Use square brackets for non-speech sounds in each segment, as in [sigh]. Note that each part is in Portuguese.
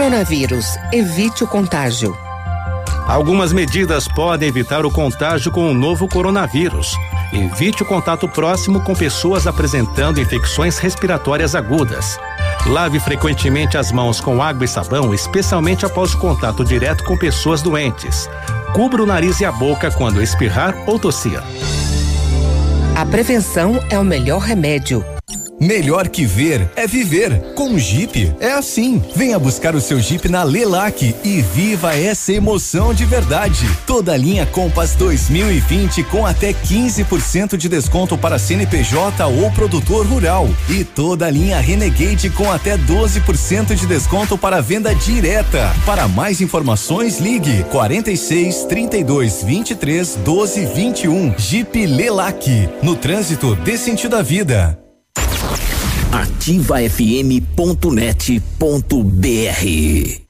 Coronavírus. Evite o contágio. Algumas medidas podem evitar o contágio com o novo coronavírus. Evite o contato próximo com pessoas apresentando infecções respiratórias agudas. Lave frequentemente as mãos com água e sabão, especialmente após o contato direto com pessoas doentes. Cubra o nariz e a boca quando espirrar ou tossir. A prevenção é o melhor remédio. Melhor que ver é viver. Com Jeep é assim. Venha buscar o seu Jeep na Lelac e viva essa emoção de verdade. Toda a linha Compass 2020 com até 15% de desconto para CNPJ ou produtor rural. E toda a linha Renegade com até 12% de desconto para venda direta. Para mais informações, ligue 46 32 23 12 21. Jeep Lelac. No trânsito, dê sentido à vida ativafm.net.br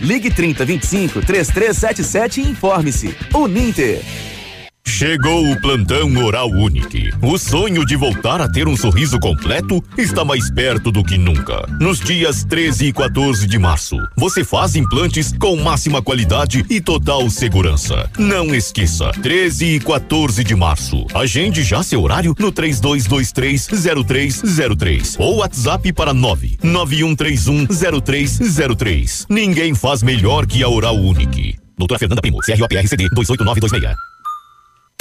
Ligue 3025 3377 e informe-se. Uninter. Chegou o plantão Oral Unique. O sonho de voltar a ter um sorriso completo está mais perto do que nunca. Nos dias 13 e 14 de março, você faz implantes com máxima qualidade e total segurança. Não esqueça, 13 e 14 de março. Agende já seu horário no 32230303 ou WhatsApp para 991310303. Ninguém faz melhor que a Oral Unique. Doutora Fernanda Primo, CROPRCD 28926.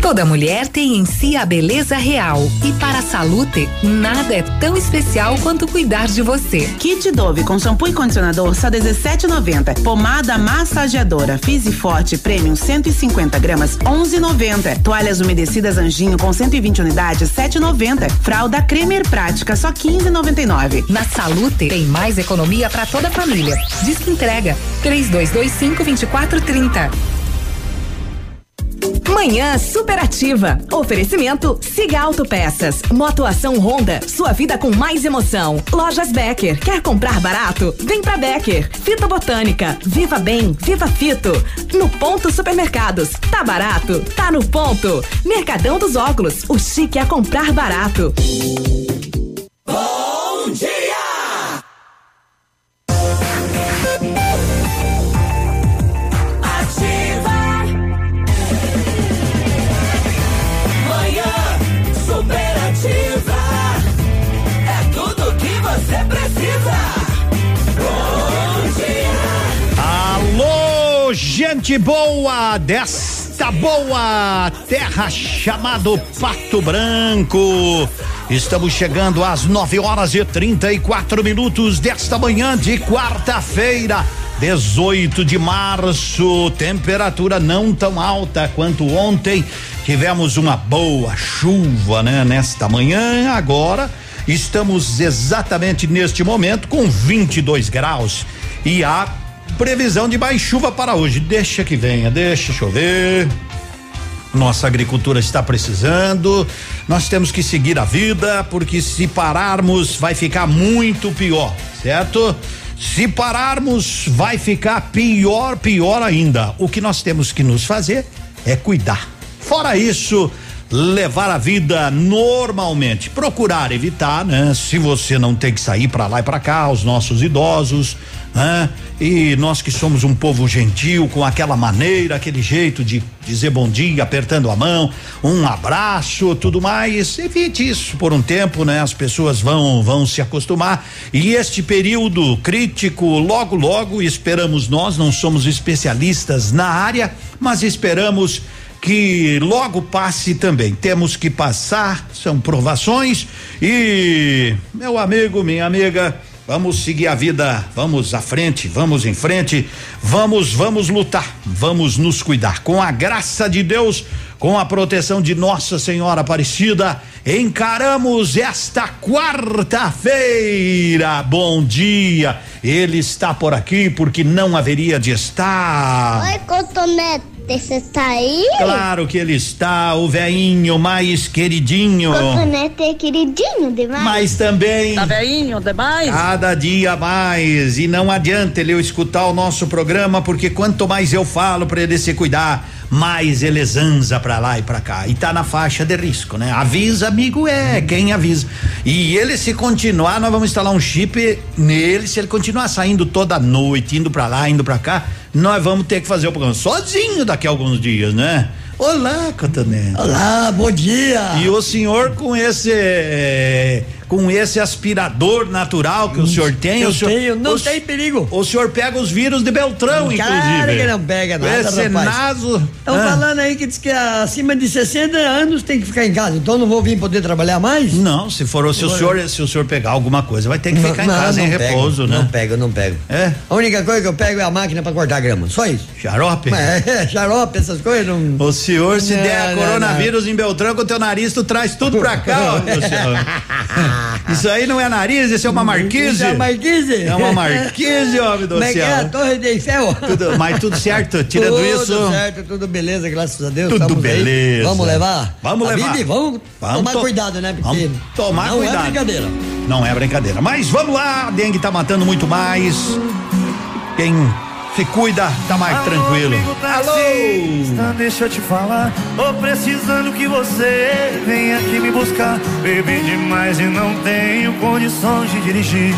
Toda mulher tem em si a beleza real e para a Salute, nada é tão especial quanto cuidar de você. Kit Dove com shampoo e condicionador só 17,90. Pomada massageadora Fizzy Forte Premium 150 gramas 11,90. Toalhas umedecidas Anjinho com 120 unidades 7,90. Fralda Cremer Prática só 15,99. Na Salute tem mais economia para toda a família. Diz que entrega 3225 2430. Manhã superativa. Oferecimento Siga Autopeças. Motoação Honda. Sua vida com mais emoção. Lojas Becker. Quer comprar barato? Vem pra Becker. Fita Botânica. Viva Bem. Viva Fito. No Ponto Supermercados. Tá barato? Tá no ponto. Mercadão dos Óculos. O chique é comprar barato. Bom gente boa desta boa terra chamado Pato Branco. Estamos chegando às 9 horas e 34 minutos desta manhã de quarta-feira, 18 de março. Temperatura não tão alta quanto ontem. Tivemos uma boa chuva, né, nesta manhã. Agora estamos exatamente neste momento com 22 graus e a Previsão de mais chuva para hoje. Deixa que venha, deixa chover. Nossa agricultura está precisando. Nós temos que seguir a vida, porque se pararmos vai ficar muito pior, certo? Se pararmos vai ficar pior, pior ainda. O que nós temos que nos fazer é cuidar. Fora isso, levar a vida normalmente, procurar evitar, né? Se você não tem que sair para lá e para cá, os nossos idosos, né? E nós que somos um povo gentil, com aquela maneira, aquele jeito de dizer bom dia, apertando a mão, um abraço, tudo mais, evite isso por um tempo, né? As pessoas vão vão se acostumar e este período crítico, logo logo esperamos nós, não somos especialistas na área, mas esperamos que logo passe também. Temos que passar, são provações e meu amigo, minha amiga, Vamos seguir a vida, vamos à frente, vamos em frente, vamos, vamos lutar, vamos nos cuidar. Com a graça de Deus, com a proteção de Nossa Senhora Aparecida, encaramos esta quarta-feira. Bom dia. Ele está por aqui porque não haveria de estar. Oi, Cotonete. Você tá aí? Claro que ele está, o veinho mais queridinho. Cotonete é queridinho demais. Mas também. Tá veinho demais? Cada dia mais. E não adianta ele eu escutar o nosso programa, porque quanto mais eu falo para ele se cuidar, mais ele zanza pra lá e pra cá. E tá na faixa de risco, né? Avisa, amigo, é quem avisa. E ele, se continuar, nós vamos instalar um chip nele. Se ele continuar saindo toda noite, indo pra lá, indo pra cá, nós vamos ter que fazer o programa sozinho daqui a alguns dias, né? Olá, Cotonete. Olá, bom dia. E o senhor com esse eh, com esse aspirador natural que o senhor tem, Eu o senhor, tenho, não o, tem perigo. O senhor pega os vírus de Beltrão, Cara inclusive. que não pega nada, Esse rapaz. naso. Estão Ah. falando aí que diz que acima de 60 anos tem que ficar em casa, então não vou vir poder trabalhar mais? Não, se for se o senhor se o senhor pegar alguma coisa, vai ter que Não, ficar em não, casa em não pego, repouso, né? Não pego, não pego. É. A única coisa que eu pego é a máquina pra cortar grama, só isso. Xarope? É, xarope, essas coisas não. O senhor, se Não, der não, coronavírus em Beltrão com o teu nariz, tu traz tudo pra cá, ó, meu senhor. [laughs] Isso aí não é nariz, isso é uma marquise. Isso é marquise? É uma marquise, homem do Como é é? céu. A Torre de Eiffel? Tudo- mas tudo certo, tirando tudo isso. Tudo certo, tudo beleza, graças a Deus. Tudo estamos aí. beleza. Vamos levar? Vamos A levar. Bibi, vamos, Vamos tomar to- cuidado, né? Porque Vamos tomar não cuidado. é brincadeira. Não é brincadeira. Mas vamos lá, a dengue tá matando muito mais. Quem se cuida tá mais tranquilo. Taxista, deixa eu te falar. Tô precisando que você venha aqui me buscar. Bebi demais e não tenho condições de dirigir.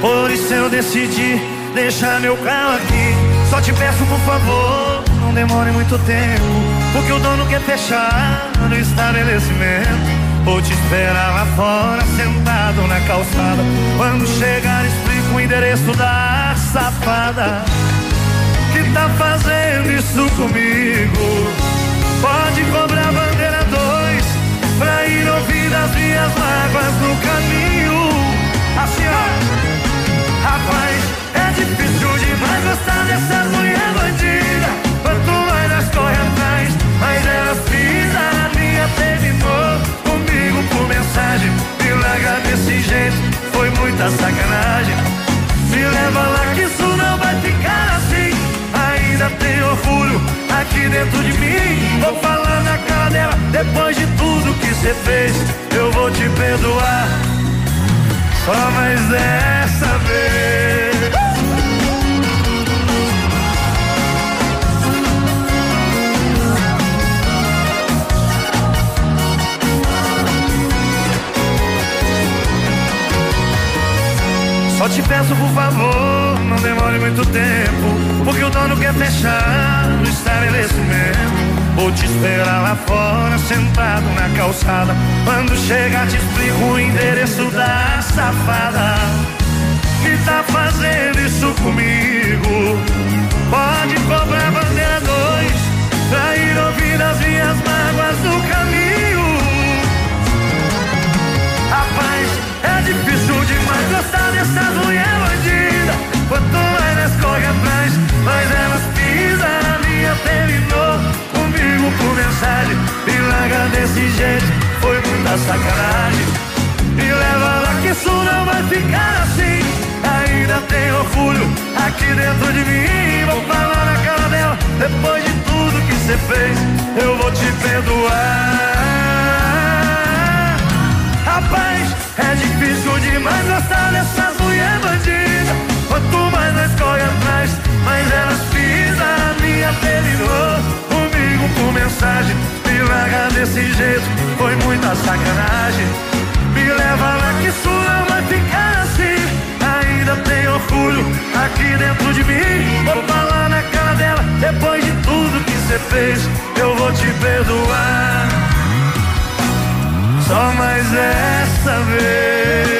Por isso eu decidi deixar meu carro aqui. Só te peço, por favor, não demore muito tempo. Porque o dono quer fechar no estabelecimento. Vou te esperar lá fora, sentado na calçada. Quando chegar, explico o endereço da safada tá fazendo isso comigo. Pode cobrar bandeira dois pra ir ouvir das minhas mágoas no caminho. Assim, ó, rapaz, é difícil demais gostar dessas mulher bandida. Quanto mais nós corre atrás, mais elas pisam na minha. Terminou comigo por mensagem. Me larga desse jeito, foi muita sacanagem. Me leva lá que isso não vai ficar. Ainda tem orgulho aqui dentro de mim. Vou falar na cara dela, depois de tudo que você fez, eu vou te perdoar. Só mais dessa vez. Só te peço por favor, não demore muito tempo Porque o dono quer fechar no estabelecimento Vou te esperar lá fora, sentado na calçada Quando chegar te explico o endereço da safada Que tá fazendo isso comigo Pode cobrar bandeira dois Pra ir ouvir as minhas mágoas no caminho Rapaz, é difícil demais gostar dessas mulher bandida. Corre atrás, mais elas pisam na minha. Terminou comigo por mensagem. Me larga desse jeito, foi muita sacanagem. Me leva lá que isso não vai ficar assim. Ainda tem orgulho aqui dentro de mim. Vou falar na cara dela, depois de tudo que você fez, eu vou te perdoar. Rapaz, é difícil demais gostar dessas mulher bandida. Quanto mais nós corre atrás, mais elas pisam na minha. Terminou comigo por mensagem. Me larga desse jeito, foi muita sacanagem. Me leva lá que isso não vai ficar assim. Ainda tem orgulho aqui dentro de mim. Vou falar na cara dela, depois de tudo que você fez, eu vou te perdoar. Só mais essa vez.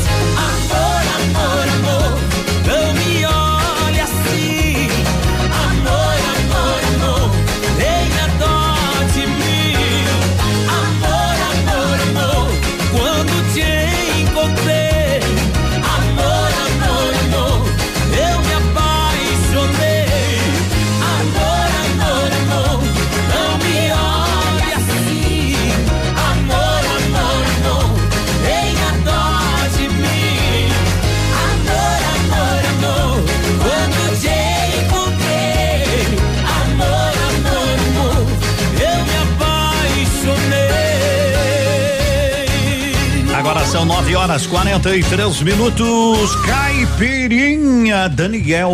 9 horas 43 minutos. Caipirinha Daniel,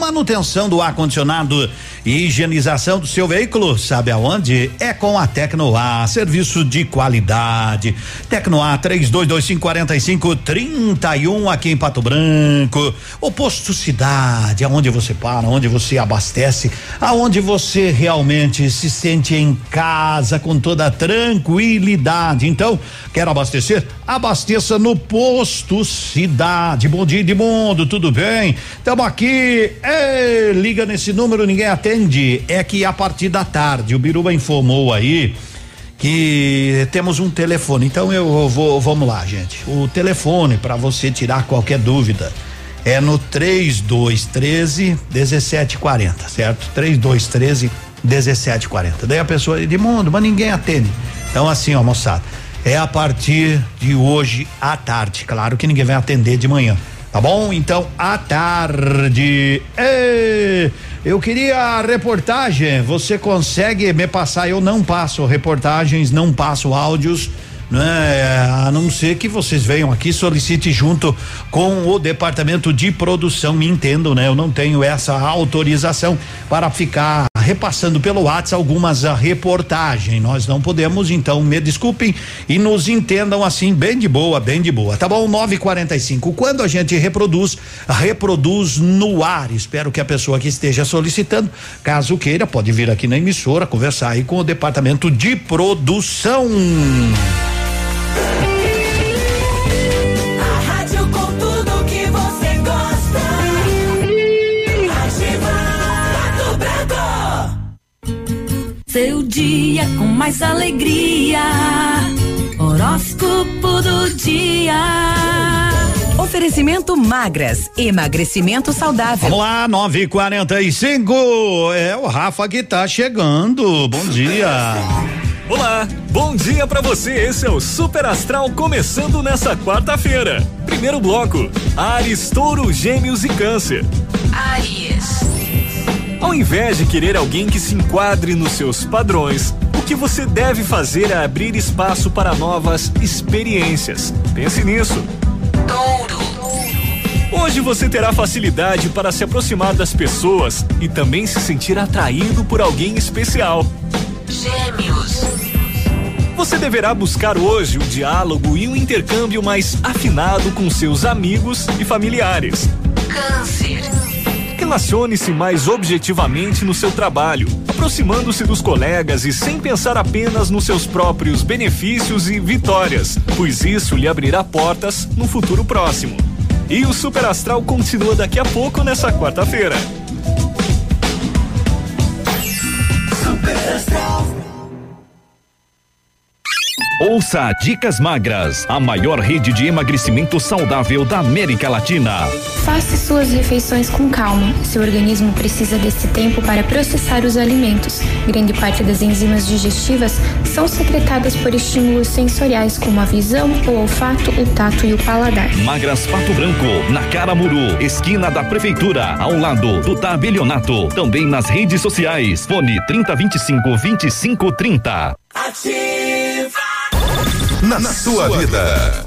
manutenção do ar-condicionado higienização do seu veículo, sabe aonde? É com a Tecnoar, serviço de qualidade. Tecnoar 32254531 aqui em Pato Branco. O posto cidade, aonde você para, onde você abastece, aonde você realmente se sente em casa com toda tranquilidade. Então, quer abastecer? Abasteça no posto cidade. Bom dia, Edmundo, tudo bem? Estamos aqui. Ei, liga nesse número, ninguém atende. É que a partir da tarde, o Biruba informou aí que temos um telefone. Então eu vou, vamos lá, gente. O telefone para você tirar qualquer dúvida é no 3213 1740, certo? 3213 1740. Daí a pessoa, Edmundo, mas ninguém atende. Então assim, ó, moçada, é a partir de hoje à tarde. Claro que ninguém vai atender de manhã. Tá bom? Então, à tarde. Ei, eu queria a reportagem. Você consegue me passar? Eu não passo reportagens, não passo áudios. Né? A não ser que vocês venham aqui, solicite junto com o departamento de produção, me entendam, né? Eu não tenho essa autorização para ficar repassando pelo WhatsApp algumas a reportagem. Nós não podemos, então me desculpem e nos entendam assim, bem de boa, bem de boa. Tá bom? 9:45. Quando a gente reproduz, reproduz no ar. Espero que a pessoa que esteja solicitando, caso queira, pode vir aqui na emissora conversar aí com o departamento de produção. Dia com mais alegria. Horóscopo do dia. Oferecimento magras, emagrecimento saudável. Vamos lá, 9:45. É o Rafa que tá chegando. Bom dia. Olá, bom dia para você. Esse é o Super Astral começando nessa quarta-feira. Primeiro bloco: Ares, Touro, Gêmeos e Câncer. Aries. Ao invés de querer alguém que se enquadre nos seus padrões, o que você deve fazer é abrir espaço para novas experiências. Pense nisso. Touro. Hoje você terá facilidade para se aproximar das pessoas e também se sentir atraído por alguém especial. Gêmeos. Você deverá buscar hoje o diálogo e um intercâmbio mais afinado com seus amigos e familiares. Câncer. Relacione-se mais objetivamente no seu trabalho, aproximando-se dos colegas e sem pensar apenas nos seus próprios benefícios e vitórias, pois isso lhe abrirá portas no futuro próximo. E o Super Astral continua daqui a pouco nessa quarta-feira. Ouça Dicas Magras, a maior rede de emagrecimento saudável da América Latina. Faça suas refeições com calma. Seu organismo precisa desse tempo para processar os alimentos. Grande parte das enzimas digestivas são secretadas por estímulos sensoriais como a visão, o olfato, o tato e o paladar. Magras Pato Branco, na Caramuru, esquina da Prefeitura, ao lado do Tabelionato. Também nas redes sociais. Fone 3025 2530. Ativa. Na, sua vida.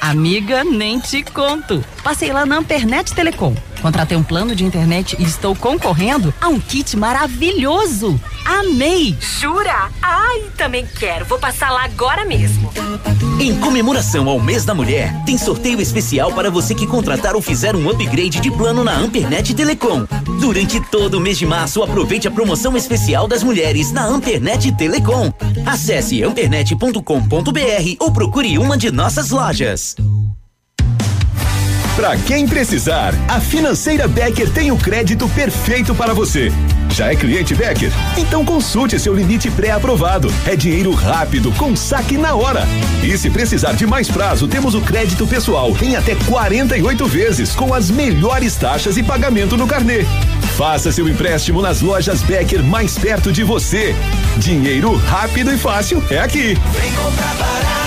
Amiga, nem te conto. Passei lá na Ampernet Telecom. Contratei um plano de internet e estou concorrendo a um kit maravilhoso. Amei! Jura? Ai, também quero. Vou passar lá agora mesmo. Em comemoração ao mês da mulher, tem sorteio especial para você que contratar ou fizer um upgrade de plano na Ampernet Telecom. Durante todo o mês de março, aproveite a promoção especial das mulheres na Ampernet Telecom. Acesse ampernet.com.br ou procure uma de nossas lojas. Para quem precisar, a Financeira Becker tem o crédito perfeito para você. Já é cliente Becker? Então consulte seu limite pré-aprovado. É dinheiro rápido, com saque na hora. E se precisar de mais prazo, temos o crédito pessoal em até 48 vezes, com as melhores taxas e pagamento no carnê. Faça seu empréstimo nas lojas Becker mais perto de você. Dinheiro rápido e fácil é aqui. Vem comprar barato,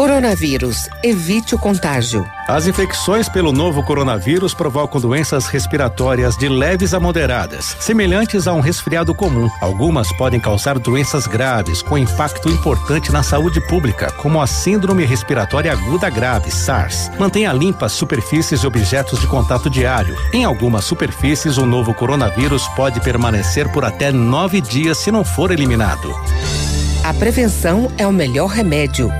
Coronavírus. Evite o contágio. As infecções pelo novo coronavírus provocam doenças respiratórias de leves a moderadas, semelhantes a um resfriado comum. Algumas podem causar doenças graves, com impacto importante na saúde pública, como a Síndrome Respiratória Aguda Grave, SARS. Mantenha limpas superfícies e objetos de contato diário. Em algumas superfícies, o novo coronavírus pode permanecer por até nove dias se não for eliminado. A prevenção é o melhor remédio.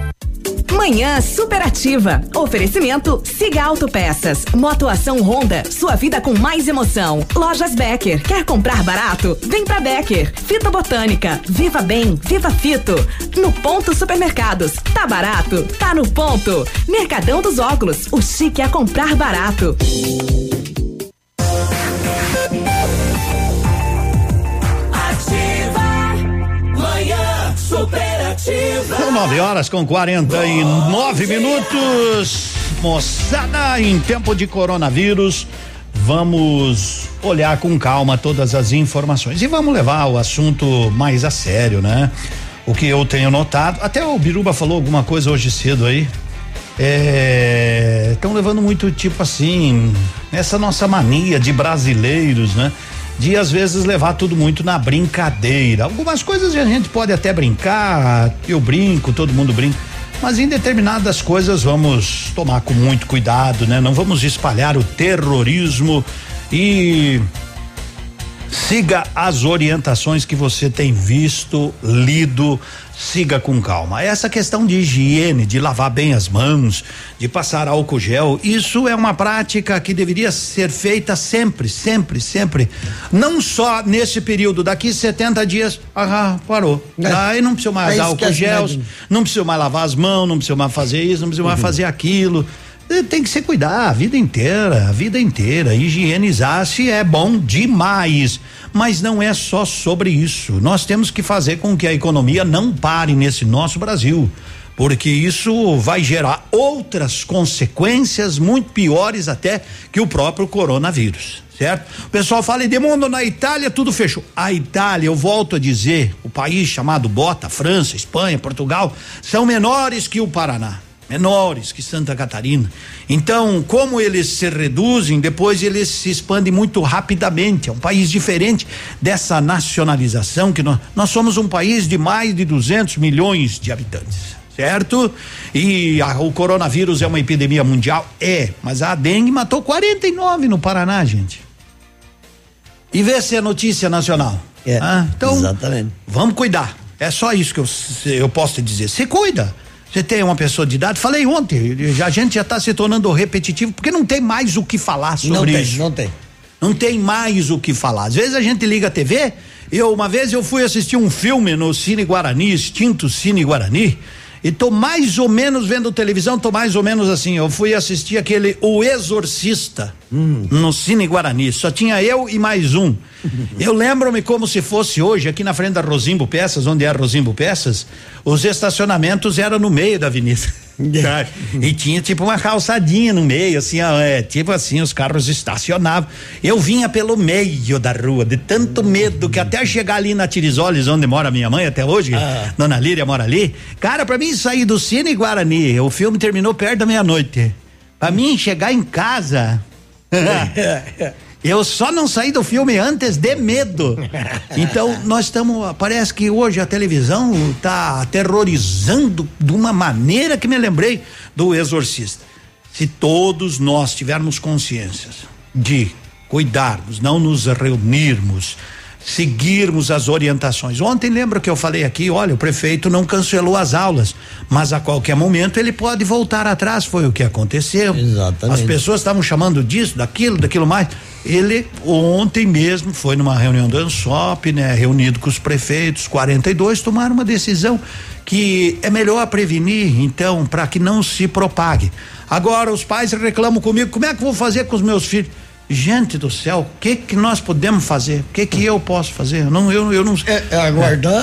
Manhã superativa. Oferecimento Siga Autopeças. Motoação Honda. Sua vida com mais emoção. Lojas Becker. Quer comprar barato? Vem pra Becker. Fito Botânica. Viva Bem. Viva Fito. No Ponto Supermercados. Tá barato? Tá no ponto. Mercadão dos Óculos. O chique é comprar barato. São 9 horas com 49 minutos. Moçada, em tempo de coronavírus, vamos olhar com calma todas as informações e vamos levar o assunto mais a sério, né? O que eu tenho notado, até o Biruba falou alguma coisa hoje cedo aí. Estão levando muito tipo assim, essa nossa mania de brasileiros, né? De às vezes levar tudo muito na brincadeira. Algumas coisas a gente pode até brincar, eu brinco, todo mundo brinca. Mas em determinadas coisas vamos tomar com muito cuidado, né? Não vamos espalhar o terrorismo e siga as orientações que você tem visto, lido, siga com calma. Essa questão de higiene, de lavar bem as mãos, de passar álcool gel, isso é uma prática que deveria ser feita sempre, sempre, sempre. Não só nesse período, daqui 70 dias, ah, parou. É. Aí não precisa mais Aí álcool gel, não precisa mais lavar as mãos, não precisa mais fazer isso, não precisa mais fazer aquilo. Eh, Tem que se cuidar a vida inteira, a vida inteira. Higienizar-se é bom demais. Mas não é só sobre isso. Nós temos que fazer com que a economia não pare nesse nosso Brasil. porque isso vai gerar outras consequências muito piores até que o próprio coronavírus, certo? O pessoal fala, Edmundo, na Itália tudo fechou. A Itália, eu volto a dizer, o país chamado Bota, França, Espanha, Portugal, são menores que o Paraná menores que Santa Catarina. Então, como eles se reduzem, depois eles se expandem muito rapidamente. É um país diferente dessa nacionalização que nós, nós somos um país de mais de 200 milhões de habitantes. Certo? E a, o coronavírus é uma epidemia mundial? É, mas a dengue matou 49 no Paraná, gente. E vê se é notícia nacional. É, ah, então, exatamente. vamos cuidar. É só isso que eu, eu posso te dizer. Se cuida. Você tem uma pessoa de idade, falei ontem, já, a gente já está se tornando repetitivo, porque não tem mais o que falar sobre não tem, isso. Não tem. Não tem mais o que falar. Às vezes a gente liga a TV, eu uma vez eu fui assistir um filme no Cine Guarani, extinto Cine Guarani, e tô mais ou menos vendo televisão, tô mais ou menos assim, eu fui assistir aquele O Exorcista Hum. no Cine Guarani, só tinha eu e mais um. [laughs] Eu lembro-me como se fosse hoje, aqui na frente da Rosimbo Peças, onde é a Rosimbo Peças, os estacionamentos eram no meio da avenida. [laughs] Tá? e tinha tipo uma calçadinha no meio, assim, ó, é, tipo assim, os carros estacionavam. Eu vinha pelo meio da rua, de tanto medo que até chegar ali na Tirisoles, onde mora minha mãe até hoje, Ah. Dona Líria mora ali. Cara, pra mim sair do Cine Guarani, o filme terminou perto da meia-noite. Pra mim chegar em casa. [laughs] [laughs] Eu só não saí do filme antes de medo. [laughs] Então, nós estamos. Parece que hoje a televisão está aterrorizando de uma maneira que me lembrei do Exorcista. Se todos nós tivermos consciências de cuidarmos, não nos reunirmos, seguirmos as orientações. Ontem lembra que eu falei aqui, olha, o prefeito não cancelou as aulas, mas a qualquer momento ele pode voltar atrás, foi o que aconteceu. Exatamente. As pessoas estavam chamando disso, daquilo, daquilo mais. Ele ontem mesmo foi numa reunião do ANSOP, né, reunido com os prefeitos, 42 tomaram uma decisão que é melhor prevenir, então, para que não se propague. Agora os pais reclamam comigo, como é que eu vou fazer com os meus filhos? Gente do céu, o que que nós podemos fazer? O que que eu posso fazer? Eu não, eu, eu não. É, é aguardar.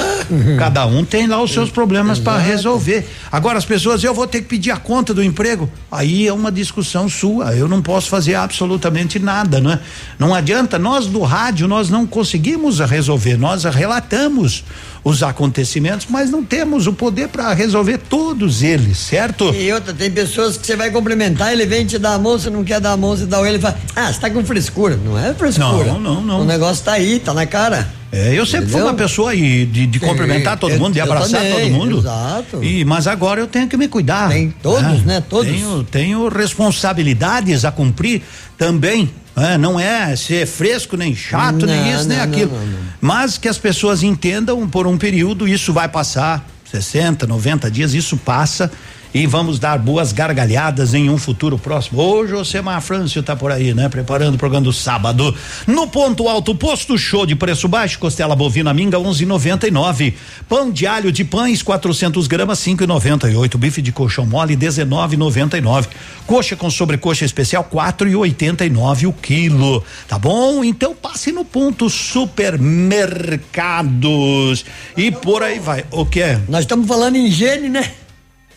Cada um tem lá os seus problemas para resolver. Agora as pessoas, eu vou ter que pedir a conta do emprego. Aí é uma discussão sua. Eu não posso fazer absolutamente nada, não é? Não adianta. Nós do rádio nós não conseguimos resolver. Nós relatamos os acontecimentos, mas não temos o poder para resolver todos eles, certo? E outra, tem pessoas que você vai cumprimentar, ele vem te dar a mão, você não quer dar a mão, você dá o ele e fala, ah, você tá com frescura. Não é frescura. Não, não, não. O negócio tá aí, tá na cara. É, eu sempre fui Entendeu? uma pessoa aí de, de cumprimentar É, todo eu- mundo, de eu abraçar também, todo mundo. exato. E, mas agora eu tenho que me cuidar. Tem todos, né? Todos. Tenho, tenho responsabilidades a cumprir também. né? Não é ser fresco, nem chato, nem Não, isso, nem não, aquilo. Mas que as pessoas entendam por um período, isso vai passar 60, 90 dias, isso passa. E vamos dar boas gargalhadas em um futuro próximo. Hoje o Semar Frâncio tá por aí, né? Preparando o programa do sábado. No ponto alto, posto show de preço baixo, costela bovina minga 11,99. Pão de alho de pães 400 gramas 5,98. Bife de colchão mole 19,99. Coxa com sobrecoxa especial 4,89 o quilo. Tá bom? Então passe no ponto supermercados e por aí vai. O que é? Nós estamos falando em higiene, né?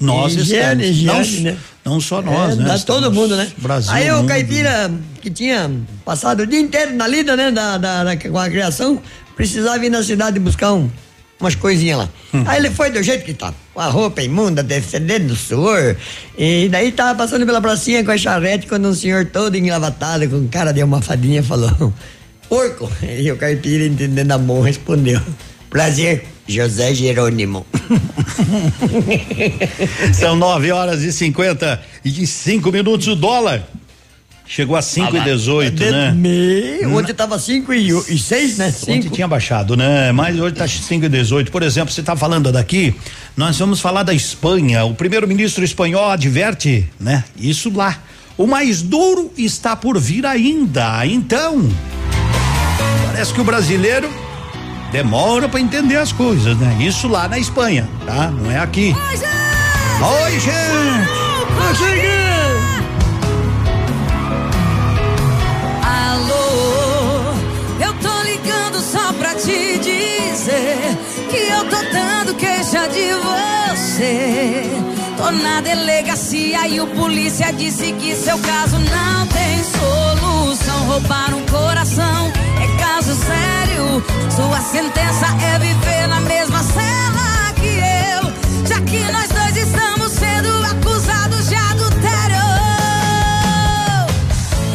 Nós estamos. não, higiene, né? não só nós, é, né? Estamos- todo mundo, né? Brasil. Aí o caipira que tinha passado o dia inteiro na lida, né? Da, da, da- com a criação, precisava ir na cidade buscar um, umas coisinhas lá. Hum. Aí ele foi do jeito que tá, com a roupa imunda, descendendo do suor. E daí tava passando pela pracinha com a charrete quando um senhor todo engravatado, com cara de almofadinha, falou: Porco! [laughs] E o caipira, entendendo a mão, respondeu: Prazer, José Jerônimo. [laughs] São nove horas e cinquenta e cinco minutos o dólar. Chegou a cinco e dezoito, né? Me... Ontem tava 5 e, e 6, né? Ontem Cinco. tinha baixado, né? Mas hoje tá 5 e 18. Por exemplo, você tá falando daqui, nós vamos falar da Espanha. O primeiro-ministro espanhol adverte, né? Isso lá. O mais duro está por vir ainda. Então, parece que o brasileiro demora para entender as coisas, né? Isso lá na Espanha, tá? Não é aqui. Oi, gente! Alô, eu tô ligando só pra te dizer que eu tô dando queixa de você. Tô na delegacia e o polícia disse que seu caso não tem solução. Roubar um coração é caso sério. Sua sentença é viver na mesma cela que eu. Já que nós dois estamos sendo acusados de adultério.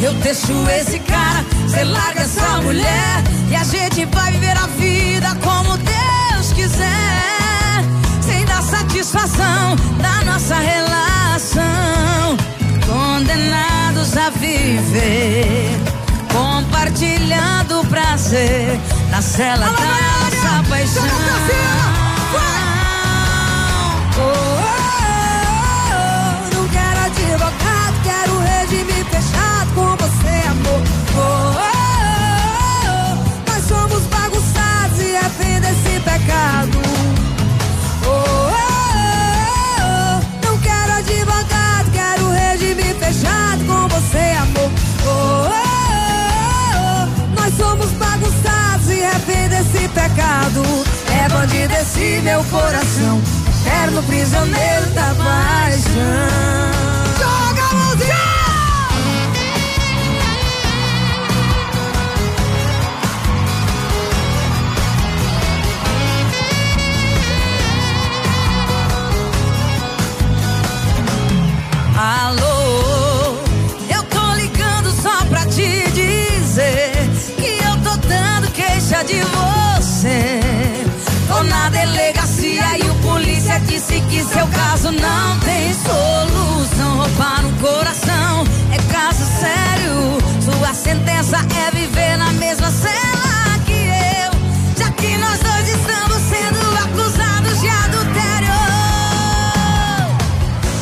Eu deixo esse cara, cê larga essa mulher. E a gente vai viver a vida como Deus quiser. Sem dar satisfação da nossa relação. Condenados a viver. Compartilhando o prazer na cela da nossa paixão. Oh, oh, oh, não quero advogado, quero regime fechado com você, amor. Oh, nós somos bagunçados e refém desse pecado. Pecado. É bandido esse meu coração, eterno prisioneiro da paixão. Joga a mãozinha! Alô, sentença é viver na mesma cela que eu. Já que nós dois estamos sendo acusados de adultério.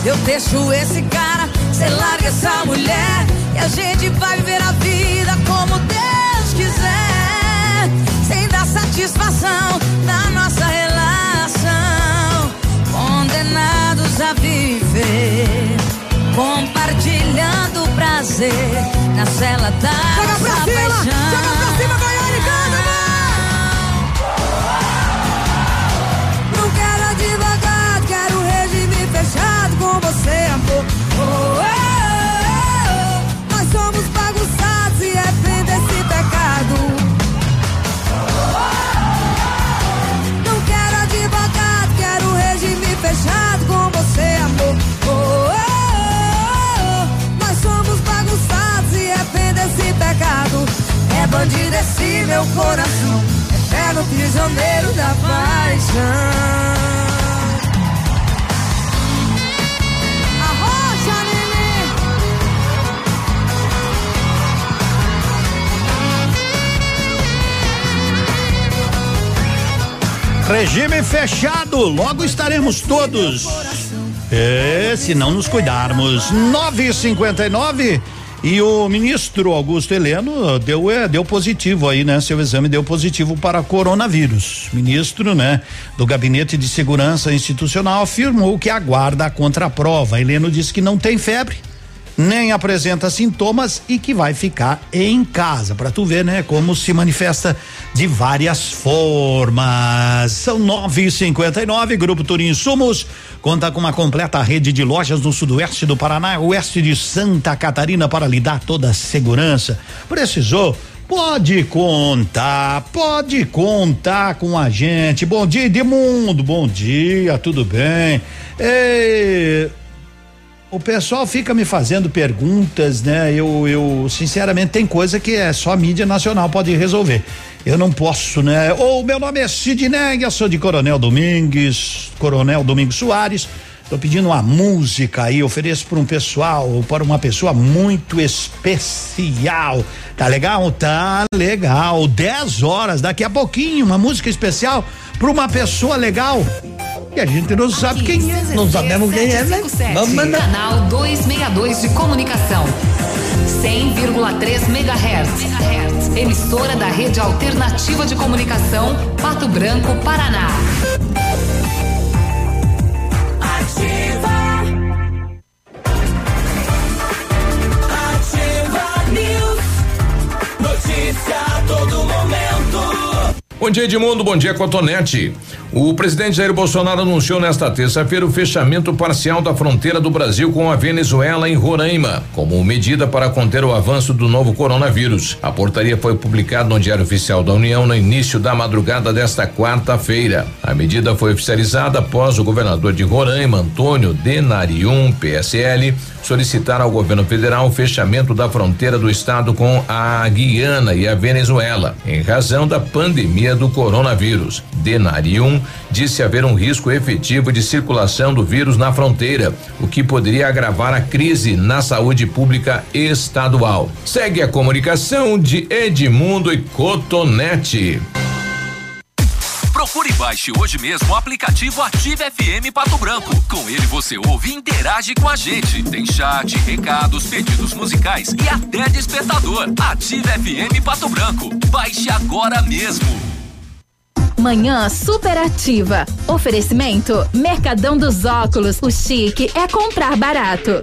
Eu deixo esse cara, cê larga essa mulher. E a gente vai viver a vida como Deus quiser. Sem dar satisfação da nossa relação. Condenados a viver. Compartilhando o prazer na cela da Joga pra cima, joga pra cima, Goiânia, É bandido esse meu coração, eterno prisioneiro da paixão. Regime fechado, logo estaremos todos. É, se não nos cuidarmos. 9:59 e o ministro Augusto Heleno deu é, deu positivo aí, né? Seu exame deu positivo para coronavírus. Ministro, né, do Gabinete de Segurança Institucional afirmou que aguarda a contraprova. Heleno disse que não tem febre, nem apresenta sintomas e que vai ficar em casa. Para tu ver, né, como se manifesta de várias formas. São nove e cinquenta e nove, Grupo Turim Insumos conta com uma completa rede de lojas no sudoeste do Paraná, oeste de Santa Catarina para lhe dar toda a segurança. Precisou? Pode contar, pode contar com a gente. Bom dia, Edmundo. Bom dia, tudo bem? Ei, o pessoal fica me fazendo perguntas, né? Eu, eu, sinceramente, tem coisa que é só a mídia nacional pode resolver. Eu não posso, né? Ou meu nome é Sidney, eu sou de Coronel Domingues, Coronel Domingos Soares. Tô pedindo uma música aí, ofereço para um pessoal, para uma pessoa muito especial. Tá legal? Tá legal. 10 horas, daqui a pouquinho, uma música especial para uma pessoa legal. E a gente não sabe quem é. Não sabemos quem é, né? Vamos mandar. Canal 262 de comunicação. 100,3 MHz. Emissora da Rede Alternativa de Comunicação, Pato Branco, Paraná. Ativa News. Notícia a todo momento. Bom dia, Edmundo. Bom dia, Cotonete. O presidente Jair Bolsonaro anunciou nesta terça-feira o fechamento parcial da fronteira do Brasil com a Venezuela em Roraima, como medida para conter o avanço do novo coronavírus. A portaria foi publicada no Diário Oficial da União no início da madrugada desta quarta-feira. A medida foi oficializada após o governador de Roraima, Antônio Denarium, PSL, solicitar ao governo federal o fechamento da fronteira do estado com a Guiana e a Venezuela, em razão da pandemia do coronavírus. Denarium disse haver um risco efetivo de circulação do vírus na fronteira, o que poderia agravar a crise na saúde pública estadual. Segue a comunicação de Edmundo e Cotonete. Procure e baixe hoje mesmo o aplicativo Ative FM Pato Branco. Com ele você ouve e interage com a gente. Tem chat, recados, pedidos musicais e até despertador. Ative FM Pato Branco. Baixe agora mesmo. Manhã superativa. Oferecimento Mercadão dos Óculos. O chique é comprar barato.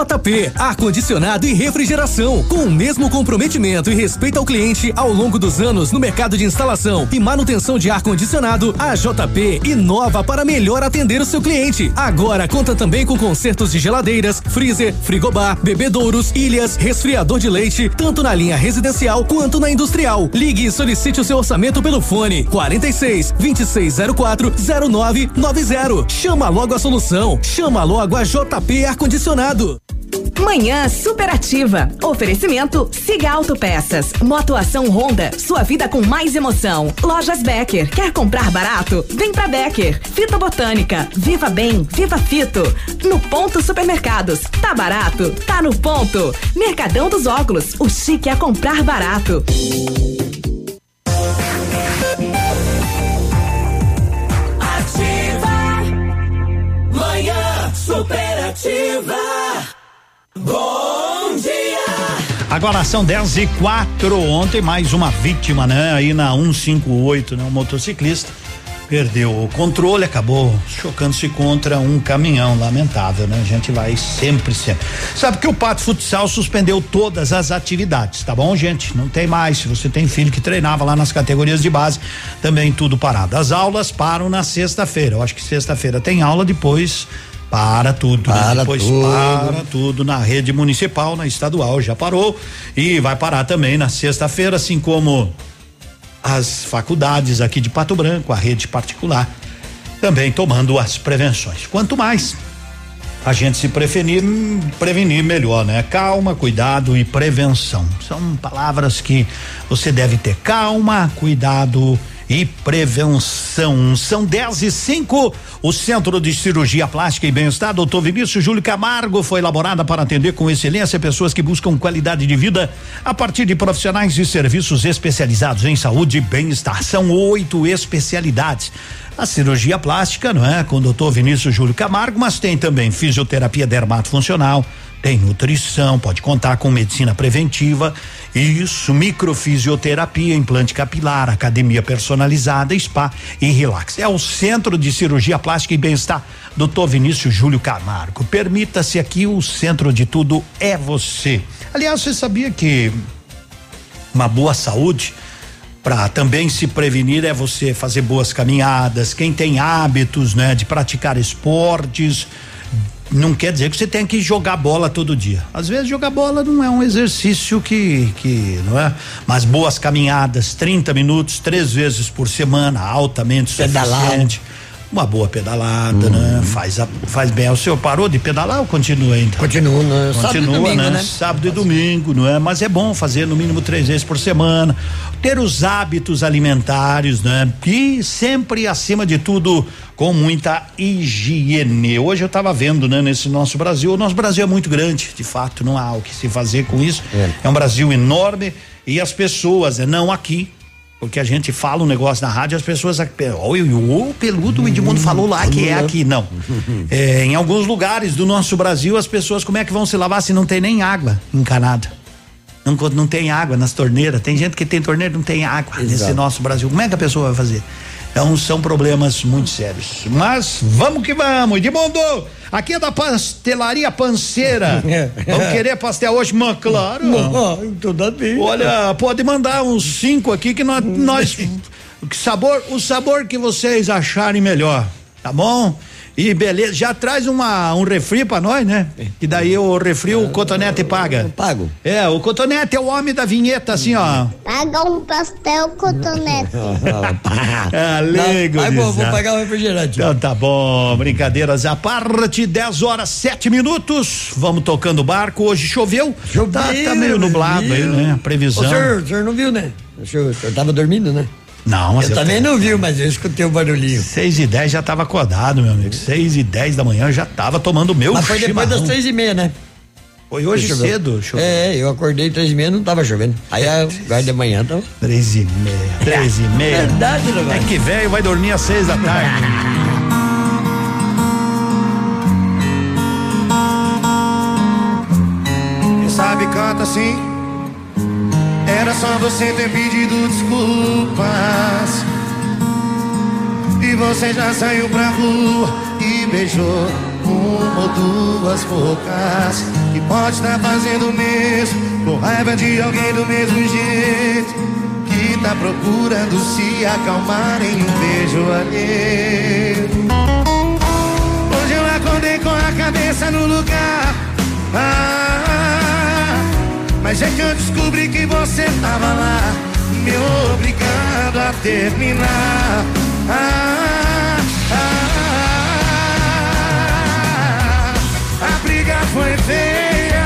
JP, ar-condicionado e refrigeração, com o mesmo comprometimento e respeito ao cliente ao longo dos anos no mercado de instalação e manutenção de ar-condicionado, a JP inova para melhor atender o seu cliente. Agora conta também com consertos de geladeiras, freezer, frigobar, bebedouros, ilhas, resfriador de leite, tanto na linha residencial quanto na industrial. Ligue e solicite o seu orçamento pelo fone 46 2604 0990. Chama logo a solução. Chama logo a JP Ar-Condicionado. Manhã superativa. Oferecimento Siga Autopeças. Motoação Honda. Sua vida com mais emoção. Lojas Becker. Quer comprar barato? Vem pra Becker. Fita Botânica. Viva Bem. Viva Fito. No Ponto Supermercados. Tá barato? Tá no ponto. Mercadão dos Óculos. O chique é comprar barato. Ativa. Manhã superativa. Bom dia. Agora são 10 e 4 Ontem, mais uma vítima, né? Aí na 158, né? Um motociclista perdeu o controle, acabou chocando-se contra um caminhão. Lamentável, né? A gente vai sempre, sempre. Sabe que o Pato Futsal suspendeu todas as atividades, tá bom, gente? Não tem mais. Se você tem filho que treinava lá nas categorias de base, também tudo parado. As aulas param na sexta-feira. Eu acho que sexta-feira tem aula, depois para tudo, né? Para depois tudo. para tudo na rede municipal, na estadual já parou e vai parar também na sexta-feira, assim como as faculdades aqui de Pato Branco, a rede particular, também tomando as prevenções. Quanto mais a gente se prevenir, prevenir melhor, né? Calma, cuidado e prevenção. São palavras que você deve ter calma, cuidado e prevenção. São 10 e 5. O Centro de Cirurgia Plástica e Bem-Estar, doutor Vinícius Júlio Camargo, foi elaborada para atender com excelência pessoas que buscam qualidade de vida a partir de profissionais e serviços especializados em saúde e bem-estar. São oito especialidades. A cirurgia plástica, não é? Com o doutor Vinícius Júlio Camargo, mas tem também fisioterapia dermatofuncional, tem nutrição, pode contar com medicina preventiva, isso, microfisioterapia, implante capilar, academia personalizada, spa e relax. É o Centro de Cirurgia Plástica e Bem-Estar, Dr. Vinícius Júlio Camargo. Permita-se aqui, o centro de tudo é você. Aliás, você sabia que uma boa saúde para também se prevenir é você fazer boas caminhadas, quem tem hábitos, né, de praticar esportes, não quer dizer que você tem que jogar bola todo dia. Às vezes jogar bola não é um exercício que que, não é? Mas boas caminhadas, 30 minutos, três vezes por semana, altamente suficiente. Uma boa pedalada, né? Faz a, faz bem. O senhor parou de pedalar ou continua ainda? Continua, né? Sábado e Continua, domingo, né? né? Sábado e domingo, não é? Mas é bom fazer no mínimo três vezes por semana. Ter os hábitos alimentares, né? E sempre, acima de tudo, com muita higiene. Hoje eu estava vendo, né, nesse nosso Brasil. O nosso Brasil é muito grande, de fato, não há o que se fazer com isso. É, um Brasil enorme e as pessoas, né, não aqui. Porque a gente fala um negócio na rádio, as pessoas. Olha, o peludo, o Edmundo falou lá que é aqui. Não. [laughs] É, em alguns lugares do nosso Brasil, as pessoas, como é que vão se lavar se não tem nem água encanada? Não, não tem água nas torneiras. Tem gente que tem torneira e não tem água nesse Exato. nosso Brasil. Como é que a pessoa vai fazer? Então são problemas muito sérios. Mas vamos que vamos. Edmundo, aqui é da pastelaria panceira. [laughs] vamos querer pastel hoje? Mas claro. Tudo a ver. Olha, pode mandar uns cinco aqui que nós, nós que sabor, o sabor que vocês acharem melhor, tá bom? E beleza, já traz uma um refri pra nós, né? Que daí o refri o cotonete paga. Pago. É, o cotonete é o homem da vinheta assim, ó. Paga um pastel cotonete. [laughs] Ah, leigo. Aí vou, vou pagar o refrigerante. Então tá bom, brincadeiras à parte, 10 horas 7 minutos. Vamos tocando o barco. Hoje choveu. Tá, tá meio nublado aí, né? A previsão. O senhor, o senhor não viu, né? O senhor, o senhor tava dormindo, né? Não, mas eu, eu também tô- não viu, mas eu escutei o barulhinho. 6 e 10 já tava acordado, meu amigo. 6 e 10 da manhã eu já tava tomando meu Mas foi depois chimarrão. das três e meia, né? Foi hoje Choveu. cedo, choveu. É, eu acordei três e meia, não tava chovendo. Aí agora de manhã tava. Três e meia. Três e meia. Verdade, É negócio. que velho vai dormir às seis da tarde. Quem sabe canta assim. Era só você ter pedido desculpas. E você já saiu pra rua e beijou uma ou duas bocas. E pode estar fazendo o mesmo, com raiva de alguém do mesmo jeito. Que tá procurando se acalmar em um beijo alheio. Hoje eu acordei com a cabeça no lugar. Ah, mas é que eu descobri que você tava lá, me obrigando a terminar. Ah, ah, a briga foi feia.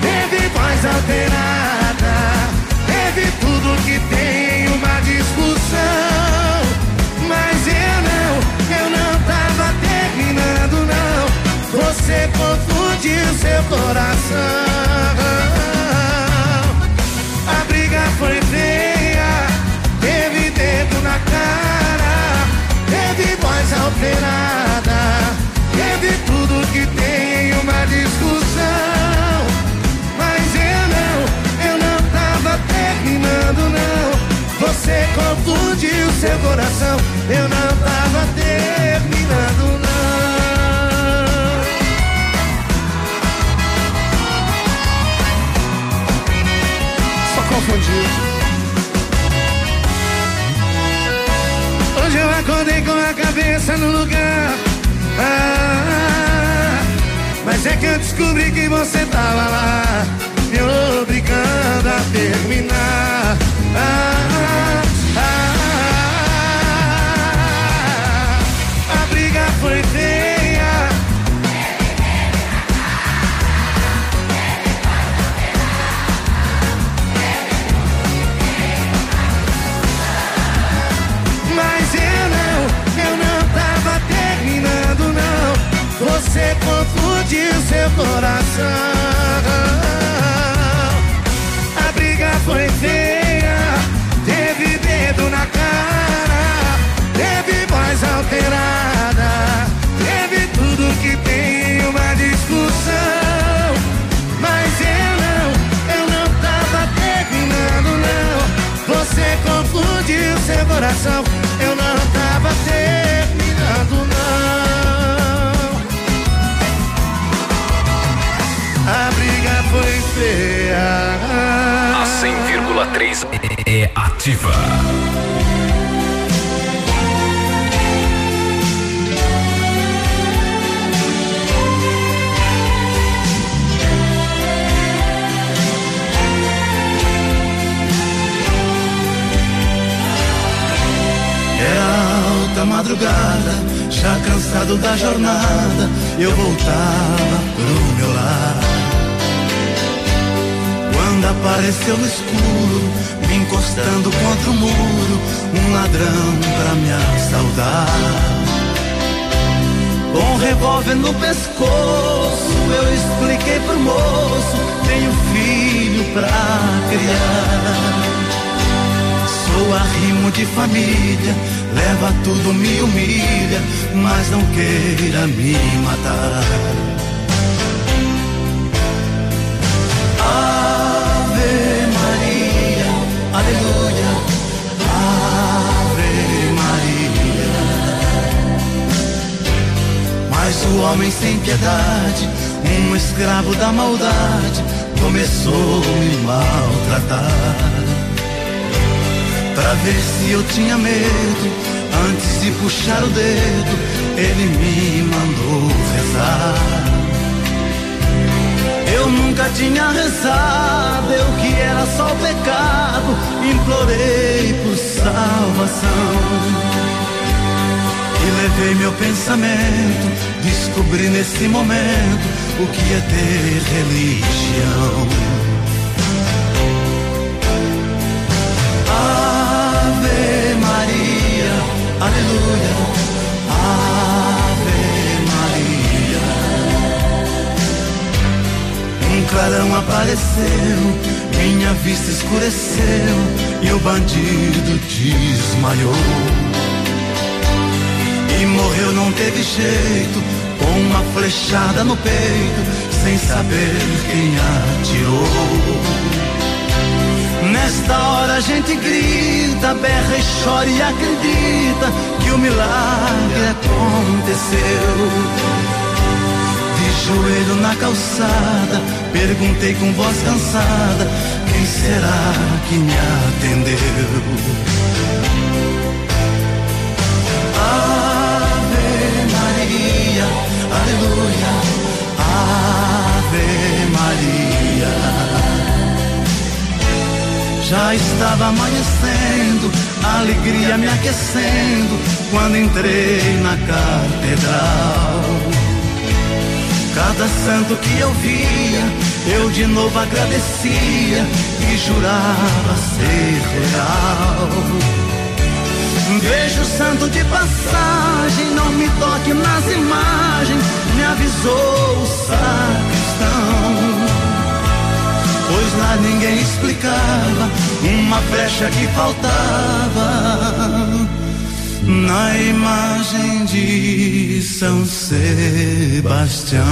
Teve voz alterada, teve tudo que tem uma discussão. Você confundiu seu coração. A briga foi feia, teve dedo na cara, teve voz alterada, teve tudo que tem em uma discussão. Mas eu não, eu não tava terminando, não. Você confundiu seu coração, eu não tava terminando, Só confundiu. Hoje eu acordei com a cabeça no lugar. Ah, mas é que eu descobri que você tava lá, me obrigando a terminar. Ah, confundiu seu coração. A briga foi feia, teve dedo na cara, teve voz alterada, teve tudo que tem uma discussão. Mas eu não, eu não tava terminando, não. Você confundiu seu coração, eu não 100,3 é ativa. Era alta madrugada, já cansado da jornada, eu voltava pro meu lar. Quando apareceu no escuro, encostando contra o muro, um ladrão pra me assaltar. Com um revólver no pescoço, eu expliquei pro moço: tenho filho pra criar. Sou arrimo de família, leva tudo, me humilha, mas não queira me matar. Aleluia, Ave Maria. Mas o homem sem piedade, um escravo da maldade, começou a me maltratar. Pra ver se eu tinha medo, antes de puxar o dedo, ele me mandou rezar. Eu nunca tinha rezado, eu que era só o pecado, implorei por salvação. E levei meu pensamento, descobri nesse momento o que é ter religião. Ave Maria, aleluia, clarão apareceu, minha vista escureceu e o bandido desmaiou. E morreu, não teve jeito, com uma flechada no peito, sem saber quem atirou. Nesta hora a gente grita, berra e chora e acredita que o milagre aconteceu. Joelho na calçada, perguntei com voz cansada: quem será que me atendeu? Ave Maria, aleluia, Ave Maria. Já estava amanhecendo, alegria me aquecendo quando entrei na catedral. Cada santo que eu via, eu de novo agradecia e jurava ser real. Vejo o santo de passagem, não me toque nas imagens, me avisou o sacristão. Pois lá ninguém explicava uma flecha que faltava na imagem de São Sebastião.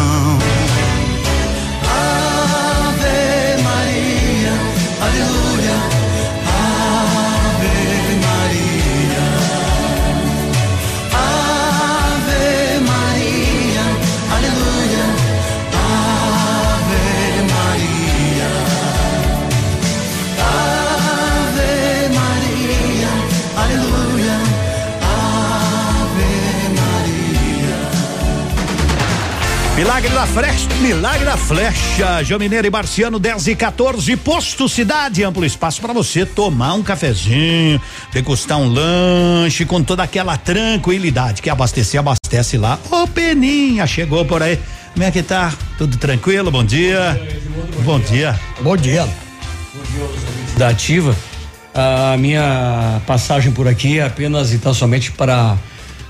Milagre da Flecha, Milagre da Flecha, João Mineiro e Marciano 10 e 14, Posto Cidade, amplo espaço para você tomar um cafezinho, degustar um lanche com toda aquela tranquilidade que abastecer, abastece lá. Ô Peninha, chegou por aí. Como é que tá? Tudo tranquilo? Bom dia. Bom dia. Bom dia. da Ativa. A minha passagem por aqui é apenas e tão somente para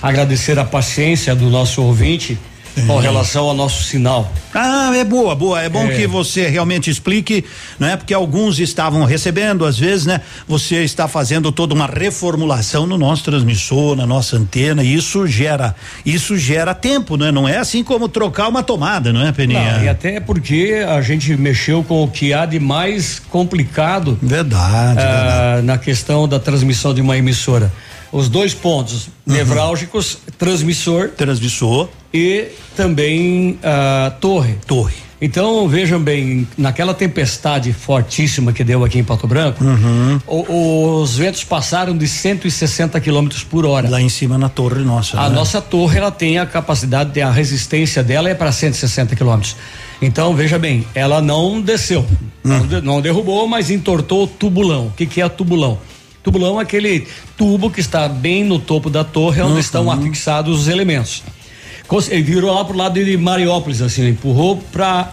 agradecer a paciência do nosso ouvinte com relação ao nosso sinal. Ah, é boa, boa. É bom É. que você realmente explique, né? Porque alguns estavam recebendo, às vezes, né? Você está fazendo toda uma reformulação no nosso transmissor, na nossa antena, e isso gera, isso gera tempo, né? Não é assim como trocar uma tomada, não é, Peninha? Não, e até porque a gente mexeu com o que há de mais complicado. Verdade. ah, na questão da transmissão de uma emissora. Os dois pontos nevrálgicos, transmissor. Transmissor. E também ah, torre. Torre. Então, vejam bem, naquela tempestade fortíssima que deu aqui em Pato Branco, Uhum. o- os ventos passaram de 160 quilômetros por hora. Lá em cima na torre nossa. A né? nossa torre ela tem a capacidade, a resistência dela é para 160 quilômetros. Então veja bem, ela não desceu, não, de- não derrubou, mas entortou o tubulão. O que, que é tubulão? Tubulão é aquele tubo que está bem no topo da torre, onde estão afixados os elementos. Ele virou lá pro lado de Mariópolis, assim, empurrou para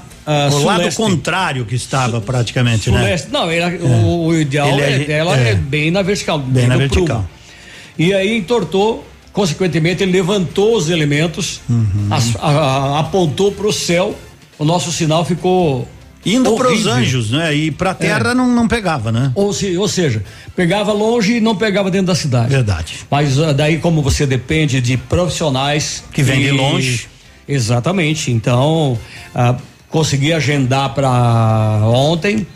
o lado contrário que estava praticamente, né? Suleste. Não, ele- o, o ideal é- é, dela é. é. bem na vertical. Bem na no prumo. vertical. E aí entortou, consequentemente, ele levantou os elementos, Uhum. as- a- a- apontou para o céu, o nosso sinal ficou. Indo para os anjos, né? E para terra É. não, não pegava, né? Ou, se- ou seja, pegava longe e não pegava dentro da cidade. Verdade. Mas ah, daí, como você depende de profissionais. Que vêm de longe. Exatamente. Então, ah, consegui agendar para ontem.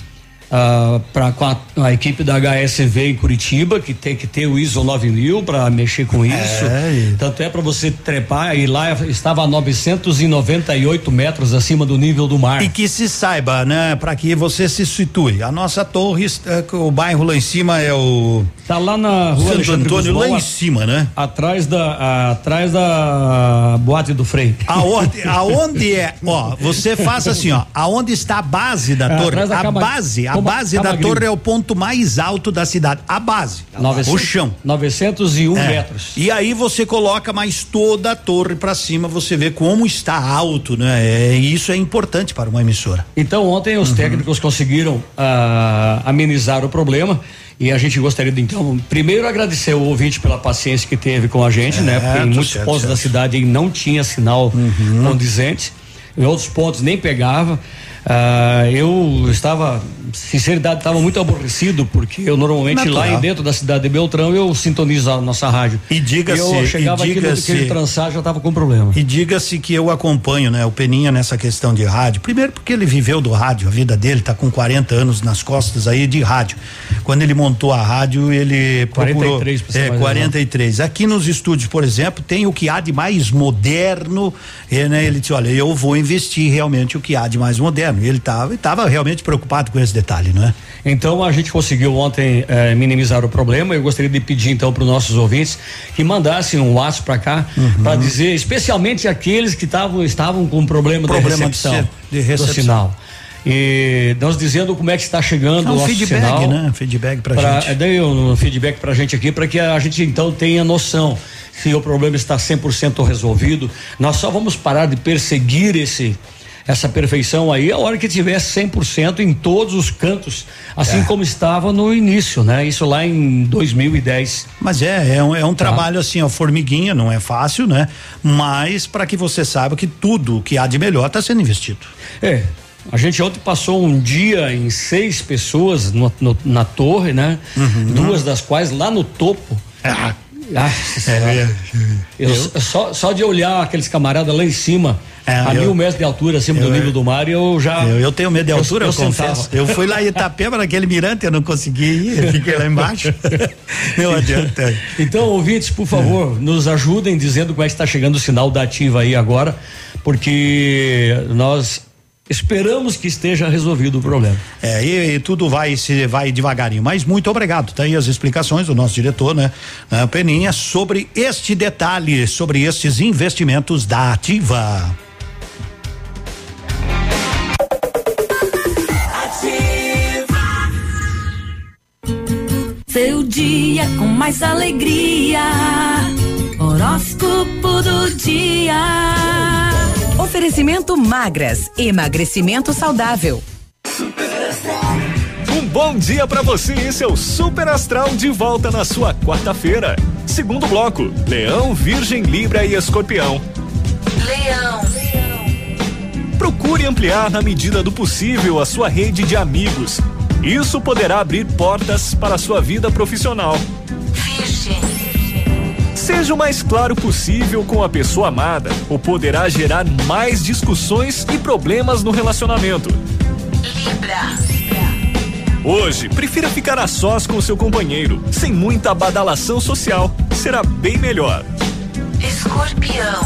Ah, pra, com a, equipe da HSV em Curitiba, que tem que ter o ISO 9000 para mexer com isso. É, Tanto é para você trepar e lá estava a 998 metros acima do nível do mar. E que se saiba, né? Para que você se situe. A nossa torre, está- o bairro lá em cima é o. Tá lá na rua Santo Alexandre Antônio, Guzmão, lá em cima, né? Atrás da, a- atrás da boate do Frei. Aonde, [laughs] aonde é? Ó, você faz assim, ó. Aonde está a base da É, torre? a base, a Cama- base da torre é o ponto mais alto da cidade. A base. o 900 chão. 901 É. metros. E aí você coloca mais toda a torre para cima, você vê como está alto, né? É, e isso é importante para uma emissora. Então ontem Uhum. os técnicos conseguiram ah, amenizar o problema e a gente gostaria de então primeiro agradecer o ouvinte pela paciência que teve com a gente, né? Porque em Certo, muitos certo, pontos da certo. Uhum. cidade não tinha sinal condizente, em outros pontos nem pegava. Ah, eu estava, sinceridade, estava muito aborrecido porque eu normalmente lá Natural. em dentro da cidade de Beltrão eu sintonizo a nossa rádio. E diga-se, eu e chegava aqui no diga-se- aquele trançar já estava com problema. E diga-se que eu acompanho, né, o Peninha nessa questão de rádio. Primeiro porque ele viveu do rádio, a vida dele tá com 40 anos nas costas aí de rádio. Quando ele montou a rádio, ele 43 pra procurou é mais 43. Aqui nos estúdios, por exemplo, tem o que há de mais moderno, e, né, ele disse, olha, eu vou investir realmente o que há de mais moderno. E ele tava, ele tava realmente preocupado com esse detalhe, não é? Então a gente conseguiu ontem eh, minimizar o problema. Eu gostaria de pedir então para os nossos ouvintes que mandassem um WhatsApp para cá Uhum. para dizer, especialmente aqueles que tavam, estavam com problema, Problema de de recepção, ser- de recepção. do sinal. E nós dizendo como é que está chegando É o um nosso feedback, sinal. né? Feedback pra, Pra, gente. Daí um feedback pra gente aqui, para que a gente então tenha noção se o problema está 100% resolvido. Nós só vamos parar de perseguir esse essa perfeição aí a hora que tiver 100% em todos os cantos, assim É. como estava no início, né? Isso lá em 2010. Mas é, é um, é um Tá. trabalho assim, ó, formiguinha, não é fácil, né? Mas para que você saiba que tudo que há de melhor está sendo investido. É. A gente ontem passou um dia em seis pessoas no- no- na torre, né? Uhum. Duas das quais lá no topo. Ah, É, eu, só, só de olhar aqueles camaradas lá em cima, a eu- mil metros de altura acima do eu- nível do mar, eu já. Eu, eu tenho medo de altura, eu, eu confesso. Eu fui lá em Itapema, naquele mirante, eu não consegui ir, eu fiquei lá embaixo. [laughs] não adianta. Então, ouvintes, por favor, nos ajudem dizendo como é que está chegando o sinal da ativa aí agora, porque nós esperamos que esteja resolvido o problema. É, e, e tudo vai se vai devagarinho. Mas muito obrigado. Tá aí as explicações do nosso diretor, né? né, Peninha, sobre este detalhe, sobre estes investimentos da Ativa. Seu dia com mais alegria. Horóscopo do dia. Oferecimento magras, emagrecimento saudável. Um bom dia pra você e seu Super Astral de volta na sua quarta-feira. Segundo bloco: Leão, Virgem, Libra e Escorpião. Leão. Procure ampliar na medida do possível a sua rede de amigos. Isso poderá abrir portas para a sua vida profissional. Seja o mais claro possível com a pessoa amada, ou poderá gerar mais discussões e problemas no relacionamento. Hoje, prefira ficar a sós com seu companheiro, sem muita badalação social. Será bem melhor. Escorpião.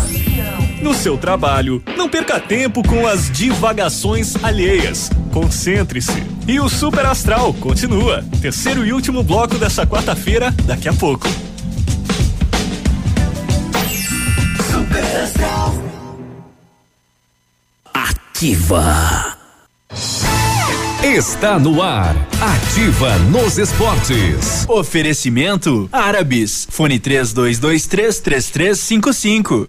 No seu trabalho, não perca tempo com as divagações alheias. Concentre-se. E o Super Astral continua. Terceiro e último bloco dessa quarta-feira, daqui a pouco. Super Astral. Ativa. Está no ar. Ativa nos esportes. Oferecimento Árabes. Fone 32233355.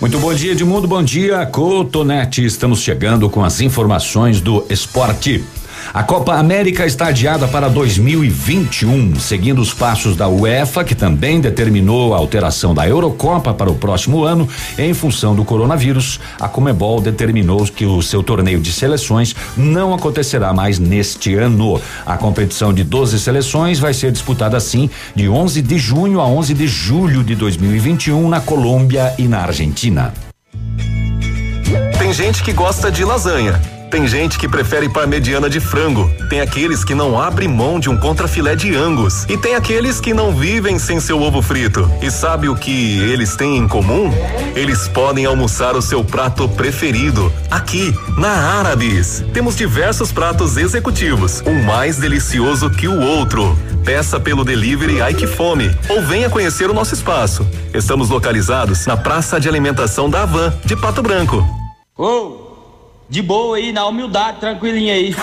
Muito bom dia, Edmundo. Bom dia, Cotonete. Estamos chegando com as informações do esporte. A Copa América está adiada para 2021, seguindo os passos da UEFA, que também determinou a alteração da Eurocopa para o próximo ano em função do coronavírus. A Comebol determinou que o seu torneio de seleções não acontecerá mais neste ano. A competição de 12 seleções vai ser disputada assim de 11 de junho a 11 de julho de 2021 na Colômbia e na Argentina. Tem gente que gosta de lasanha. Tem gente que prefere parmegiana de frango. Tem aqueles que não abrem mão de um contrafilé de angus. E tem aqueles que não vivem sem seu ovo frito. E sabe o que eles têm em comum? Eles podem almoçar o seu prato preferido aqui na Árabes. Temos diversos pratos executivos, um mais delicioso que o outro. Peça pelo delivery Ai Que Fome ou venha conhecer o nosso espaço. Estamos localizados na Praça de Alimentação da Havan, de Pato Branco. Ô, de boa aí, na humildade, tranquilinho aí.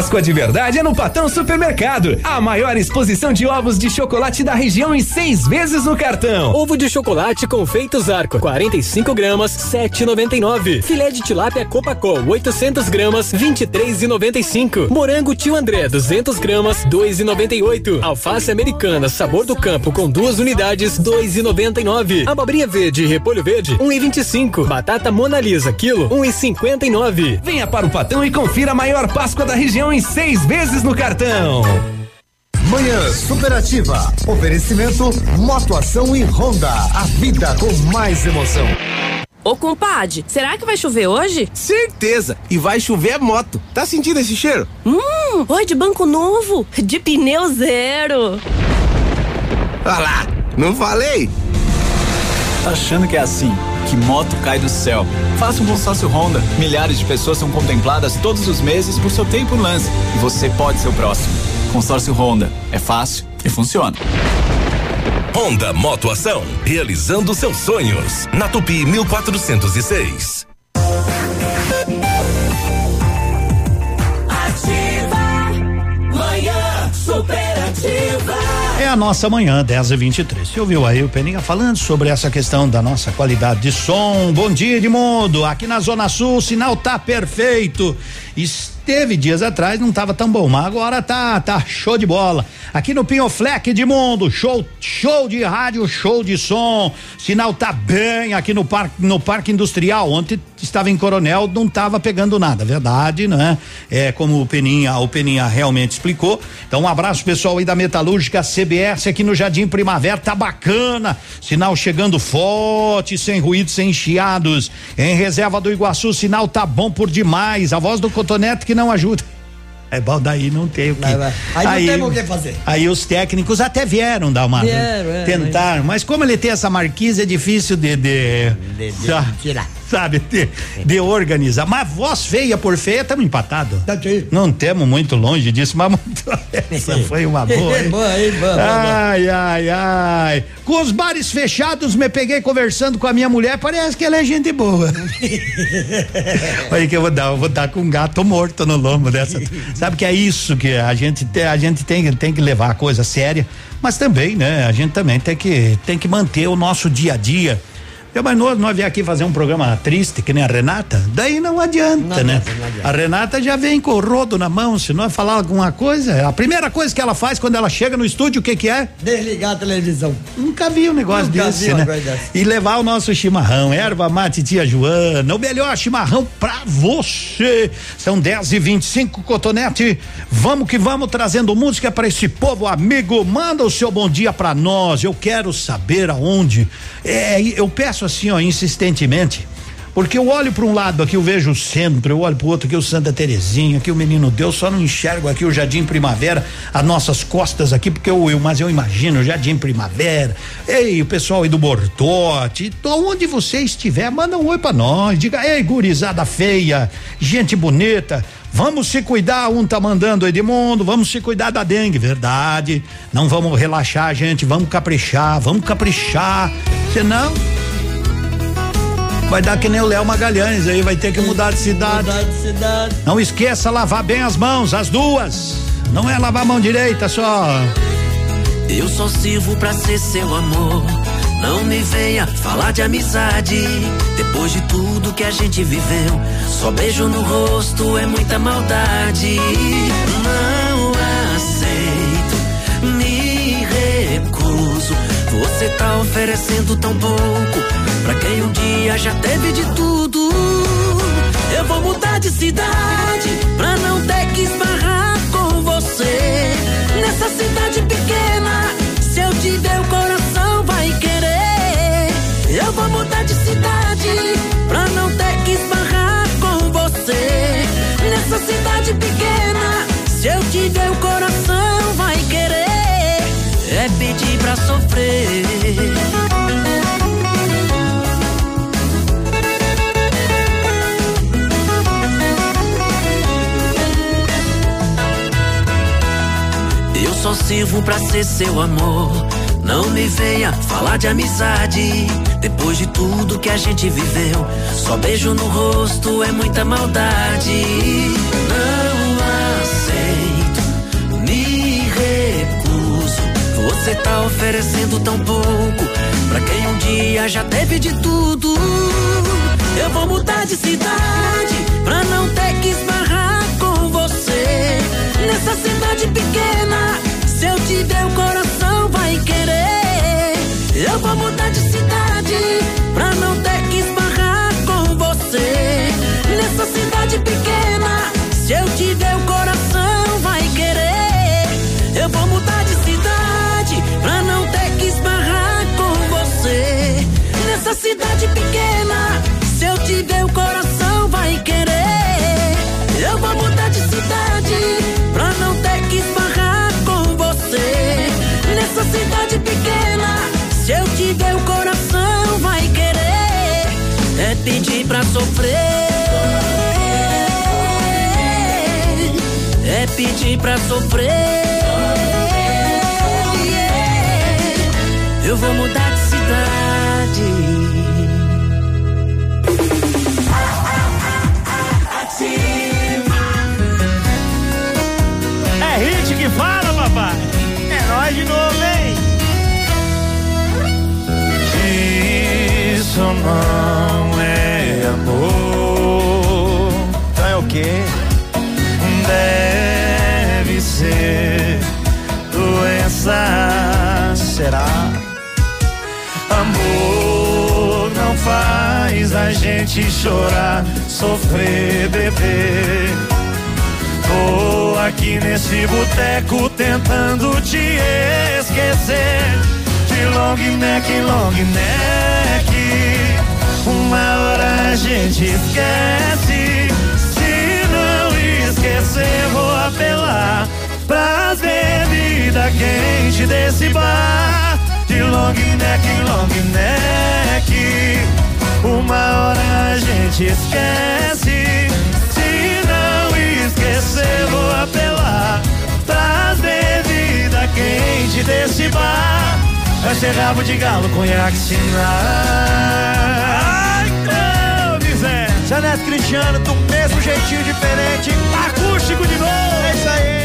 Páscoa de verdade é no Patão Supermercado. A maior exposição de ovos de chocolate da região em seis vezes no cartão. Ovo de chocolate confeito Zarco, 45 gramas, 7,99. Filé de tilápia Copacol, 800 gramas, 23,95. Morango Tio André, 200 gramas, 2,98. Alface americana, sabor do campo com duas unidades, 2,99. Abobrinha verde e repolho verde, 1,25. Batata Mona Lisa, quilo, 1,59. Venha para o Patão e confira a maior Páscoa da região em seis vezes no cartão. Manhã Superativa. Oferecimento Motoação e Honda. A vida com mais emoção. Ô compadre, será que vai chover hoje? Certeza! E vai chover moto. Tá sentindo esse cheiro? Hum, oi de banco novo, de pneu zero. Olha lá, não falei? Achando que é assim, que moto cai do céu. Faça um consórcio Honda. Milhares de pessoas são contempladas todos os meses por seu tempo lance. E você pode ser o próximo. Consórcio Honda. É fácil e funciona. Honda Motoação, realizando seus sonhos. Na Tupi 1406. A nossa manhã, 10 e 23 Você ouviu aí o Peninha falando sobre essa questão da nossa qualidade de som. Bom dia, Edmundo. Aqui na Zona Sul, o sinal tá perfeito. Esteve dias atrás, não tava tão bom, mas agora tá, tá show de bola. Aqui no Pinhofleck, Edmundo, show, show de rádio, show de som. Sinal tá bem aqui no parque, no Parque Industrial. Ontem estava em Coronel, não tava pegando nada, verdade, né? É como o Peninha, o Peninha realmente explicou. Então, um abraço pessoal aí da Metalúrgica CBS aqui no Jardim Primavera, tá bacana. Sinal chegando forte, sem ruído, sem chiados. Em reserva do Iguaçu, sinal tá bom por demais. A voz do Cotonete que não ajuda. É bom, daí não tem o que. Aí não tem o que fazer. Aí os técnicos até vieram dar uma. Vieram, é, tentar, mas como ele tem essa marquise, é difícil de. de, De- de tirar. Sabe, de, de organizar. Mas voz feia por feia, estamos empatados. Tá Não temos muito longe disso, mas muito, [laughs] essa foi uma boa. hein? [laughs] Ai, ai, ai. Com os bares fechados, me peguei conversando com a minha mulher, parece que ela é gente boa. [laughs] Olha que eu vou dar, eu vou dar com um gato morto no lombo dessa. Sabe que é isso que a gente tem, a gente tem, tem que levar a coisa séria, mas também, né? A gente também tem que tem que manter o nosso dia a dia Eu, mas nós, nós vier aqui fazer um programa triste, que nem a Renata, daí não adianta, Não né? não adianta. A Renata já vem com o rodo na mão, se nós falar alguma coisa, a primeira coisa que ela faz quando ela chega no estúdio, o que que é? Desligar a televisão. Nunca vi um negócio Nunca desse, vi né? E levar o nosso chimarrão, erva mate tia Joana, o melhor chimarrão pra você. São 10 e 25 cotonete. Vamos que vamos trazendo música pra esse povo amigo. Manda o seu bom dia pra nós. Eu quero saber aonde. É, eu peço assim, ó, insistentemente. Porque eu olho para um lado aqui, eu vejo o centro, eu olho para o outro aqui, o Santa Terezinha, aqui o Menino Deus, só não enxergo aqui o Jardim Primavera, as nossas costas aqui, porque eu, eu mas eu imagino o Jardim Primavera. Ei, o pessoal aí do Bortote, onde você estiver, manda um oi para nós, diga, ei, gurizada feia, gente bonita, Vamos se cuidar, um tá mandando Edmundo, vamos se cuidar da dengue, verdade. Não vamos relaxar, gente, vamos caprichar, vamos caprichar. Senão, Vai dar que nem o Léo Magalhães aí, vai ter que mudar de cidade. Mudar de cidade. Não esqueça lavar bem as mãos, as duas. Não é lavar a mão direita só. Eu só sirvo pra ser seu amor. Não me venha falar de amizade. Depois de tudo que a gente viveu, só beijo no rosto é muita maldade. Não aceito, me recuso. Você tá oferecendo tão pouco pra quem um dia já teve de tudo. Eu vou mudar de cidade pra não ter que esbarrar com você. Nessa cidade pequena, se eu te der o coração. Eu vou mudar de cidade pra não ter que esbarrar com você. Nessa cidade pequena, se eu te der o coração vai querer. É pedir pra sofrer. Eu só sirvo pra ser seu amor. Não me venha falar de amizade. Depois de tudo que a gente viveu, só beijo no rosto é muita maldade. Não aceito, me recuso. Você tá oferecendo tão pouco pra quem um dia já teve de tudo. Eu vou mudar de cidade pra não ter que esbarrar com você. Nessa cidade pequena, se eu te der o coração vai querer. Eu vou mudar de cidade pra não ter que esbarrar com você. Nessa cidade pequena, se eu te der o coração vai querer. Eu vou mudar de cidade pra não ter que esbarrar com você. Nessa cidade pequena, se eu te der o Pequena, se eu te der o coração vai querer. É pedir pra sofrer. É pedir pra sofrer. Eu vou mudar de cidade. É hit que fala, papai. É nós de novo, hein? Isso não é amor. Então é o quê? Deve ser doença. Será? Amor não faz a gente chorar, sofrer, beber. Tô aqui nesse boteco tentando te esquecer. De long neck, long neck. Uma hora a gente esquece. Se não esquecer, vou apelar pras bebidas quentes desse bar. De long neck, long neck. Uma hora a gente esquece. Se não esquecer, vou apelar pras bebidas quentes desse bar. Ser rabo de galo, conhaque, sinal. Zaneto Cristiano, do mesmo jeitinho diferente. Acústico de novo. É isso aí,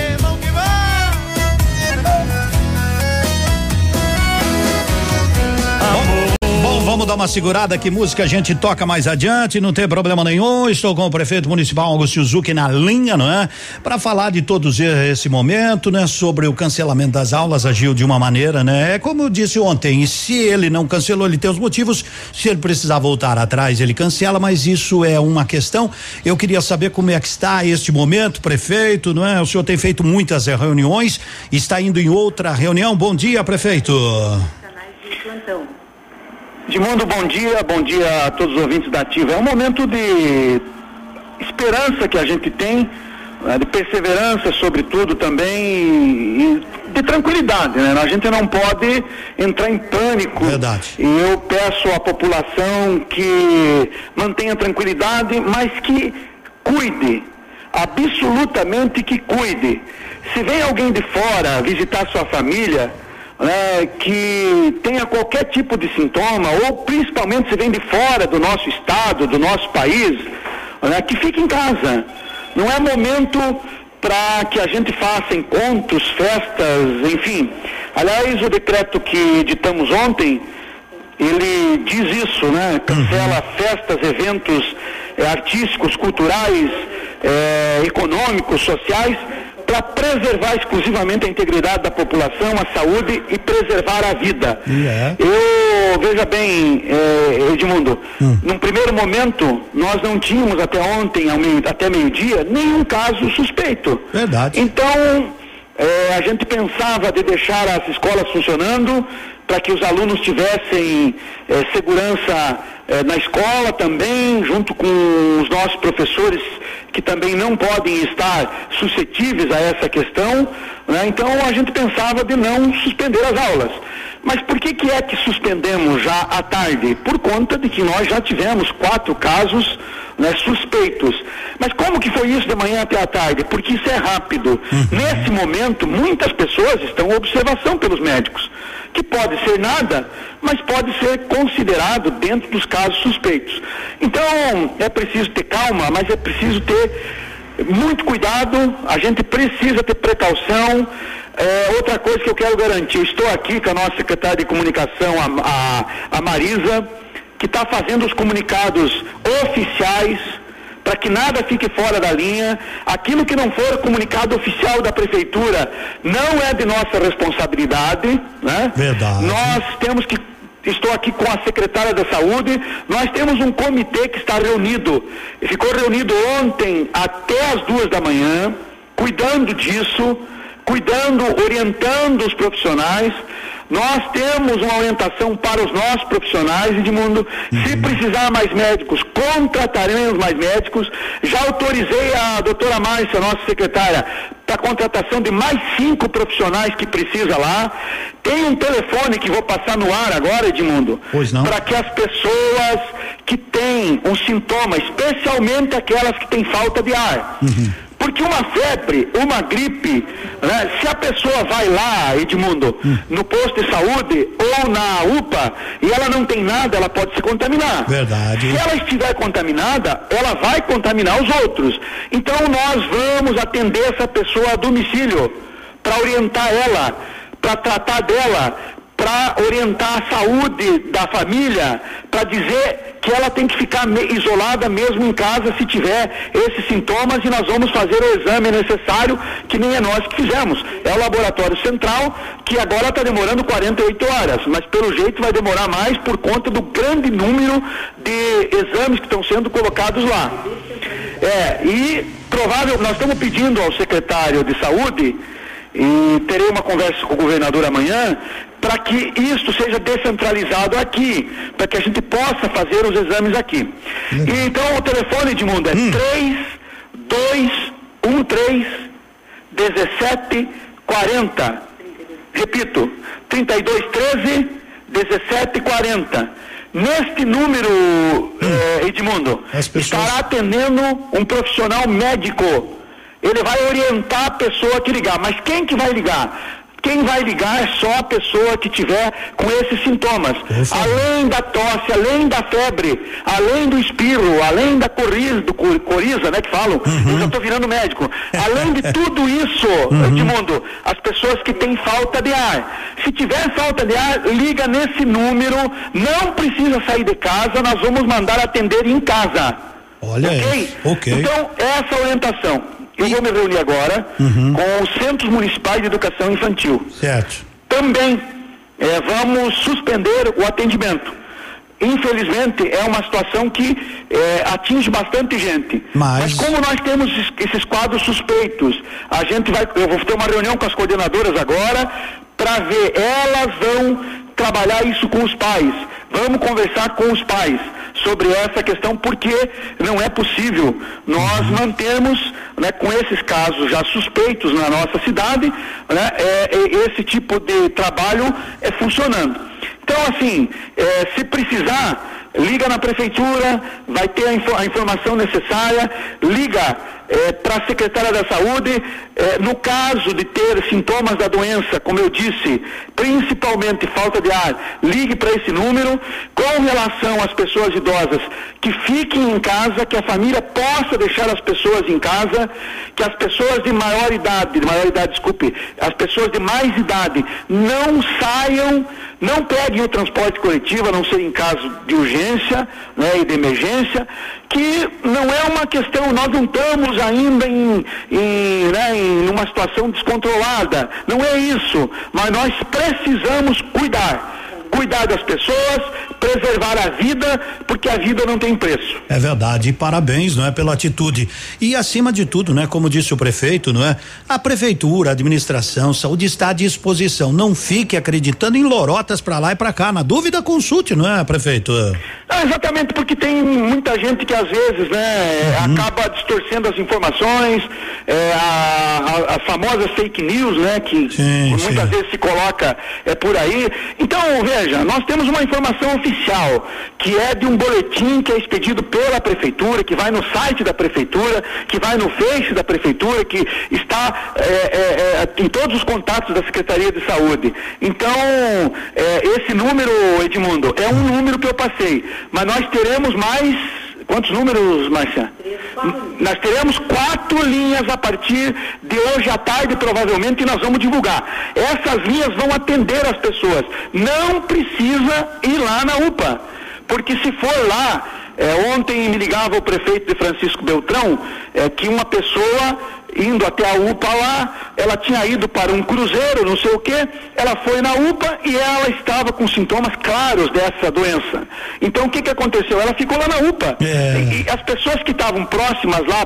vamos. Dar uma segurada que música a gente toca mais adiante, não tem problema nenhum. Estou com o prefeito municipal Augusto Suzuki na linha, não é? Para falar de todos esse momento, né? Sobre o cancelamento das aulas, agiu de uma maneira, né? É como eu disse ontem, se ele não cancelou, ele tem os motivos. Se ele precisar voltar atrás, ele cancela, mas isso é uma questão. Eu queria saber como é que está este momento, prefeito, não é? O senhor tem feito muitas reuniões, está indo em outra reunião. Bom dia, prefeito. Edmundo, bom dia, bom dia a todos os ouvintes da Ativa. É um momento de esperança que a gente tem, né, de perseverança, sobretudo também, e de tranquilidade, né? A gente não pode entrar em pânico. Verdade. E eu peço à população que mantenha tranquilidade, mas que cuide, absolutamente que cuide. Se vem alguém de fora visitar sua família, né, que tenha qualquer tipo de sintoma, ou principalmente se vem de fora do nosso estado, do nosso país, né, que fique em casa. Não é momento para que a gente faça encontros, festas, enfim. Aliás, o decreto que editamos ontem, ele diz isso, né? Cancela festas, eventos eh, artísticos, culturais, eh, econômicos, sociais, para preservar exclusivamente a integridade da população, a saúde e preservar a vida. Eu, veja bem, eh, Edmundo, num primeiro momento, nós não tínhamos até ontem, meio, até meio-dia, nenhum caso suspeito. Verdade. Então, eh, a gente pensava de deixar as escolas funcionando para que os alunos tivessem eh, segurança na escola também, junto com os nossos professores que também não podem estar suscetíveis a essa questão. né? Então a gente pensava de não suspender as aulas. Mas por que, que é que suspendemos já à tarde? Por conta de que nós já tivemos quatro casos né, suspeitos. Mas como que foi isso de manhã até à tarde? Porque isso é rápido. Nesse momento, muitas pessoas estão em observação pelos médicos, que pode ser nada, mas pode ser considerado dentro dos casos suspeitos. Então, é preciso ter calma, mas é preciso ter muito cuidado, a gente precisa ter precaução. É, outra coisa que eu quero garantir, estou aqui com a nossa secretária de comunicação, a, a, a Marisa, que está fazendo os comunicados oficiais para que nada fique fora da linha. Aquilo que não for comunicado oficial da prefeitura não é de nossa responsabilidade, né? Verdade. Nós temos que Estou aqui com a secretária da Saúde. Nós temos um comitê que está reunido, ficou reunido ontem até as duas da manhã, cuidando disso, cuidando, orientando os profissionais. Nós temos uma orientação para os nossos profissionais, Edmundo. Se precisar mais médicos, contrataremos mais médicos. Já autorizei a doutora Márcia, nossa secretária, para a contratação de mais cinco profissionais que precisa lá. Tem um telefone que vou passar no ar agora, Edmundo. Pois não. Para que as pessoas que têm um sintoma, especialmente aquelas que têm falta de ar. Porque uma febre, uma gripe, né, se a pessoa vai lá, Edmundo, no posto de saúde ou na UPA e ela não tem nada, ela pode se contaminar. Verdade. Se ela estiver contaminada, ela vai contaminar os outros. Então nós vamos atender essa pessoa a domicílio para orientar ela, para tratar dela, para orientar a saúde da família, para dizer que ela tem que ficar isolada mesmo em casa se tiver esses sintomas e nós vamos fazer o exame necessário, que nem é nós que fizemos. É o laboratório central, que agora está demorando 48 horas, mas pelo jeito vai demorar mais por conta do grande número de exames que estão sendo colocados lá. É, e provável, nós estamos pedindo ao secretário de saúde e terei uma conversa com o governador amanhã para que isso seja descentralizado aqui, para que a gente possa fazer os exames aqui. E então o telefone, Edmundo, é 3 2 1 3 17 40. Repito, 32 13 17 40. Neste número, eh, Edmundo, estará atendendo um profissional médico. Ele vai orientar a pessoa que ligar. Mas quem que vai ligar? Quem vai ligar é só a pessoa que tiver com esses sintomas. Além da tosse, além da febre, além do espirro, além da coriza, do cor- coriza, né, que falam. Eu já estou virando médico. [laughs] Além de tudo isso, Edmundo, as pessoas que têm falta de ar. Se tiver falta de ar, liga nesse número, não precisa sair de casa, nós vamos mandar atender em casa. Olha ok? aí. Ok. Então, essa orientação. Eu vou me reunir agora Uhum. com os Centros Municipais de Educação Infantil. Certo. Também eh, vamos suspender o atendimento. Infelizmente, é uma situação que eh, atinge bastante gente. Mas- como nós temos es- esses quadros suspeitos, a gente vai. Eu vou ter uma reunião com as coordenadoras agora para ver. Elas vão trabalhar isso com os pais. Vamos conversar com os pais sobre essa questão, porque não é possível nós mantermos, né, com esses casos já suspeitos na nossa cidade, né, é, é, esse tipo de trabalho é funcionando. Então, assim, é, se precisar, liga na prefeitura, vai ter a, a informação necessária, liga para a secretária da saúde, é, no caso de ter sintomas da doença, como eu disse, principalmente falta de ar, ligue para esse número. Com relação às pessoas idosas, que fiquem em casa, que a família possa deixar as pessoas em casa, que as pessoas de maior idade, de maior idade, desculpe, as pessoas de mais idade não saiam, não peguem o transporte coletivo, a não ser em caso de urgência né, e de emergência, que não é uma questão, nós não estamos ainda em, em, né, em uma situação descontrolada, não é isso, mas nós precisamos cuidar. Cuidar das pessoas, preservar a vida, porque a vida não tem preço. É verdade, e parabéns, não é, pela atitude. E acima de tudo, né, como disse o prefeito, não é? A prefeitura, a administração, saúde está à disposição. Não fique acreditando em lorotas pra lá e pra cá. Na dúvida, consulte, não é, prefeito? Ah, exatamente, porque tem muita gente que às vezes, né, acaba distorcendo as informações, é, a- a- as famosas fake news, né, que muitas vezes se coloca é, por aí. Então, veja, nós temos uma informação oficial, que é de um boletim que é expedido pela prefeitura, que vai no site da prefeitura, que vai no Face da prefeitura, que está é, é, é, em todos os contatos da Secretaria de Saúde. Então, é, esse número, Edmundo, é um número que eu passei, mas nós teremos mais. Quantos números, Márcia? Nós teremos quatro linhas a partir de hoje à tarde, provavelmente, e nós vamos divulgar. Essas linhas vão atender as pessoas. Não precisa ir lá na UPA, porque se for lá, é, ontem me ligava o prefeito de Francisco Beltrão, é, que uma pessoa indo até a UPA lá, ela tinha ido para um cruzeiro, não sei o quê, ela foi na UPA e ela estava com sintomas claros dessa doença. Então o que que aconteceu? Ela ficou lá na UPA. E, e as pessoas que estavam próximas lá,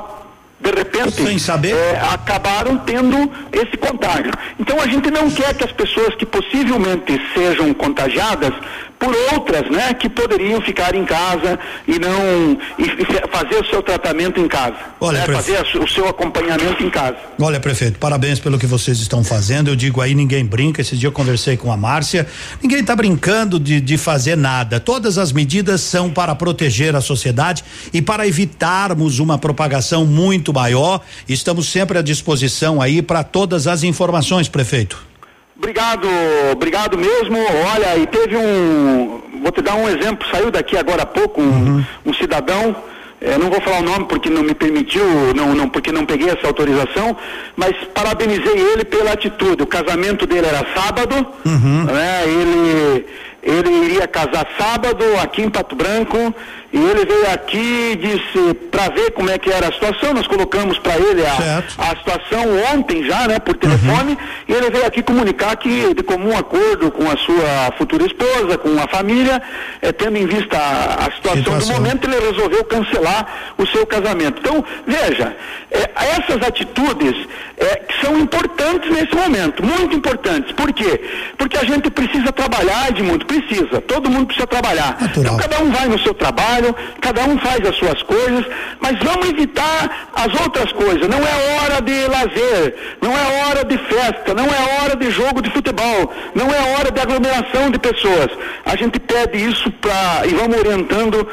de repente, é, acabaram tendo esse contágio. Então a gente não quer que as pessoas que possivelmente sejam contagiadas por outras, né, que poderiam ficar em casa e não e, e fazer o seu tratamento em casa, Olha, né, fazer a o seu acompanhamento em casa. Olha, prefeito, parabéns pelo que vocês estão fazendo. Eu digo aí, ninguém brinca. Esse dia eu conversei com a Márcia. Ninguém está brincando de, de fazer nada. Todas as medidas são para proteger a sociedade e para evitarmos uma propagação muito maior. Estamos sempre à disposição aí para todas as informações, prefeito. Obrigado, obrigado mesmo. Olha, e teve um, vou te dar um exemplo, saiu daqui agora há pouco um, um cidadão, eh, não vou falar o nome porque não me permitiu, não, não, porque não peguei essa autorização, mas parabenizei ele pela atitude. O casamento dele era sábado, né? Ele ele iria casar sábado aqui em Pato Branco e ele veio aqui e disse para ver como é que era a situação. Nós colocamos para ele a, a situação ontem já, né, por telefone, e ele veio aqui comunicar que de comum acordo com a sua futura esposa, com a família, eh, tendo em vista a, a situação, do momento, ele resolveu cancelar o seu casamento. Então, veja, eh, essas atitudes eh, que são importantes nesse momento, muito importantes. Por quê? Porque a gente precisa trabalhar, Edmundo, precisa. Todo mundo precisa trabalhar. Então, cada um vai no seu trabalho, cada um faz as suas coisas, mas vamos evitar as outras coisas. Não é hora de lazer, não é hora de festa, não é hora de jogo de futebol, não é hora de aglomeração de pessoas. A gente pede isso pra, e vamos orientando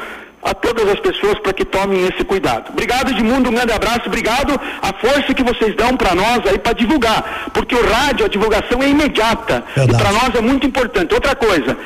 a todas as pessoas para que tomem esse cuidado. Obrigado, Edmundo, um grande abraço, obrigado a força que vocês dão para nós aí para divulgar, porque o rádio, a divulgação é imediata. Verdade. E para nós é muito importante. Outra coisa,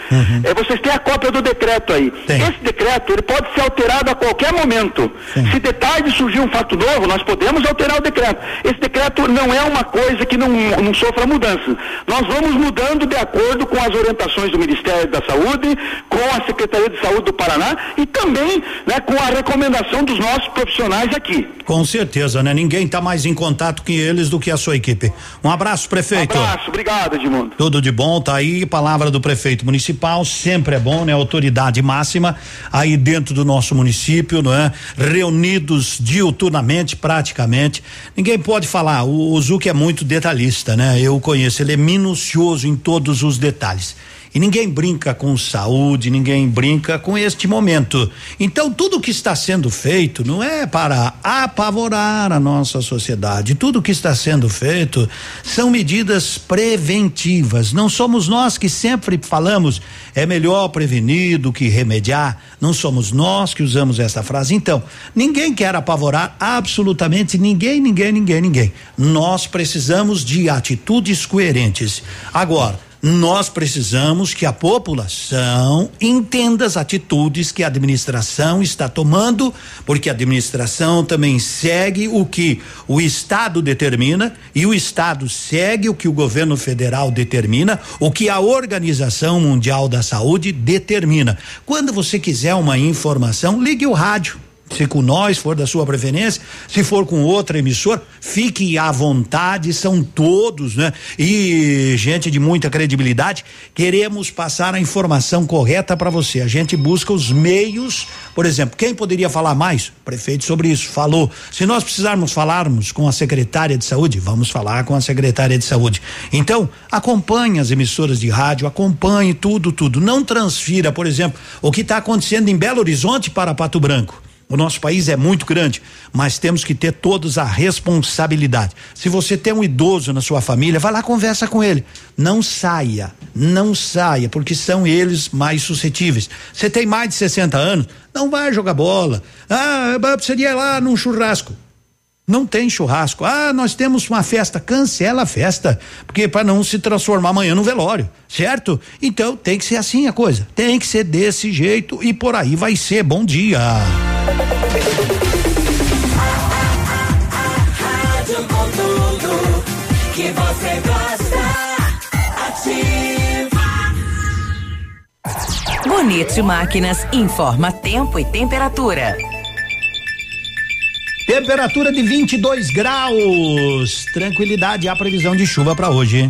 é, vocês têm a cópia do decreto aí. Esse decreto, ele pode ser alterado a qualquer momento. Se de tarde surgir um fato novo, nós podemos alterar o decreto. Esse decreto não é uma coisa que não, não sofra mudança. Nós vamos mudando de acordo com as orientações do Ministério da Saúde, com a Secretaria de Saúde do Paraná e também né, com a recomendação dos nossos profissionais aqui. Com certeza, né? Ninguém está mais em contato com eles do que a sua equipe. Um abraço, prefeito. Um abraço, obrigado, Edmundo. Tudo de bom, tá aí, palavra do prefeito municipal, sempre é bom, né? Autoridade máxima aí dentro do nosso município, não é? Reunidos diuturnamente, praticamente. Ninguém pode falar, o, o Zuc é muito detalhista, né? Eu o conheço, ele é minucioso em todos os detalhes. E ninguém brinca com saúde, ninguém brinca com este momento. Então, tudo que está sendo feito não é para apavorar a nossa sociedade. Tudo que está sendo feito são medidas preventivas. Não somos nós que sempre falamos é melhor prevenir do que remediar. Não somos nós que usamos essa frase. Então, ninguém quer apavorar absolutamente ninguém, ninguém, ninguém, ninguém. Nós precisamos de atitudes coerentes. Agora, nós precisamos que a população entenda as atitudes que a administração está tomando, porque a administração também segue o que o Estado determina e o Estado segue o que o governo federal determina, o que a Organização Mundial da Saúde determina. Quando você quiser uma informação, ligue o rádio. Se com nós for da sua preferência, se for com outra emissora, fique à vontade, são todos, né? E gente de muita credibilidade, queremos passar a informação correta para você. A gente busca os meios, por exemplo, quem poderia falar mais? O prefeito sobre isso falou. Se nós precisarmos falarmos com a secretária de saúde, vamos falar com a secretária de saúde. Então, acompanhe as emissoras de rádio, acompanhe tudo, tudo. Não transfira, por exemplo, o que está acontecendo em Belo Horizonte para Pato Branco. O nosso país é muito grande, mas temos que ter todos a responsabilidade. Se você tem um idoso na sua família, vai lá conversa com ele. Não saia, não saia, porque são eles mais suscetíveis. Você tem mais de 60 anos, não vai jogar bola. Ah, seria ir lá num churrasco. Não tem churrasco. Ah, nós temos uma festa. Cancela a festa, porque para não se transformar amanhã no velório, certo? Então tem que ser assim a coisa. Tem que ser desse jeito e por aí vai ser. Bom dia. Bonito Máquinas informa tempo e temperatura. Temperatura de 22 graus. Tranquilidade, há previsão de chuva para hoje.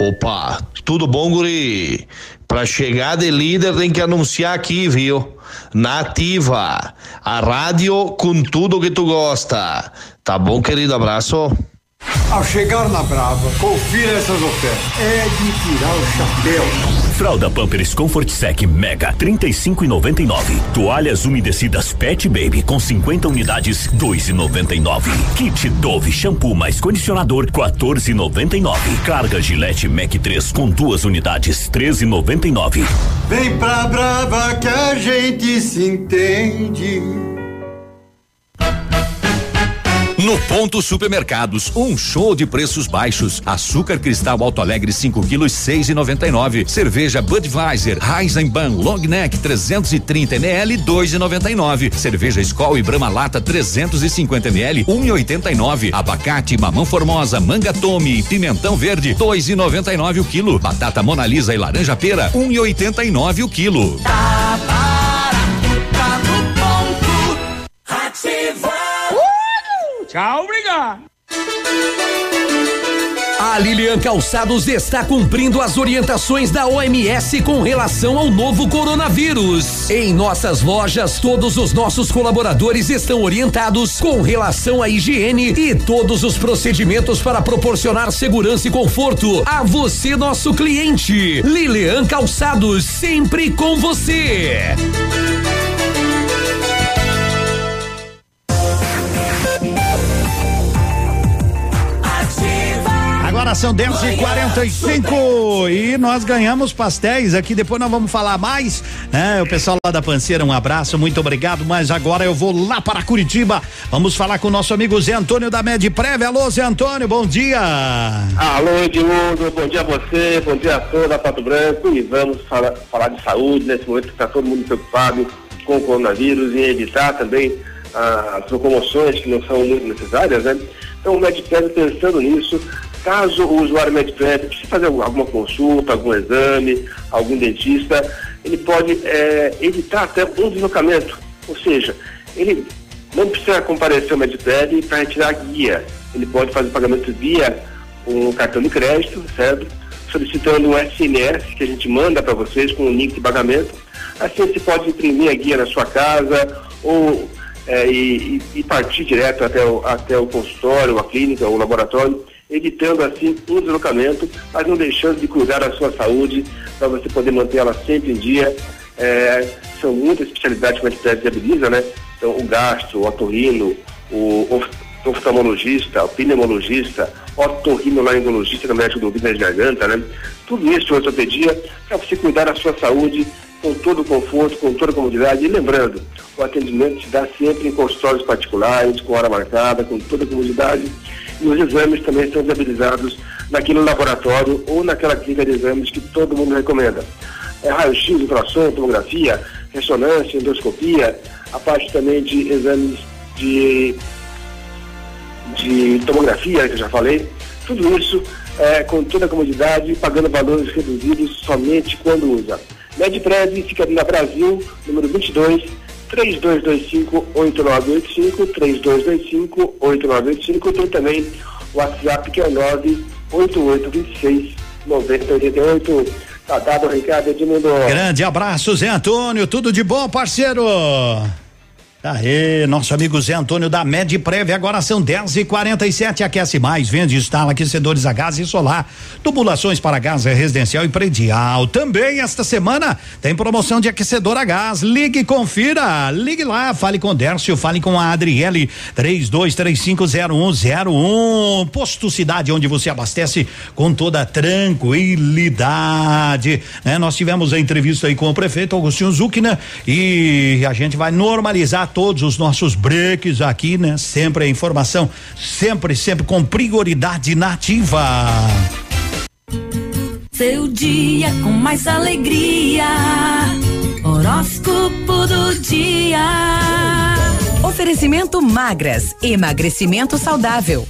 Opa, tudo bom, guri? Pra chegar de líder tem que anunciar aqui, viu? Nativa, a rádio com tudo que tu gosta. Tá bom, querido? Abraço. Ao chegar na Brava, confira essas ofertas. É de tirar o chapéu. Fralda Pampers Comfort Sec Mega 35,99. Toalhas umedecidas Pet Baby com 50 unidades 2,99. Kit Dove shampoo mais condicionador 14,99. Carga Gillette Mac 3 com duas unidades 13,99. Vem pra Brava que a gente se entende. No Ponto Supermercados, um show de preços baixos. Açúcar cristal Alto Alegre 5 quilos 6,99. Cerveja Budweiser Heisenbahn Long Neck 330 ml 2,99. Cerveja Skol e Brahma Lata 350 ml 1,89. Abacate Mamão Formosa Manga Tome e Pimentão Verde 2,99 o quilo. Batata Mona Lisa e laranja pera 1,89 o quilo. Tá barato, Tchau, obrigado. A Lilian Calçados está cumprindo as orientações da OMS com relação ao novo coronavírus. Em nossas lojas, todos os nossos colaboradores estão orientados com relação à higiene e todos os procedimentos para proporcionar segurança e conforto a você, nosso cliente. Lilian Calçados, sempre com você. São 10 e 45 e nós ganhamos pastéis aqui. Depois nós vamos falar mais. Né? O pessoal lá da Panceira, um abraço, muito obrigado. Mas agora eu vou lá para Curitiba. Vamos falar com o nosso amigo Zé Antônio da Medprev. Alô, Zé Antônio, bom dia. Alô, Edmundo, bom dia a você, bom dia a toda a Pato Branco e vamos falar, falar de saúde nesse momento que está todo mundo preocupado com o coronavírus e evitar também ah, as locomoções que não são muito necessárias, né? Então o Medprev pensando nisso, caso o usuário Medprev precise fazer alguma consulta, algum exame, algum dentista, ele pode eh, evitar até um deslocamento, ou seja, ele não precisa comparecer ao Medprev para retirar a guia, ele pode fazer pagamento via um cartão de crédito, certo? Solicitando um SMS que a gente manda para vocês com o link de pagamento. Assim você pode imprimir a guia na sua casa ou e, e- e partir direto até o, até o consultório, a clínica, o laboratório, evitando assim um deslocamento, mas não deixando de cuidar da sua saúde para você poder manter ela sempre em dia. Eh, são muitas especialidades que a gente viabiliza, né? Então, o gastro, o otorrino, o of- oftalmologista, o pneumologista, otorrinolaringologista, que é o médico do ouvido e da garganta, né? Tudo isso, ortopedia, para você cuidar da sua saúde com todo o conforto, com toda a comodidade. E lembrando, o atendimento se dá sempre em consultórios particulares, com hora marcada, com toda a comodidade. E os exames também são viabilizados naquele laboratório ou naquela clínica de exames que todo mundo recomenda. É raio-x, ultrassom, tomografia, ressonância, endoscopia, a parte também de exames de, de tomografia, que eu já falei. Tudo isso é, com toda a comodidade, pagando valores reduzidos somente quando usa. Medprev fica na Brasil, número 22, 3225-8985, 3225-8985. Tem também o WhatsApp que é o 98826-9088. Tá dado o recado, Edmundo. Grande abraço, Zé Antônio. Tudo de bom, parceiro. Aê, nosso amigo Zé Antônio da Medprev, agora são 10 e 47 aquece mais, vende instala aquecedores a gás e solar, tubulações para gás residencial e predial. Um. Também esta semana tem promoção de aquecedor a gás. Ligue confira. Ligue lá, fale com o Dércio, fale com a Adriele 32350101. Posto Cidade, onde você abastece com toda tranquilidade. né? Nós tivemos a entrevista aí com o prefeito Agostinho Zucchina e a gente vai normalizar todos os nossos breaks aqui, né? Sempre a informação, sempre, sempre com prioridade nativa. Seu dia com mais alegria. Horóscopo do dia. Oferecimento magras, emagrecimento saudável.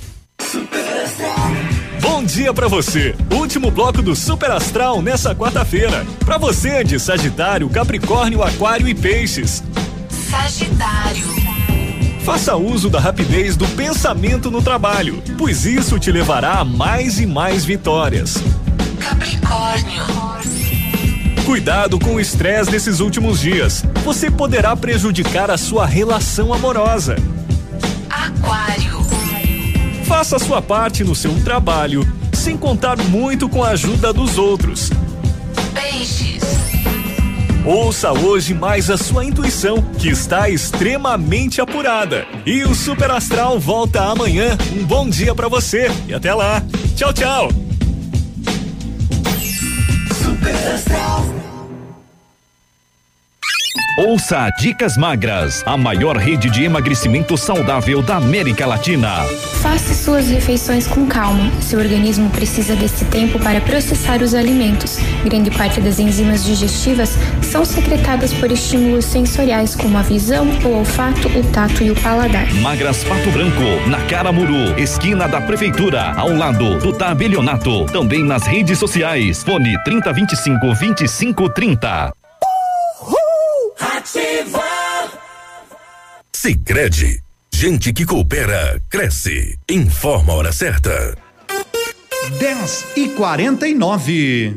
Bom dia pra você. Último bloco do Super Astral nessa quarta-feira. Pra você de Sagitário, Capricórnio, Aquário e Peixes. Sagitário. Faça uso da rapidez do pensamento no trabalho, pois isso te levará a mais e mais vitórias. Capricórnio. Cuidado com o estresse desses últimos dias. Você poderá prejudicar a sua relação amorosa. Aquário. Faça a sua parte no seu trabalho, sem contar muito com a ajuda dos outros. Peixes. Ouça hoje mais a sua intuição, que está extremamente apurada. E o Super Astral volta amanhã. Um bom dia pra você e até lá. Tchau, tchau. Ouça Dicas Magras, a maior rede de emagrecimento saudável da América Latina. Faça suas refeições com calma. Seu organismo precisa desse tempo para processar os alimentos. Grande parte das enzimas digestivas são secretadas por estímulos sensoriais como a visão, o olfato, o tato e o paladar. Magras Pato Branco, na Caramuru, esquina da Prefeitura, ao lado do Tabelionato. Também nas redes sociais. Fone 3025 2530. Sicredi, gente que coopera cresce. Informa a hora certa. 10 e 49.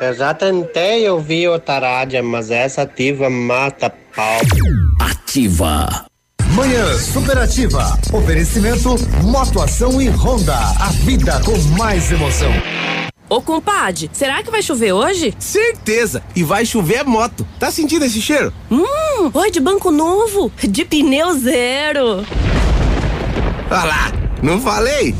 Eu já tentei ouvir outra rádio, mas essa ativa mata pau. Ativa. Manhã Superativa. Oferecimento Motoação e Honda. A vida com mais emoção. Ô compadre, será que vai chover hoje? Certeza! E vai chover moto. Tá sentindo esse cheiro? Hum, oi de banco novo, de pneu zero. Olha lá, não falei?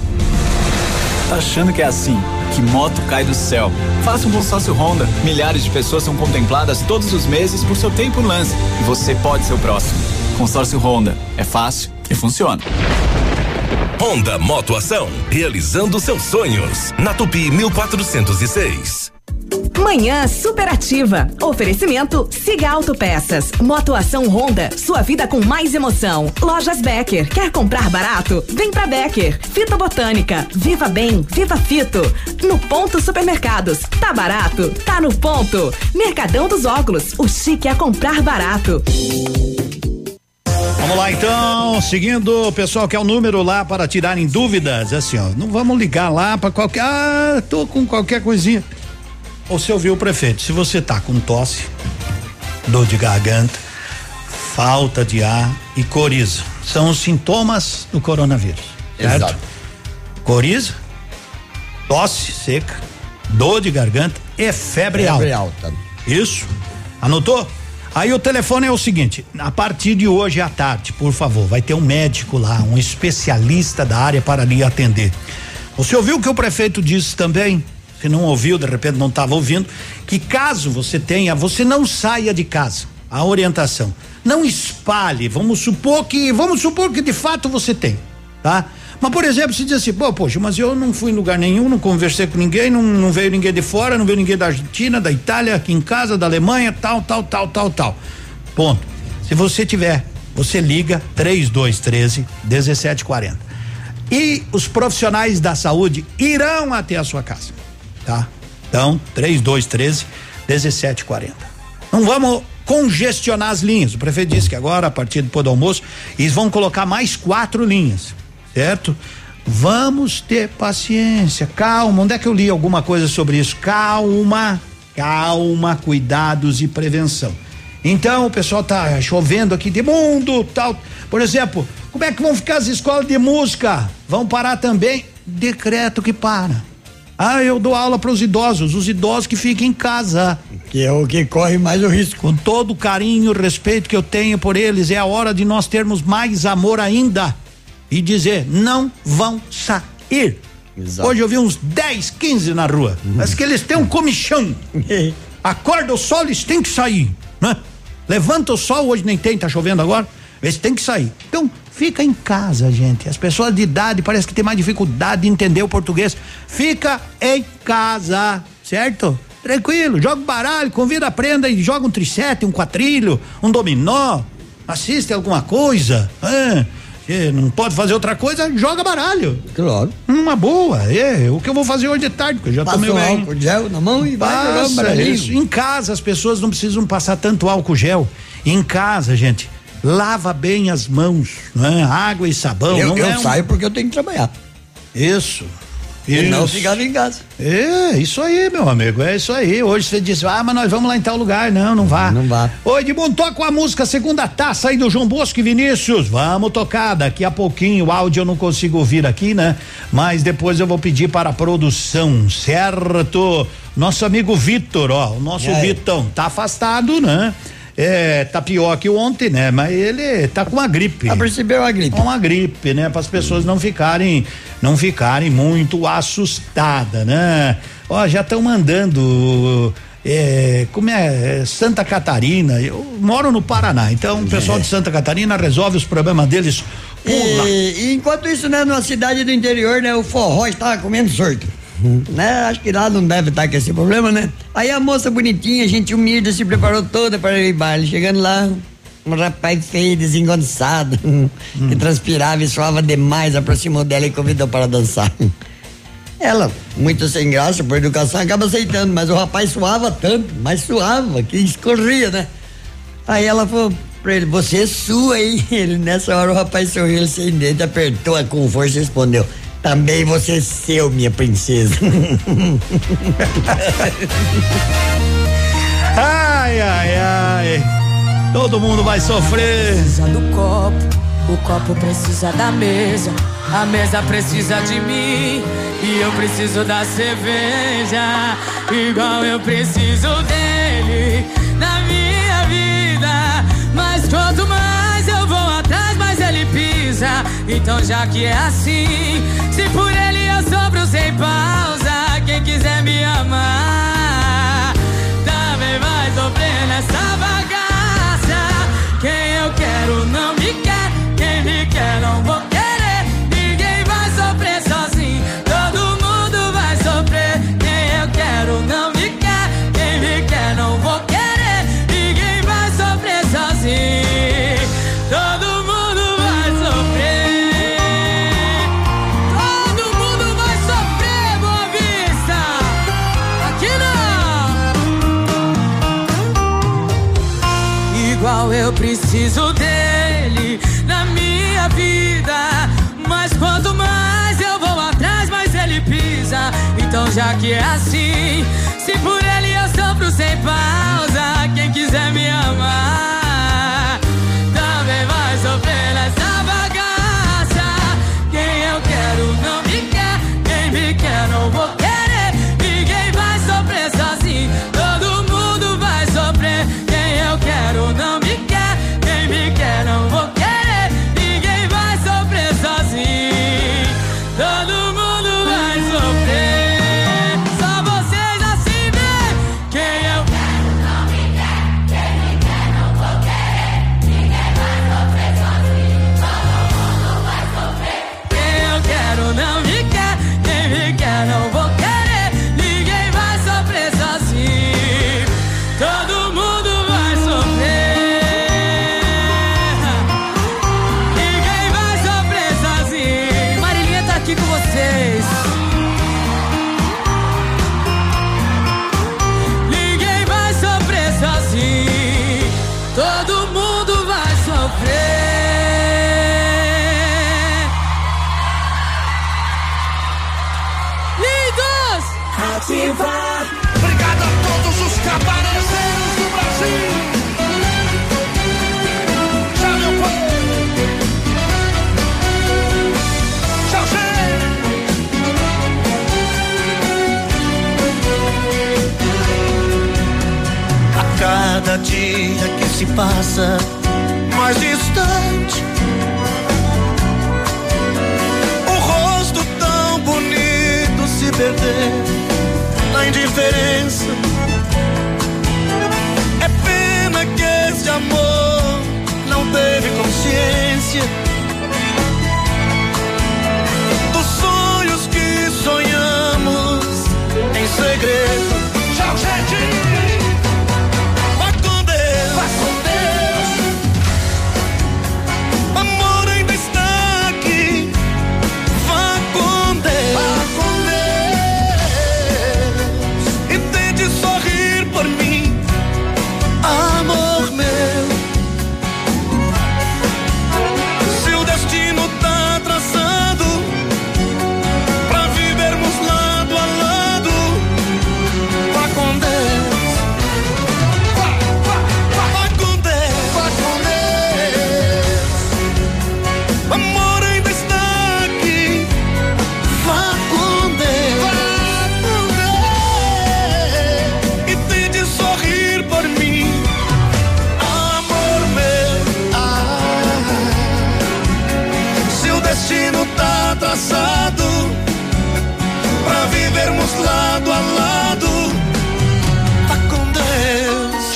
Tá achando que é assim? Que moto cai do céu? Faça um consórcio Honda. Milhares de pessoas são contempladas todos os meses por seu tempo no lance. E você pode ser o próximo. Consórcio Honda. É fácil e funciona. Honda Motoação, realizando seus sonhos. Na Tupi 1406. Manhã superativa. Oferecimento Siga Autopeças. Motoação Honda. Sua vida com mais emoção. Lojas Becker. Quer comprar barato? Vem pra Becker. Fito Botânica. Viva Bem. Viva Fito. No Ponto Supermercados. Tá barato? Tá no ponto. Mercadão dos Óculos. O chique é comprar barato. Vamos lá então, seguindo o pessoal que é o número lá para tirarem dúvidas, assim ó, não vamos ligar lá para qualquer, ah, tô com qualquer coisinha. Você ouviu o prefeito, se você tá com tosse, dor de garganta, falta de ar e coriza, são os sintomas do coronavírus, certo? Exato. Coriza, tosse seca, dor de garganta e febre, Febre alta. alta. Isso. Anotou? Aí o telefone é o seguinte: a partir de hoje à tarde, por favor, vai ter um médico lá, um especialista da área para lhe atender. Você ouviu o que o prefeito disse também? Se não ouviu, de repente não estava ouvindo, que caso você tenha, você não saia de casa. A orientação. Não espalhe, vamos supor que, vamos supor que de fato você tem, tá? Mas, por exemplo, se diz assim, pô, poxa, mas eu não fui em lugar nenhum, não conversei com ninguém, não, não veio ninguém de fora, não veio ninguém da Argentina, da Itália, aqui em casa, da Alemanha, tal, tal, tal, tal, tal. Ponto. Se você tiver, você liga 3213 1740. E os profissionais da saúde irão até a sua casa, tá? Então, 3213 1740. Não vamos congestionar as linhas. O prefeito disse que agora, a partir do pôr do almoço, eles vão colocar mais quatro linhas, certo? Vamos ter paciência, calma. Onde é que eu li alguma coisa sobre isso? Calma, calma, cuidados e prevenção. Então, o pessoal tá chovendo aqui de mundo, tal. Por exemplo, como é que vão ficar as escolas de música? Vão parar também? Decreto que para. Ah, eu dou aula para os idosos, os idosos que ficam em casa. Que é o que corre mais o risco. Com todo o carinho e respeito que eu tenho por eles, é a hora de nós termos mais amor ainda e dizer: não vão sair. Hoje eu vi uns 10, 15 na rua. Mas que eles têm um comichão. [laughs] Acorda o sol, eles têm que sair. Né? Levanta o sol, hoje nem tem, tá chovendo agora. Eles têm que sair. Então, fica em casa, gente. As pessoas de idade parece que tem mais dificuldade de entender o português. Fica em casa, certo? Tranquilo, joga um baralho, convida a prenda e joga um tricete, um quatrilho, um dominó, assiste alguma coisa. Ah, não pode fazer outra coisa, joga baralho. Claro. Uma boa, é. O que eu vou fazer hoje de tarde, porque eu já Passa tomei bem. álcool gel na mão e vai jogar um Passa isso. Em casa as pessoas não precisam passar tanto álcool gel. Em casa, gente, lava bem as mãos, né? Água e sabão. Eu, não eu é um- saio porque eu tenho que trabalhar. Isso. E não ficava em casa. É, isso aí, meu amigo, é isso aí. Hoje você disse, ah, mas nós vamos lá em tal lugar. Não, não vá. Não vá. Oi, bom toca com a música Segunda Taça aí do João Bosco e Vinícius. Vamos tocar daqui a pouquinho. O áudio eu não consigo ouvir aqui, né? Mas depois eu vou pedir para a produção, certo? Nosso amigo Vitor, ó, o nosso? Vitão tá afastado, né? É, tá pior que ontem, né? Mas ele tá com uma gripe. Ah, percebeu a gripe? Uma gripe, né? Para as pessoas não ficarem, não ficarem muito assustadas, né? Ó, já estão mandando. é, como é, é, Santa Catarina, eu moro no Paraná, então o pessoal de Santa Catarina resolve os problemas deles E, e enquanto isso, né, numa cidade do interior, né, o forró estava comendo sorto. Né? Acho que lá não deve estar com esse problema, né? Aí a moça bonitinha, gente humilde, se preparou toda para ir baile. Chegando lá, um rapaz feio, desengonçado, que transpirava e suava demais, aproximou dela e convidou para dançar. Ela, muito sem graça, por educação, acaba aceitando, mas o rapaz suava tanto, mas suava, que escorria, né? Aí ela falou pra ele, você sua aí. [laughs] Ele, nessa hora o rapaz sorriu, ele sem dente, apertou-a com força e respondeu, também você é seu, minha princesa. [laughs] Ai, ai, ai. Todo mundo vai sofrer. Precisa do copo, o copo precisa da mesa, a mesa precisa de mim e eu preciso da cerveja, igual eu preciso dele Então já que é assim, se por ele eu sobro sem pausa, quem quiser me amar também vai sofrer nessa bagaça. Quem eu quero não me quer, quem me quer não vou preciso dele na minha vida. Mas quanto mais eu vou atrás, mais ele pisa. Então já que é assim, passa mais distante, o rosto tão bonito se perder na indiferença. É pena que esse amor não teve consciência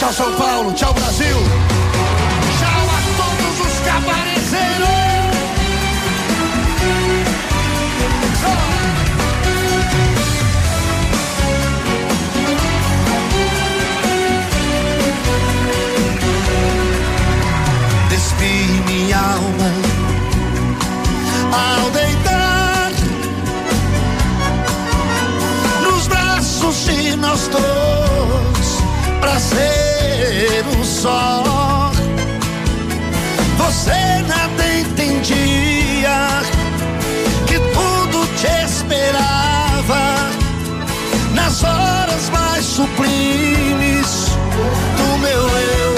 Tchau, São Paulo. Tchau, Brasil. Tchau a todos os que apareceram. Despi minha alma ao deitar nos braços de nós dois pra ser um só. Você nada entendia que tudo te esperava nas horas mais sublimes do meu eu.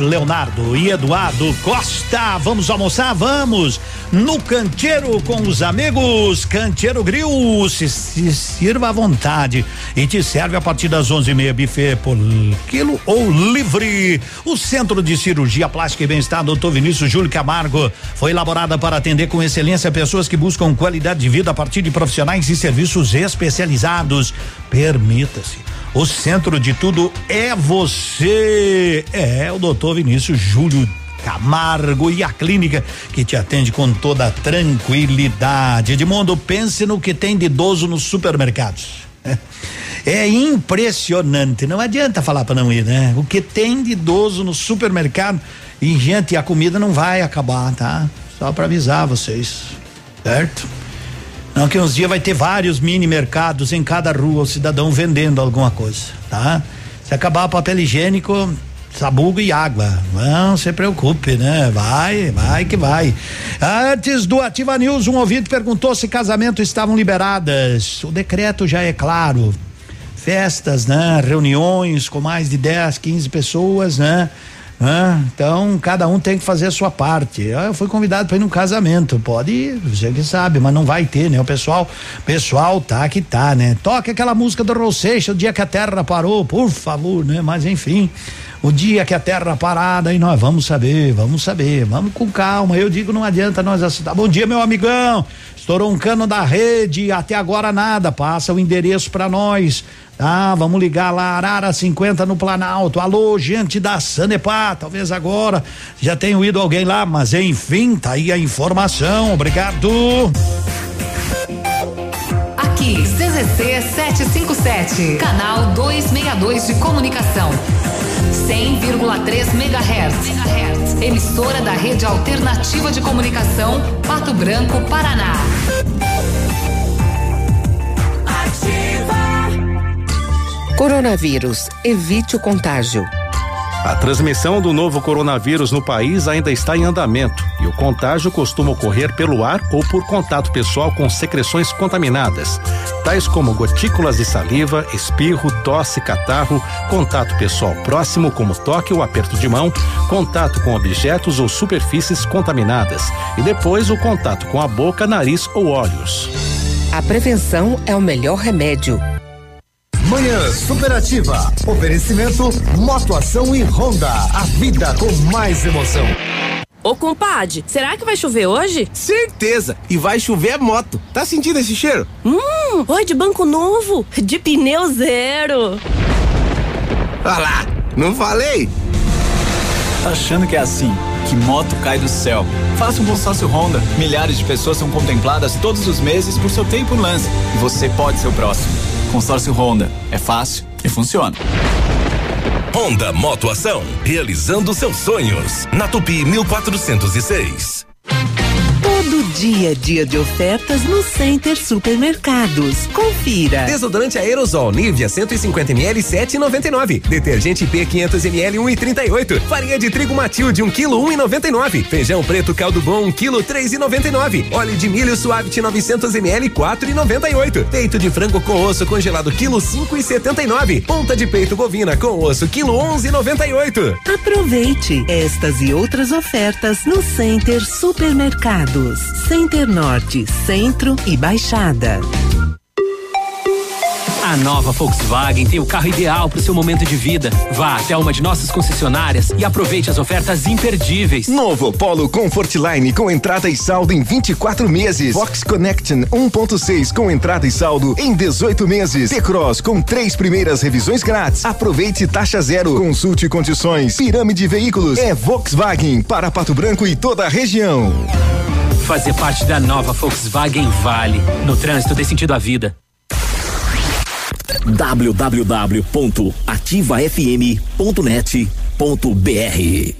Leonardo e Eduardo Costa. Vamos almoçar? Vamos! No Canteiro com os amigos. Canteiro Grill. Se, se sirva à vontade. E te serve a partir das onze e meia. Buffet por quilo ou livre. O Centro de Cirurgia Plástica e Bem-Estar, Dr. Vinícius Júlio Camargo. Foi elaborada para atender com excelência pessoas que buscam qualidade de vida a partir de profissionais e serviços especializados. Permita-se. O centro de tudo é você. É o doutor Vinícius Júlio Camargo e a clínica que te atende com toda tranquilidade. Edmundo, pense no que tem de idoso nos supermercados. É impressionante, não adianta falar para não ir, né? O que tem de idoso no supermercado e gente, a comida não vai acabar, tá? Só para avisar vocês, certo? Que uns dias vai ter vários mini mercados em cada rua, o cidadão vendendo alguma coisa, tá? Se acabar papel higiênico, sabugo e água. Não se preocupe, né? Vai, vai que vai. Antes do Ativa News, um ouvinte perguntou se casamentos estavam liberadas. O decreto já é claro. Festas, né? Reuniões com mais de 10, 15 pessoas, né? Ah, então, cada um tem que fazer a sua parte. Ah, Eu fui convidado para ir num casamento. Pode ir, você que sabe, mas não vai ter, né? O pessoal, pessoal tá que tá, né? Toque aquela música do Rosseixa, o dia que a terra parou, por favor, né? Mas enfim, o dia que a terra parada, e nós vamos saber, vamos saber, vamos com calma. Eu digo, não adianta nós assinar. Bom dia, meu amigão. Estourou um cano da rede, até agora nada. Passa o endereço para nós. Tá, vamos ligar lá, Arara 50 no Planalto. Alô, gente da Sanepar, talvez agora já tenha ido alguém lá, mas enfim, tá aí a informação. Obrigado. Aqui, CZC 757, canal 262 de comunicação. 100,3 MHz. Emissora da Rede Alternativa de Comunicação, Pato Branco, Paraná. Coronavírus. Evite o contágio. A transmissão do novo coronavírus no país ainda está em andamento e o contágio costuma ocorrer pelo ar ou por contato pessoal com secreções contaminadas, tais como gotículas de saliva, espirro, tosse, catarro, contato pessoal próximo, como toque ou aperto de mão, contato com objetos ou superfícies contaminadas e depois o contato com a boca, nariz ou olhos. A prevenção é o melhor remédio. Manhã Superativa. Oferecimento Motoação e Honda. A vida com mais emoção. Ô, compadre, será que vai chover hoje? Certeza! E vai chover moto. Tá sentindo esse cheiro? Hum, oi de banco novo, de pneu zero. Olha lá, não falei? Achando que é assim, que moto cai do céu. Faça um consórcio Honda. Milhares de pessoas são contempladas todos os meses por seu tempo no lance. E você pode ser o próximo. Consórcio Honda. É fácil e funciona. Honda Motoação, realizando seus sonhos. Na Tupi 1406. Dia a dia de ofertas no Center Supermercados. Confira. Desodorante aerosol Nivea 150 ml 7,99. Detergente P 500 ml 1,38. Farinha de trigo Matilde 1 kg 1,99. Feijão preto caldo bom 1 kg 3,99. Óleo de milho Suavit 900 ml 4,98. Peito de frango com osso congelado quilo 5,79. Ponta de peito bovina com osso quilo 11,98. Aproveite estas e outras ofertas no Center Supermercados. Center Norte, Centro e Baixada. A nova Volkswagen tem o carro ideal para o seu momento de vida. Vá até uma de nossas concessionárias e aproveite as ofertas imperdíveis. Novo Polo Comfortline com entrada e saldo em 24 meses. Vox Connection 1.6 com entrada e saldo em 18 meses. T-Cross com três primeiras revisões grátis. Aproveite taxa zero. Consulte condições. Pirâmide Veículos é Volkswagen para Pato Branco e toda a região. Fazer parte da nova Volkswagen vale. No trânsito dê sentido à vida. www.ativafm.net.br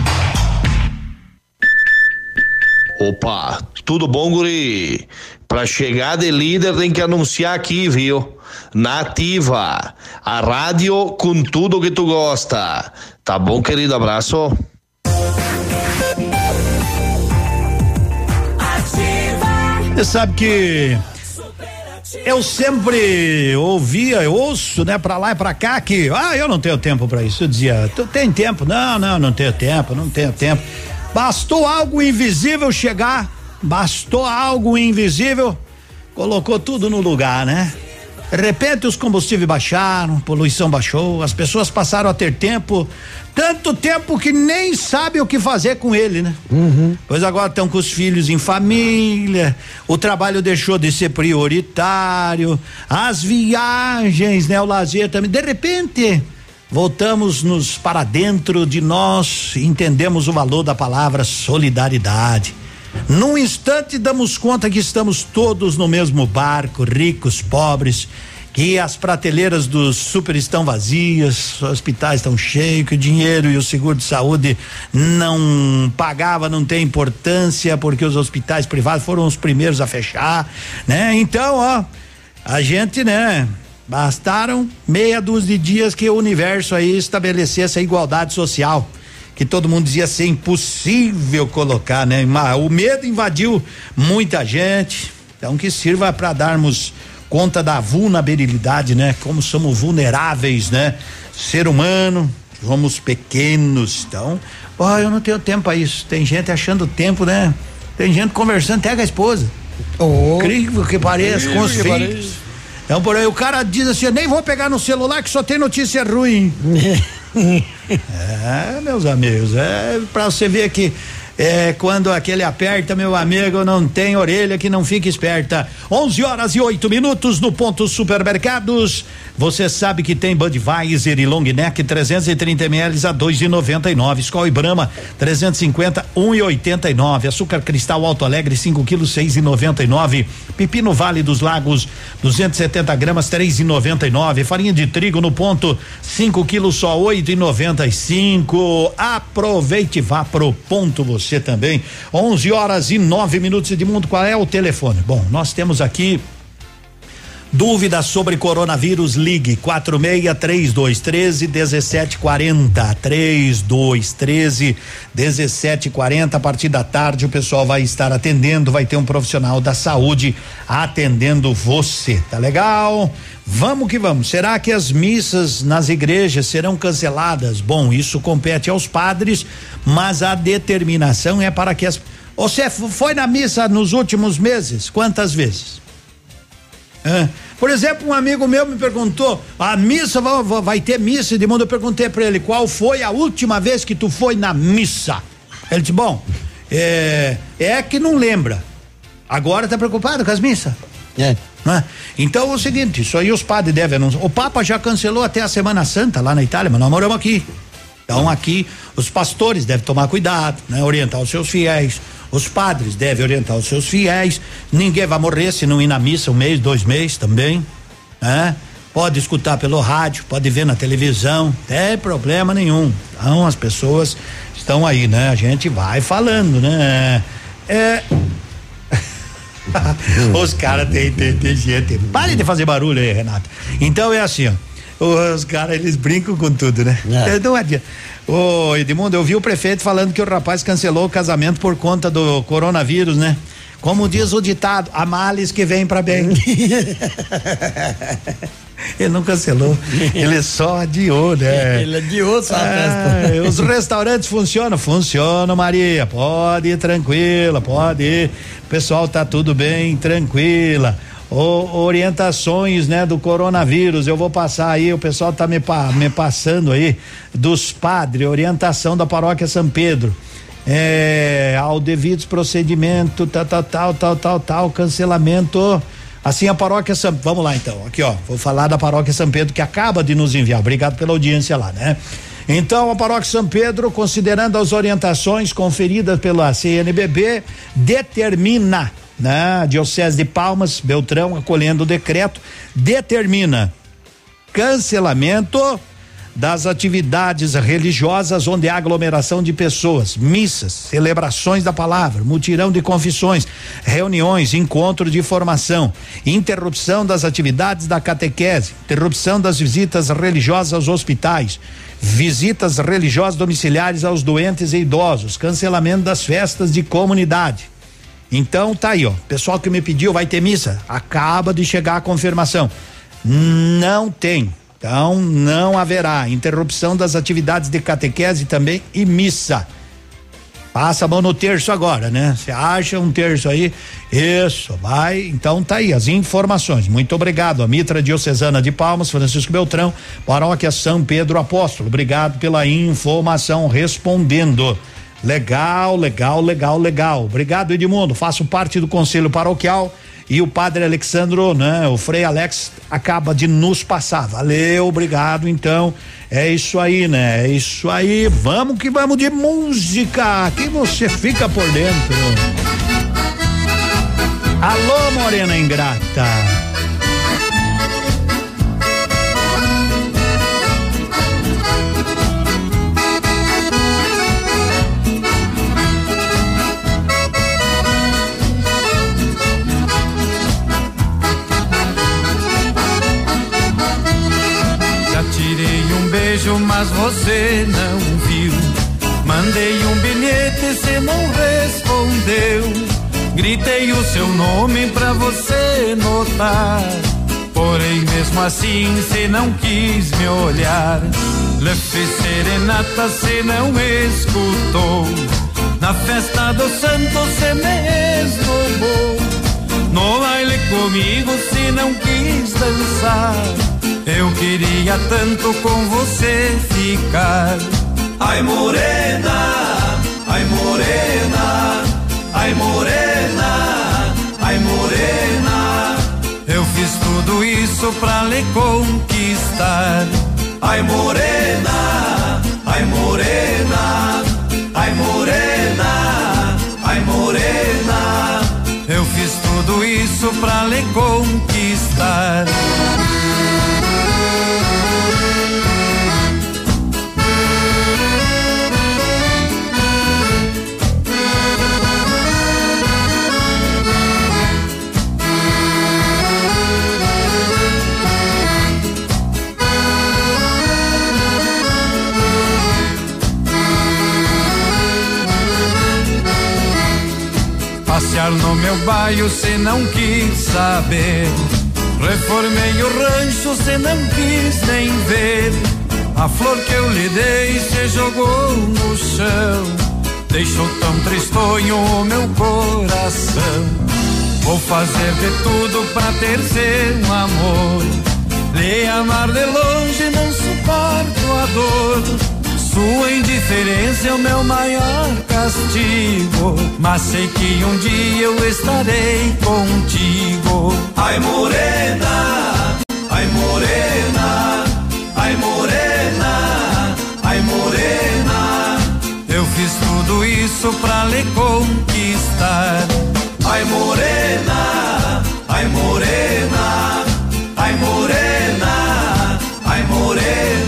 Opa, tudo bom, guri? Pra chegar de líder tem que anunciar aqui, viu? Nativa, a rádio com tudo que tu gosta. Tá bom, querido? Abraço. Você sabe que eu sempre ouvia, eu ouço, né, pra lá e pra cá que, ah, eu não tenho tempo pra isso. Eu dizia, tu tem tempo? Não, não, não tenho tempo, não tenho tempo. Bastou algo invisível chegar, bastou algo invisível, colocou tudo no lugar, né? De repente os combustíveis baixaram, a poluição baixou, as pessoas passaram a ter tempo, tanto tempo que nem sabe o que fazer com ele, né? Pois agora estão com os filhos em família, o trabalho deixou de ser prioritário, as viagens, né? O lazer também. De repente, voltamos nos para dentro de nós, entendemos o valor da palavra solidariedade. Num instante damos conta que estamos todos no mesmo barco, ricos, pobres, que as prateleiras dos super estão vazias, os hospitais estão cheios, que o dinheiro e o seguro de saúde não pagava, não tem importância, porque os hospitais privados foram os primeiros a fechar, né? Então, ó, a gente, né? Bastaram meia dúzia de dias que o universo aí estabelecesse a igualdade social que todo mundo dizia ser impossível colocar, né? O medo invadiu muita gente, então que sirva para darmos conta da vulnerabilidade, né? Como somos vulneráveis, né? Ser humano, somos pequenos, então, ó, eu não tenho tempo para isso. Tem gente achando tempo, né? Tem gente conversando até com a esposa. Oh. Incrível que pareça, com os filhos. Então, por aí, o cara diz assim: eu nem vou pegar no celular que só tem notícia ruim. [laughs] é, meus amigos, é pra você ver que é, quando aquele aperta, meu amigo, não tem orelha que não fique esperta. 11 horas e 8 minutos no ponto supermercados. Você sabe que tem Budweiser e Long Neck 330 ml a 2,99. Skol e Brahma 350 1,89. Açúcar Cristal Alto Alegre 5 quilos 6,99. Pepino Vale dos Lagos 270 gramas 3,99. Farinha de trigo no ponto 5 quilos só 8,95. Aproveite e vá pro ponto você também. 11 horas e 9 minutos Edmundo, qual é o telefone? Bom, nós temos aqui Dúvidas sobre coronavírus, ligue 46 3213 1740. 3213 1740. A partir da tarde, o pessoal vai estar atendendo, vai ter um profissional da saúde atendendo você. Tá legal? Vamos que vamos. Será que as missas nas igrejas serão canceladas? Bom, isso compete aos padres, mas a determinação é para que as. Você foi na missa nos últimos meses? Quantas vezes? É. Por exemplo, um amigo meu me perguntou: a missa vai, ter missa de mundo? Eu perguntei para ele qual foi a última vez que tu foi na missa. Ele disse: bom, é, é que não lembra. Agora tá preocupado com as missas? É. Né? Então é o seguinte, isso aí os padres devem anunciar. O Papa já cancelou até a Semana Santa lá na Itália, mas nós moramos aqui. Então aqui os pastores devem tomar cuidado, né? Orientar os seus fiéis. Os padres devem orientar os seus fiéis. Ninguém vai morrer se não ir na missa um mês, dois meses também, né? Pode escutar pelo rádio, pode ver na televisão, não tem problema nenhum. Então as pessoas estão aí, né? A gente vai falando, né? É, [laughs] Os caras tem, tem, tem gente. Pare de fazer barulho aí, Renato. Então é assim, ó. Os caras, eles brincam com tudo, né? É. Não adianta. Ô, Edmundo, eu vi o prefeito falando que o rapaz cancelou o casamento por conta do coronavírus, né? Como diz o ditado, há males que vem para bem. [laughs] Ele não cancelou, ele só adiou, né? Ele adiou só a ah, festa. Os restaurantes funcionam? Funcionam, Maria. Pode ir tranquila, pode ir. O pessoal tá tudo bem, tranquila. Orientações, né, do coronavírus. Eu vou passar aí, o pessoal tá me, me passando aí dos padres, orientação da paróquia São Pedro. É, ao devido procedimento, tal, tal, tal, tal, tal, tal, cancelamento Assim a paróquia São, vamos lá então, aqui ó, vou falar da paróquia São Pedro que acaba de nos enviar. Obrigado pela audiência lá, né? Então, a paróquia São Pedro, considerando as orientações conferidas pela CNBB, determina, né? Diocese de Palmas, Beltrão, acolhendo o decreto, determina cancelamento das atividades religiosas onde há aglomeração de pessoas, missas, celebrações da palavra, mutirão de confissões, reuniões, encontro de formação, interrupção das atividades da catequese, interrupção das visitas religiosas aos hospitais, visitas religiosas domiciliares aos doentes e idosos, cancelamento das festas de comunidade. Então tá aí, ó. Pessoal que me pediu vai ter missa, acaba de chegar a confirmação. Não tem então, não haverá interrupção das atividades de catequese também e missa. Passa a mão no terço agora, né? Você acha um terço aí? Isso, vai. Então tá aí as informações. Muito obrigado. A Mitra Diocesana de Palmas, Francisco Beltrão, Paróquia São Pedro Apóstolo. Obrigado pela informação respondendo. Legal, legal, legal, legal. Obrigado, Edmundo. Faço parte do Conselho Paroquial e o padre Alexandro, né? O Frei Alex acaba de nos passar. Valeu, obrigado. Então, é isso aí, né? É isso aí. Vamos que vamos de música. Que você fica por dentro. Alô, Morena Ingrata. Mas você não viu. Mandei um bilhete, você não respondeu. Gritei o seu nome pra você notar. Porém, mesmo assim, você não quis me olhar. Le fiz serenata, você não escutou. Na festa do santo, você me esnobou. No baile comigo, você não quis dançar. Eu queria tanto com você ficar. Ai morena, ai morena, ai morena, ai morena. Eu fiz tudo isso pra lhe conquistar. Ai morena, ai morena, ai morena, ai morena. Eu fiz tudo isso pra lhe conquistar. No meu bairro cê não quis saber. Reformei o rancho cê não quis nem ver. A flor que eu lhe dei cê jogou no chão. Deixou tão tristonho o meu coração. Vou fazer de tudo pra ter seu amor. Lhe amar de longe não suporto a dor. Sua indiferença é o meu maior castigo. Mas sei que um dia eu estarei contigo. Ai morena, ai morena, ai morena, ai morena. Eu fiz tudo isso pra lhe conquistar. Ai morena, ai morena, ai morena, ai morena.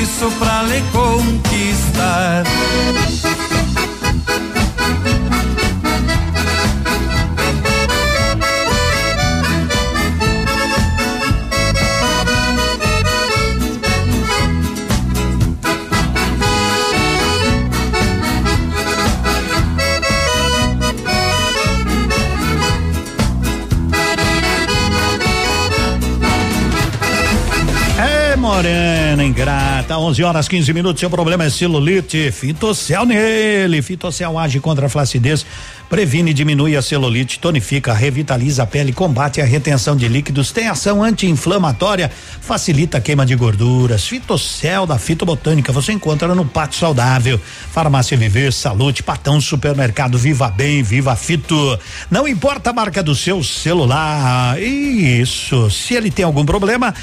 Isso pra lhe conquistar. É morena, ingrata, 11 horas 15 minutos. Seu problema é celulite, fitocel nele. Fitocel age contra a flacidez, previne e diminui a celulite, tonifica, revitaliza a pele, combate a retenção de líquidos, tem ação anti-inflamatória, facilita a queima de gorduras. Fitocel da Fitobotânica você encontra no Pátio Saudável, Farmácia Viver, Salute, Patão Supermercado, Viva Bem, Viva Fito. Não importa a marca do seu celular. Isso. Se ele tem algum problema,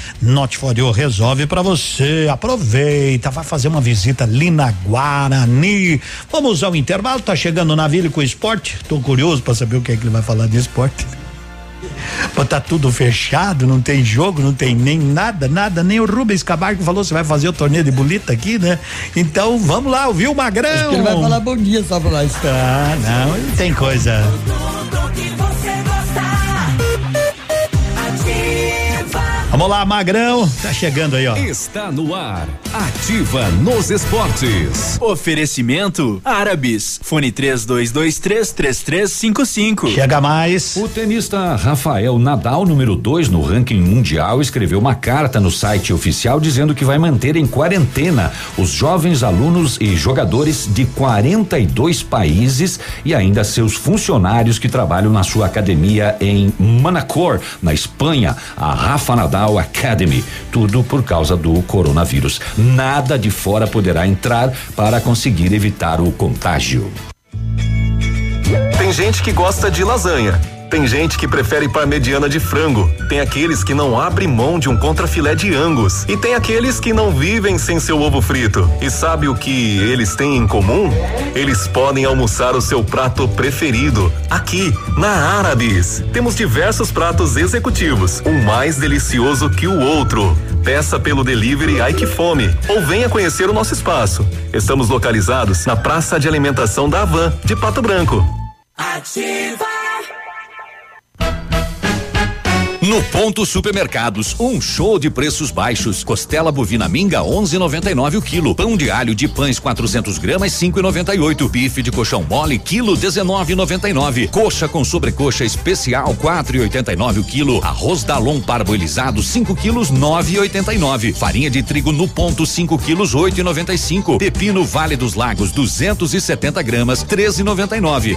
You resolve para você. Aproveita, vai fazer uma visita ali na Guarani. Vamos ao intervalo, tá chegando na Vila com o esporte. Tô curioso para saber o que é que ele vai falar de esporte. Mas tá tudo fechado, não tem jogo, não tem nem nada, nada, nem o Rubens Camargo falou você vai fazer o torneio de bolita aqui, né? Então vamos lá, ouvir o Magrão. Acho que ele vai falar bom dia só pra nós. Ah, não, ele tem coisa. Vamos lá, Magrão. Tá chegando aí, ó. Está no ar. Ativa nos esportes. Oferecimento Árabes. Fone 32233355. Chega mais. O tenista Rafael Nadal, número 2 no ranking mundial, escreveu uma carta no site oficial dizendo que vai manter em quarentena os jovens alunos e jogadores de 42 países e ainda seus funcionários que trabalham na sua academia em Manacor, na Espanha, a Rafa Nadal Academy. Tudo por causa do coronavírus. Nada de fora poderá entrar para conseguir evitar o contágio. Tem gente que gosta de lasanha. Tem gente que prefere parmegiana de frango. Tem aqueles que não abrem mão de um contrafilé de angus. E tem aqueles que não vivem sem seu ovo frito. E sabe o que eles têm em comum? Eles podem almoçar o seu prato preferido. Aqui, na Árabes. Temos diversos pratos executivos, um mais delicioso que o outro. Peça pelo delivery Ai Que Fome ou venha conhecer o nosso espaço. Estamos localizados na Praça de Alimentação da Avan, de Pato Branco. Ativa. No Ponto Supermercados, um show de preços baixos. Costela bovina minga 11,99 o quilo. Pão de alho de pães 400 gramas 5,98. Bife de colchão mole quilo 19,99. Coxa com sobrecoxa especial 4,89 o quilo. Arroz Dalon parboilizado 5 quilos 9,89. Farinha de trigo no ponto 5 quilos 8,95. Pepino Vale dos Lagos 270 gramas 13,99.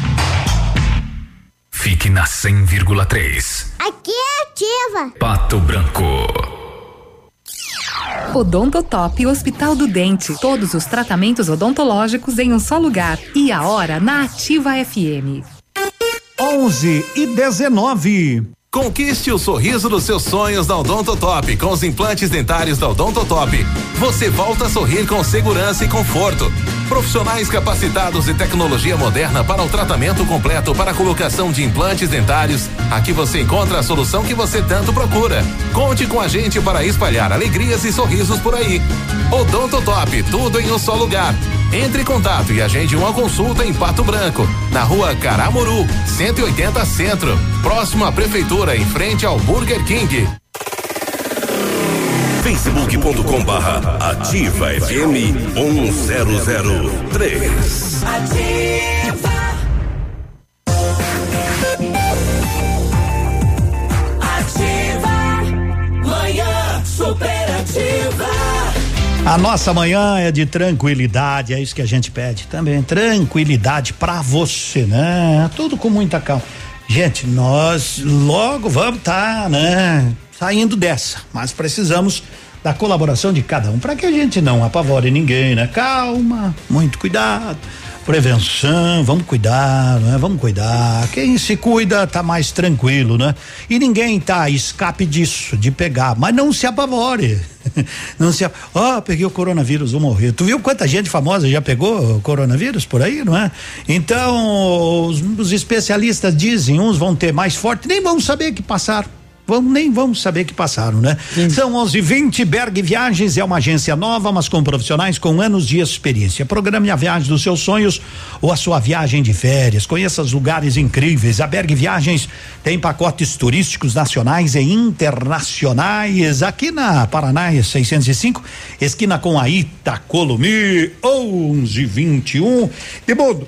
Fique na 100,3. Aqui é ativa. Pato Branco. Odontotop Hospital do Dente. Todos os tratamentos odontológicos em um só lugar. E a hora na Ativa FM. 11 e 19. Conquiste o sorriso dos seus sonhos da Odontotop. Com os implantes dentários da Odontotop, você volta a sorrir com segurança e conforto. Profissionais capacitados e tecnologia moderna para o tratamento completo para a colocação de implantes dentários. Aqui você encontra a solução que você tanto procura. Conte com a gente para espalhar alegrias e sorrisos por aí. Odonto Top, tudo em um só lugar. Entre em contato e agende uma consulta em Pato Branco, na rua Caramuru, 180 Centro, próximo à Prefeitura, em frente ao Burger King. facebook.com barra ativa FM 1003. Ativa. Ativa. Manhã superativa. A nossa manhã é de tranquilidade, é isso que a gente pede também. Tranquilidade pra você, né? Tudo com muita calma. Gente, nós logo vamos estar, tá, né? Saindo dessa, mas precisamos da colaboração de cada um para que a gente não apavore ninguém, né? Calma, muito cuidado prevenção, vamos cuidar, né? Vamos cuidar. Quem se cuida tá mais tranquilo, né? E ninguém tá escape disso, de pegar, mas não se apavore. [laughs] Não se, ó, oh, peguei o coronavírus, vou morrer. Tu viu quanta gente famosa já pegou o coronavírus por aí, não é? Então, os, os especialistas dizem, uns vão ter mais forte, nem vão saber que passaram vamos, nem vamos saber que passaram, né? Sim. São 11:20 Berg Viagens é uma agência nova, mas com profissionais com anos de experiência. Programe a viagem dos seus sonhos ou a sua viagem de férias. Conheça os lugares incríveis. A Berg Viagens tem pacotes turísticos nacionais e internacionais aqui na Paraná 605, esquina com a Itacolomi 1121. De bom,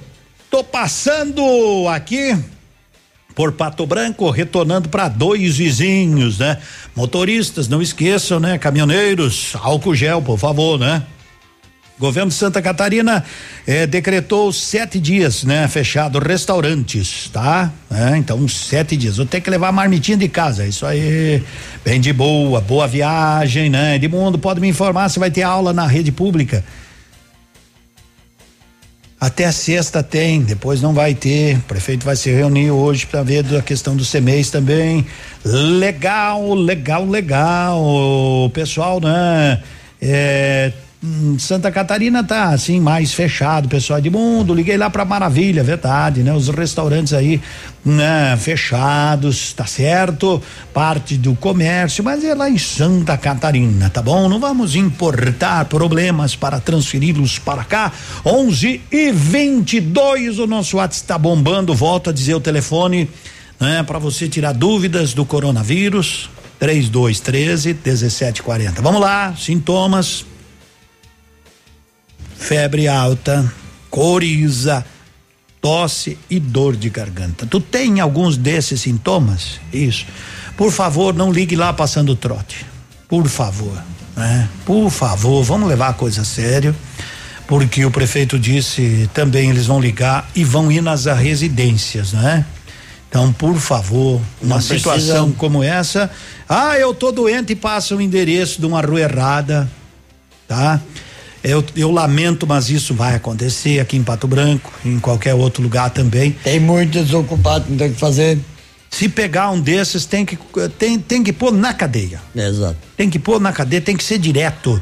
tô passando aqui por Pato Branco, retornando para dois vizinhos, né? Motoristas, não esqueçam, né? Caminhoneiros, álcool gel, por favor, né? Governo de Santa Catarina eh, decretou sete dias, né? Fechado restaurantes, tá? É, então, sete dias. Vou ter que levar a marmitinha de casa. Isso aí, bem de boa, boa viagem, né? Edmundo, pode me informar se vai ter aula na rede pública? Até sexta tem, depois não vai ter. O prefeito vai se reunir hoje para ver a questão do CMEs também. Legal, legal, legal. Pessoal, né? É, Hum, Santa Catarina tá assim mais fechado, pessoal de mundo. Liguei lá para Maravilha, verdade, né? Os restaurantes aí, né, fechados, tá certo? Parte do comércio, mas é lá em Santa Catarina, tá bom? Não vamos importar problemas para transferi-los para cá. 11 e 22 o nosso WhatsApp está bombando. Volto a dizer o telefone, né, para você tirar dúvidas do coronavírus. 3213 1740. Vamos lá, sintomas febre alta, coriza, tosse e dor de garganta. Tu tem alguns desses sintomas? Isso. Por favor, não ligue lá passando trote. Por favor, né? Por favor, vamos levar a coisa a sério, porque o prefeito disse também eles vão ligar e vão ir nas residências, né? Então, por favor, uma não situação precisa... como essa, ah, eu tô doente e passa o endereço de uma rua errada, tá? Eu, eu lamento, mas isso vai acontecer aqui em Pato Branco, em qualquer outro lugar também. Tem muitos ocupados, não tem que fazer. Se pegar um desses, tem que, tem, tem que pôr na cadeia. Exato. Tem que pôr na cadeia, tem que ser direto,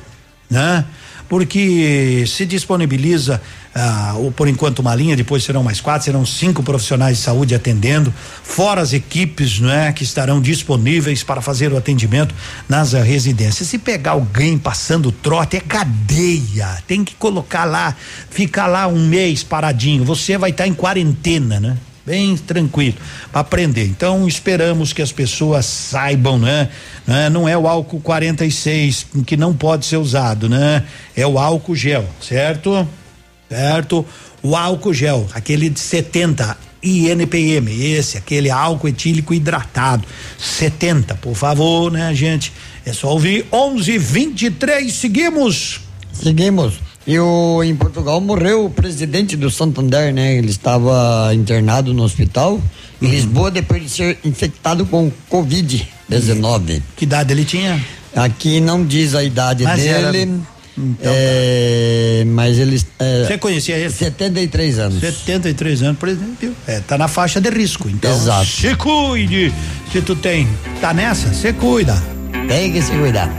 né? Porque se disponibiliza ah, ou por enquanto uma linha, depois serão mais quatro, serão cinco profissionais de saúde atendendo, fora as equipes, não é, que estarão disponíveis para fazer o atendimento nas residências. Se pegar alguém passando trote, é cadeia, tem que colocar lá, ficar lá um mês paradinho, você vai estar tá em quarentena, né? Bem tranquilo para aprender. Então esperamos que as pessoas saibam, né? né? Não é o álcool 46 que não pode ser usado, né? É o álcool gel, certo? certo? O álcool gel, aquele de 70 INPM, esse, aquele álcool etílico hidratado, 70, por favor, né, gente? É só ouvir 1123, seguimos. Seguimos. E o, em Portugal morreu o presidente do Santander, né? Ele estava internado no hospital em uhum. Lisboa depois de ser infectado com Covid-19. Que idade ele tinha? Aqui não diz a idade Mas dele. Era então, é. Mas eles. É, Você conhecia ele? 73 anos. 73 anos, por exemplo. É, tá na faixa de risco. Então, Exato. se cuide. Se tu tem. Tá nessa? Você cuida. Tem que se cuidar.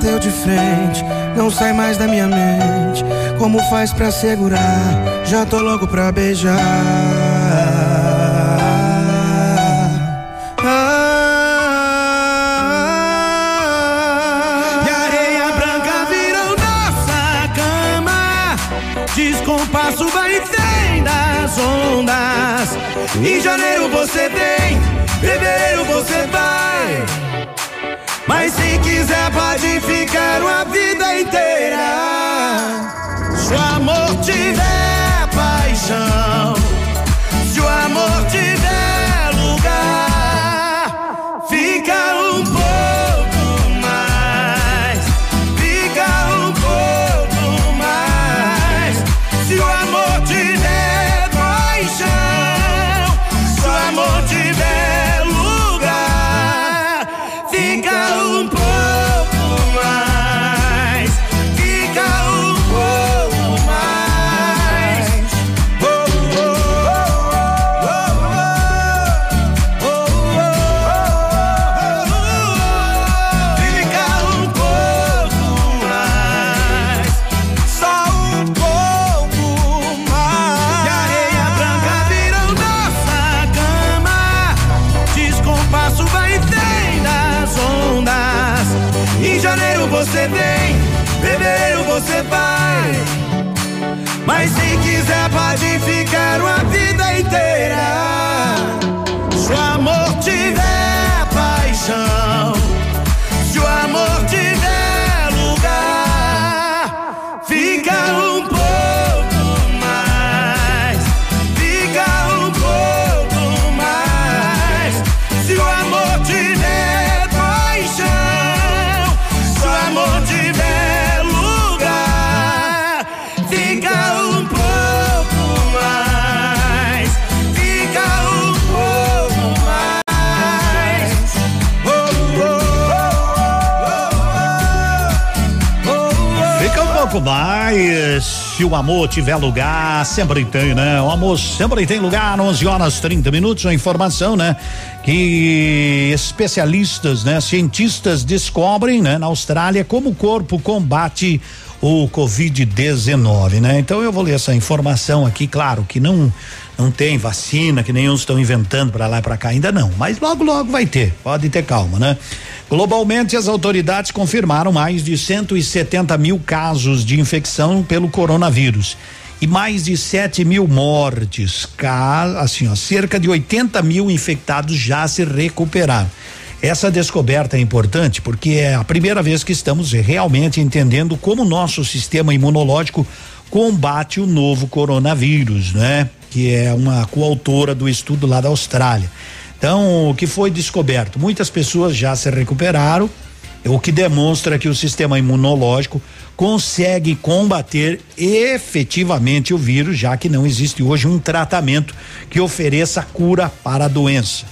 bateu de frente, não sai mais da minha mente. Como faz pra segurar? Já tô louco pra beijar. Ah, ah. E areia branca virou nossa cama. Descompasso vai e vem das ondas. Em janeiro você tem. quiser pode ficar uma vida inteira. Se o amor tiver paixão. Se o amor tiver lugar, sempre tem, né? O amor sempre tem lugar, 11 horas 30 minutos. A informação, né? Que especialistas, né? Cientistas descobrem, né? Na Austrália, como o corpo combate o Covid-19, né? Então eu vou ler essa informação aqui, claro que não não tem vacina, que uns estão inventando para lá e para cá, ainda não, mas logo logo vai ter, pode ter calma, né? Globalmente, as autoridades confirmaram mais de 170 mil casos de infecção pelo coronavírus e mais de 7 mil mortes. Assim, ó, cerca de 80 mil infectados já se recuperaram. Essa descoberta é importante porque é a primeira vez que estamos realmente entendendo como nosso sistema imunológico combate o novo coronavírus, né? Que é uma coautora do estudo lá da Austrália. Então, o que foi descoberto? Muitas pessoas já se recuperaram, o que demonstra que o sistema imunológico consegue combater efetivamente o vírus, já que não existe hoje um tratamento que ofereça cura para a doença.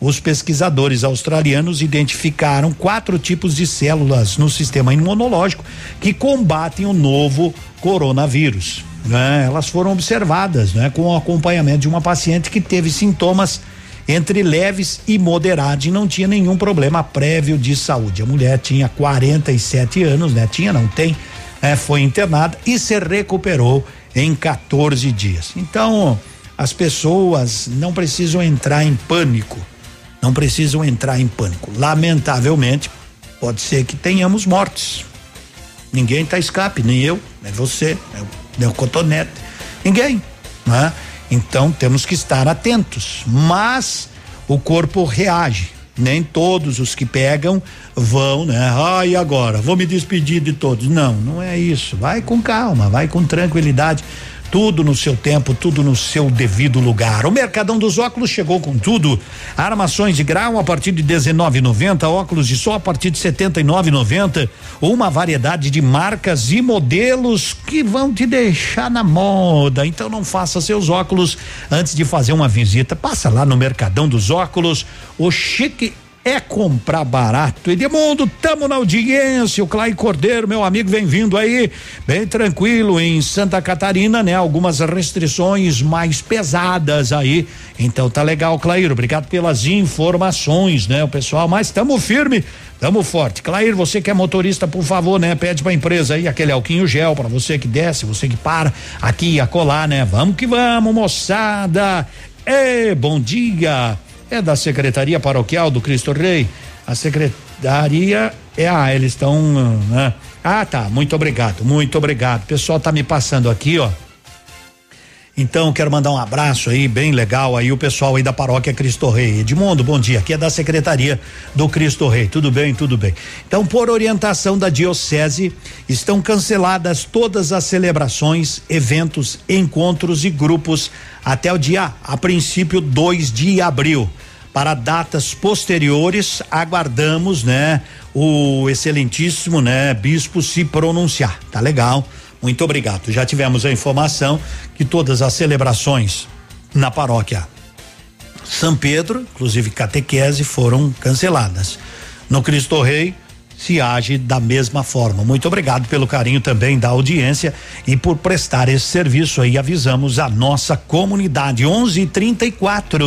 Os pesquisadores australianos identificaram quatro tipos de células no sistema imunológico que combatem o novo coronavírus. Né? Elas foram observadas né? com o acompanhamento de uma paciente que teve sintomas entre leves e moderados e não tinha nenhum problema prévio de saúde. A mulher tinha 47 anos, né? Tinha, não tem, né? Foi internada e se recuperou em 14 dias. Então, as pessoas não precisam entrar em pânico. Não precisam entrar em pânico. Lamentavelmente, pode ser que tenhamos mortes. Ninguém está escape, nem eu, nem você, nem o cotonete. Ninguém, né? Então temos que estar atentos. Mas o corpo reage. Nem todos os que pegam vão, né? Ah, e agora? Vou me despedir de todos. Não, não é isso. Vai com calma, vai com tranquilidade tudo no seu tempo, tudo no seu devido lugar. O Mercadão dos Óculos chegou com tudo. Armações de grau a partir de 19,90, óculos de sol a partir de 79,90. Uma variedade de marcas e modelos que vão te deixar na moda. Então não faça seus óculos antes de fazer uma visita. Passa lá no Mercadão dos Óculos. O chique é comprar barato. Edmundo, tamo na audiência. O Clay Cordeiro, meu amigo, bem-vindo aí. Bem tranquilo em Santa Catarina, né? Algumas restrições mais pesadas aí. Então tá legal, Clair. Obrigado pelas informações, né? O pessoal, mas tamo firme. Tamo forte. Clair, você que é motorista, por favor, né? Pede pra empresa aí aquele alquinho gel para você que desce, você que para aqui a colar, né? Vamos que vamos, moçada. Ê, bom dia é da Secretaria Paroquial do Cristo Rei. A secretaria é, ah, eles estão, né? Ah, tá, muito obrigado, muito obrigado. O pessoal tá me passando aqui, ó. Então, quero mandar um abraço aí, bem legal aí, o pessoal aí da paróquia Cristo Rei. Edmundo, bom dia. Aqui é da Secretaria do Cristo Rei. Tudo bem, tudo bem. Então, por orientação da Diocese, estão canceladas todas as celebrações, eventos, encontros e grupos até o dia, a princípio, 2 de abril. Para datas posteriores, aguardamos, né, o excelentíssimo, né, bispo se pronunciar. Tá legal. Muito obrigado. Já tivemos a informação que todas as celebrações na paróquia São Pedro, inclusive catequese, foram canceladas. No Cristo Rei, se age da mesma forma. Muito obrigado pelo carinho também da audiência e por prestar esse serviço aí. Avisamos a nossa comunidade. 11:34.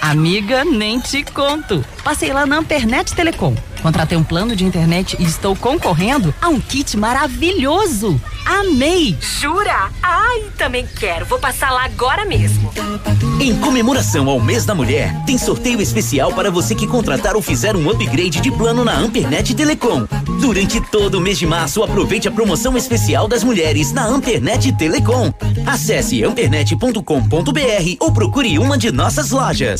Amiga, nem te conto. Passei lá na Ampernet Telecom. Contratei um plano de internet e estou concorrendo a um kit maravilhoso. Amei! Jura? Ai, também quero. Vou passar lá agora mesmo. Em comemoração ao mês da mulher, tem sorteio especial para você que contratar ou fizer um upgrade de plano na Ampernet Telecom. Durante todo o mês de março, aproveite a promoção especial das mulheres na Ampernet Telecom. Acesse ampernet.com.br ou procure uma de nossas lojas.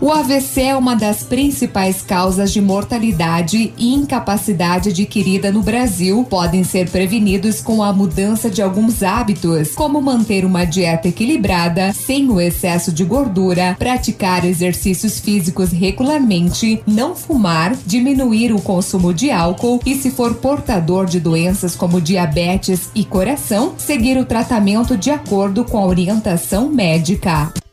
O AVC é uma das principais causas de mortalidade e incapacidade adquirida no Brasil. Podem ser prevenidos com a mudança de alguns hábitos, como manter uma dieta equilibrada, sem o excesso de gordura, praticar exercícios físicos regularmente, não fumar, diminuir o consumo de álcool e, se for portador de doenças como diabetes e coração, seguir o tratamento de acordo com a orientação médica.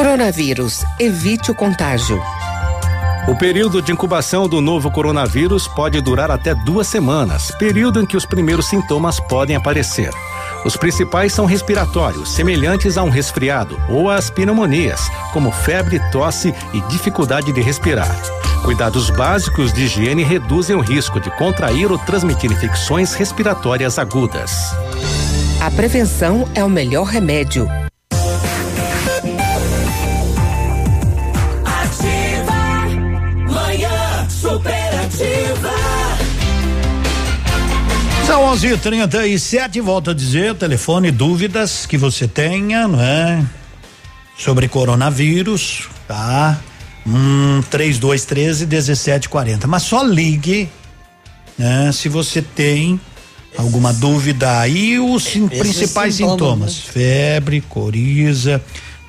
Coronavírus, evite o contágio. O período de incubação do novo coronavírus pode durar até duas semanas, período em que os primeiros sintomas podem aparecer. Os principais são respiratórios, semelhantes a um resfriado, ou as pneumonias, como febre, tosse e dificuldade de respirar. Cuidados básicos de higiene reduzem o risco de contrair ou transmitir infecções respiratórias agudas. A prevenção é o melhor remédio. São 11:37 volto a dizer, telefone, dúvidas que você tenha, não é? Sobre coronavírus, tá? Hum, 3213 1740. Mas só ligue, né? Se você tem alguma dúvida aí, os principais sintomas: né? febre, coriza,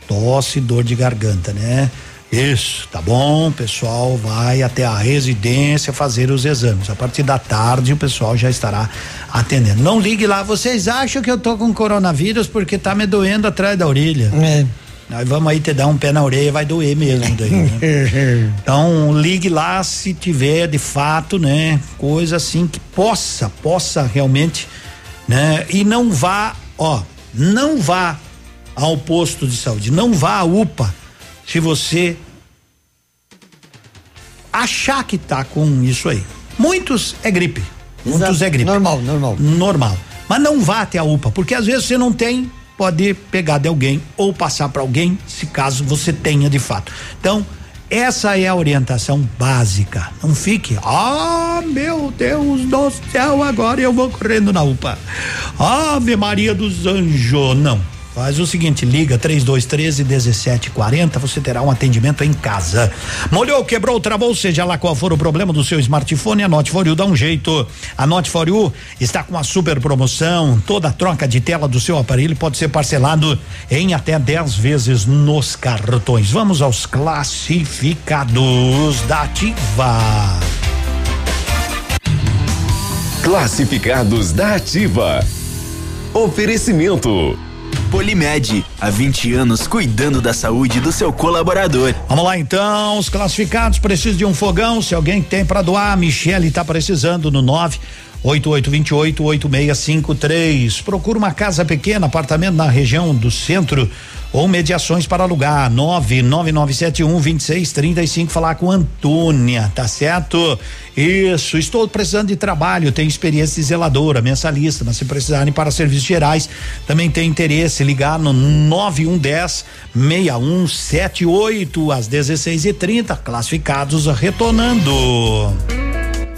tosse, dor de garganta, né? Isso, tá bom, o pessoal vai até a residência fazer os exames. A partir da tarde o pessoal já estará atendendo. Não ligue lá, vocês acham que eu tô com coronavírus porque tá me doendo atrás da orelha. É. Nós vamos aí te dar um pé na orelha, vai doer mesmo daí, né? [laughs] Então, ligue lá se tiver de fato, né, coisa assim que possa, possa realmente, né? E não vá, ó, não vá ao posto de saúde, não vá à UPA se você achar que tá com isso aí. Muitos é gripe. Muitos Exato. é gripe. Normal, normal. Normal. Mas não vá até a UPA, porque às vezes você não tem, pode pegar de alguém ou passar para alguém, se caso você tenha de fato. Então, essa é a orientação básica. Não fique, ah, meu Deus do céu, agora eu vou correndo na UPA. Ave Maria dos Anjos. Não. Faz o seguinte, liga 3213 1740, você terá um atendimento em casa. Molhou, quebrou, travou, seja lá qual for o problema do seu smartphone, a Note For You dá um jeito. A Note For You está com uma super promoção, toda a troca de tela do seu aparelho pode ser parcelado em até 10 vezes nos cartões. Vamos aos classificados da Ativa. Classificados da Ativa. Oferecimento. Polimed, há 20 anos cuidando da saúde do seu colaborador. Vamos lá então, os classificados precisam de um fogão, se alguém tem para doar, a Michele está precisando no 9 8828 8653. Procura uma casa pequena, apartamento na região do centro ou mediações para alugar. 99971 2635. Falar com Antônia, tá certo? Isso, estou precisando de trabalho, tenho experiência de zeladora, mensalista, mas se precisarem para serviços gerais, também tem interesse, ligar no 9110 6178 às 16 e 30 classificados retornando.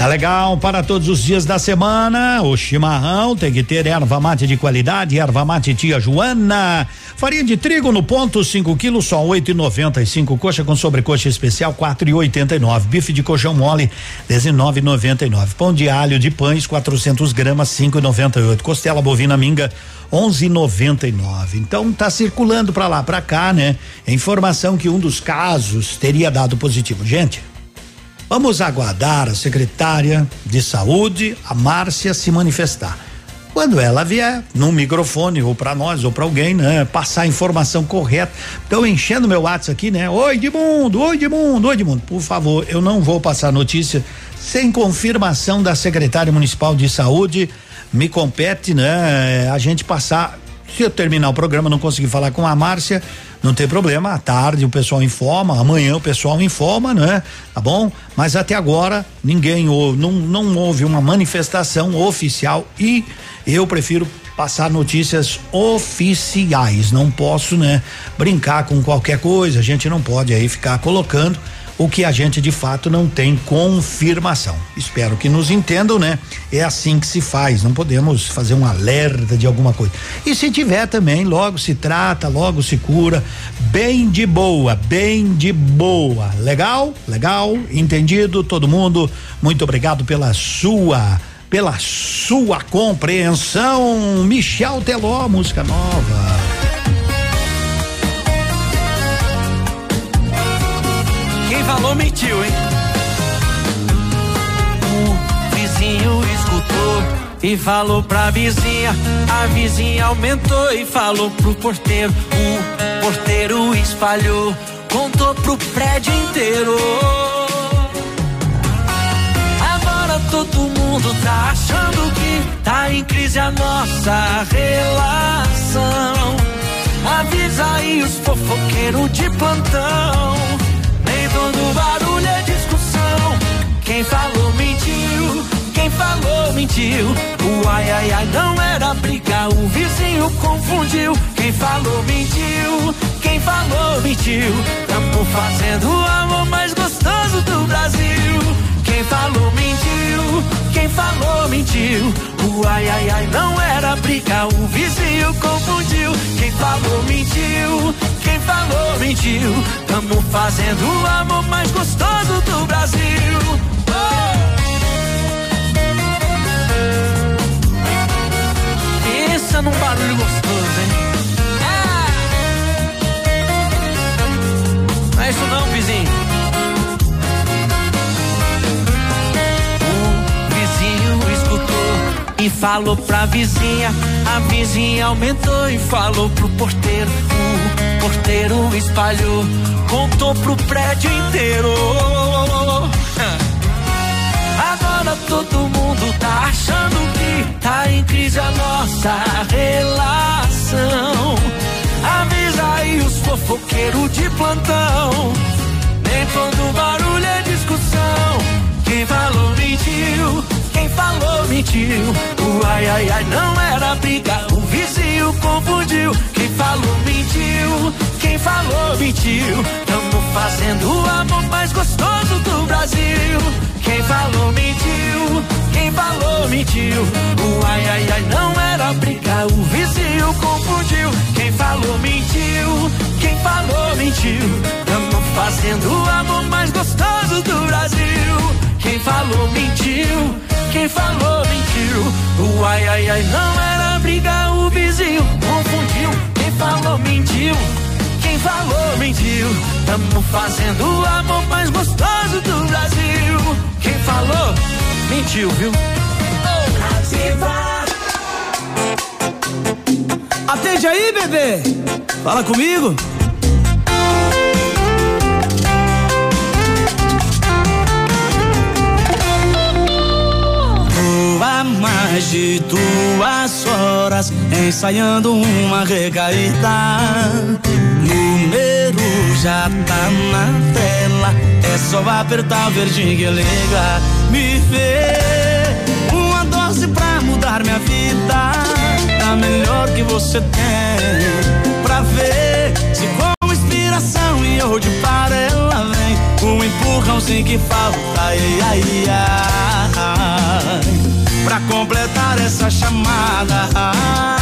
Tá legal para todos os dias da semana. O chimarrão tem que ter erva mate de qualidade, erva mate tia Joana. Farinha de trigo no ponto 5 quilos só oito e noventa e cinco. Coxa com sobrecoxa especial quatro e oitenta e nove. Bife de colchão mole dezenove e noventa e nove. Pão de alho de pães 400 gramas cinco e noventa e oito. Costela bovina minga 11,99. Então tá circulando para lá, para cá, né? Informação que um dos casos teria dado positivo. Gente, vamos aguardar a secretária de saúde, a Márcia, se manifestar. Quando ela vier no microfone ou para nós ou para alguém, né, passar a informação correta. Estão enchendo meu WhatsApp aqui, né? Oi, Edmundo, oi, Edmundo, oi, Edmundo. Por favor, eu não vou passar notícia sem confirmação da secretária municipal de saúde. Me compete, né, a gente passar se eu terminar o programa não conseguir falar com a Márcia, não tem problema. À tarde o pessoal informa, amanhã o pessoal informa, né? Tá bom? Mas até agora ninguém houve, não, não houve uma manifestação oficial e eu prefiro passar notícias oficiais. Não posso, né? Brincar com qualquer coisa. A gente não pode aí ficar colocando o que a gente de fato não tem confirmação. Espero que nos entendam, né? É assim que se faz, não podemos fazer um alerta de alguma coisa. E se tiver também, logo se trata, logo se cura, bem de boa, bem de boa. Legal? Legal? Entendido todo mundo? Muito obrigado pela sua pela sua compreensão. Michel Teló, música nova. Quem falou mentiu, hein? O vizinho escutou e falou pra vizinha. A vizinha aumentou e falou pro porteiro. O porteiro espalhou, contou pro prédio inteiro. Agora todo mundo tá achando que tá em crise a nossa relação. Avisa aí os fofoqueiros de plantão. Barulho é discussão. Quem falou mentiu, quem falou mentiu. O ai ai ai não era briga, o vizinho confundiu. Quem falou mentiu, quem falou mentiu. Tamo fazendo o amor mais gostoso do Brasil. Quem falou mentiu, quem falou mentiu. O ai ai ai não era briga, o vizinho confundiu. Quem falou mentiu, quem falou mentiu. Tamo fazendo o amor mais gostoso do Brasil. Oh! Pensa num barulho gostoso, hein? Não é isso não, vizinho. E falou pra vizinha. A vizinha aumentou e falou pro porteiro. O porteiro espalhou, contou pro prédio inteiro. [laughs] Agora todo mundo tá achando que tá em crise a nossa relação. Avisa aí os fofoqueiros de plantão. Nem todo barulho é discussão. Quem falou mentiu, quem falou mentiu. O ai ai ai não era briga, o vizinho confundiu. Quem falou mentiu, quem falou mentiu. Tamo fazendo o amor mais gostoso do Brasil. Quem falou mentiu, quem falou mentiu. O ai ai ai não era briga, o vizinho confundiu. Quem falou mentiu, quem falou mentiu. Tamo fazendo o amor mais gostoso do Brasil. Quem falou mentiu, quem falou mentiu. O ai ai ai não era briga, o vizinho confundiu. Quem falou mentiu, quem falou mentiu. Tamo fazendo o amor mais gostoso do Brasil. Quem falou mentiu, viu? Atende aí, bebê. Fala comigo. Mais de duas horas ensaiando uma recaída. Número já tá na tela, é só apertar o verdinho que liga. Me vê uma dose pra mudar minha vida, a melhor que você tem. Pra ver se com inspiração e hoje para ela vem um empurrãozinho que falta. Ai, ai, ai, pra completar essa chamada.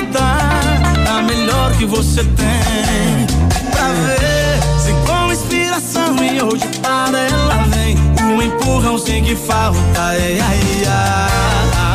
Minha vida. A melhor que você tem. Pra ver se com inspiração e hoje para ela vem. Um empurrãozinho que falta. Ai, ai, ai.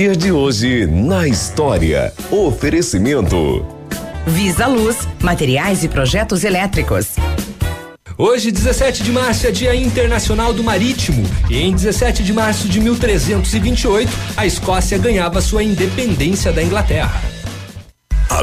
Dia de hoje na história. Oferecimento. Visa Luz, materiais e projetos elétricos. Hoje, 17 de março, é Dia Internacional do Marítimo. E em 17 de março de 1328, a Escócia ganhava sua independência da Inglaterra.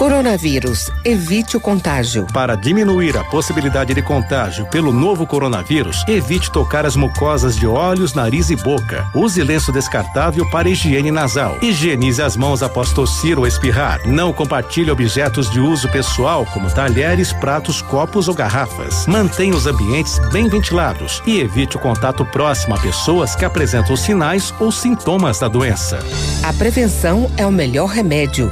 Coronavírus, evite o contágio. Para diminuir a possibilidade de contágio pelo novo coronavírus, evite tocar as mucosas de olhos, nariz e boca. Use lenço descartável para higiene nasal. Higienize as mãos após tossir ou espirrar. Não compartilhe objetos de uso pessoal, como talheres, pratos, copos ou garrafas. Mantenha os ambientes bem ventilados e evite o contato próximo a pessoas que apresentam sinais ou sintomas da doença. A prevenção é o melhor remédio.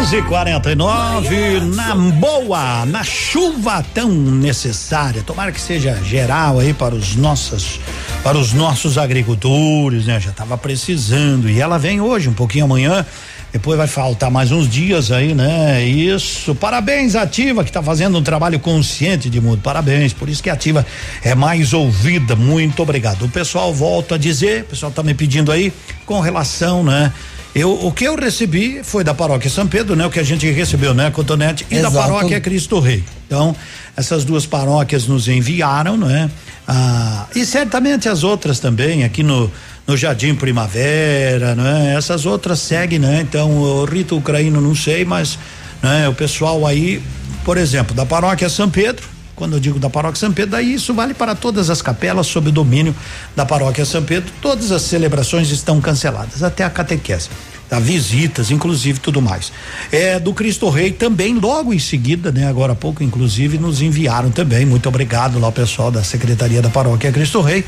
11:49 na boa, na chuva tão necessária. Tomara que seja geral aí para os nossos para os nossos agricultores, né? Já estava precisando e ela vem hoje, um pouquinho amanhã. Depois vai faltar mais uns dias aí, né? Isso. Parabéns, Ativa, que está fazendo um trabalho consciente de mundo. Parabéns. Por isso que a Ativa é mais ouvida. Muito obrigado. O pessoal volta a dizer, o pessoal está me pedindo aí com relação, né? Eu, o que eu recebi foi da paróquia São Pedro, né? O que a gente recebeu, né? Cotonete e Exato. da paróquia Cristo Rei. Então, essas duas paróquias nos enviaram, né? Ah, e certamente as outras também, aqui no, no Jardim Primavera, né? Essas outras seguem, né? Então, o rito ucraíno não sei, mas né? o pessoal aí, por exemplo, da paróquia São Pedro, quando eu digo da paróquia São Pedro, daí isso vale para todas as capelas sob o domínio da paróquia São Pedro. Todas as celebrações estão canceladas, até a catequese. Tá, visitas, inclusive tudo mais. É do Cristo Rei também, logo em seguida, né? Agora há pouco, inclusive, nos enviaram também. Muito obrigado lá, o pessoal da Secretaria da Paróquia Cristo Rei.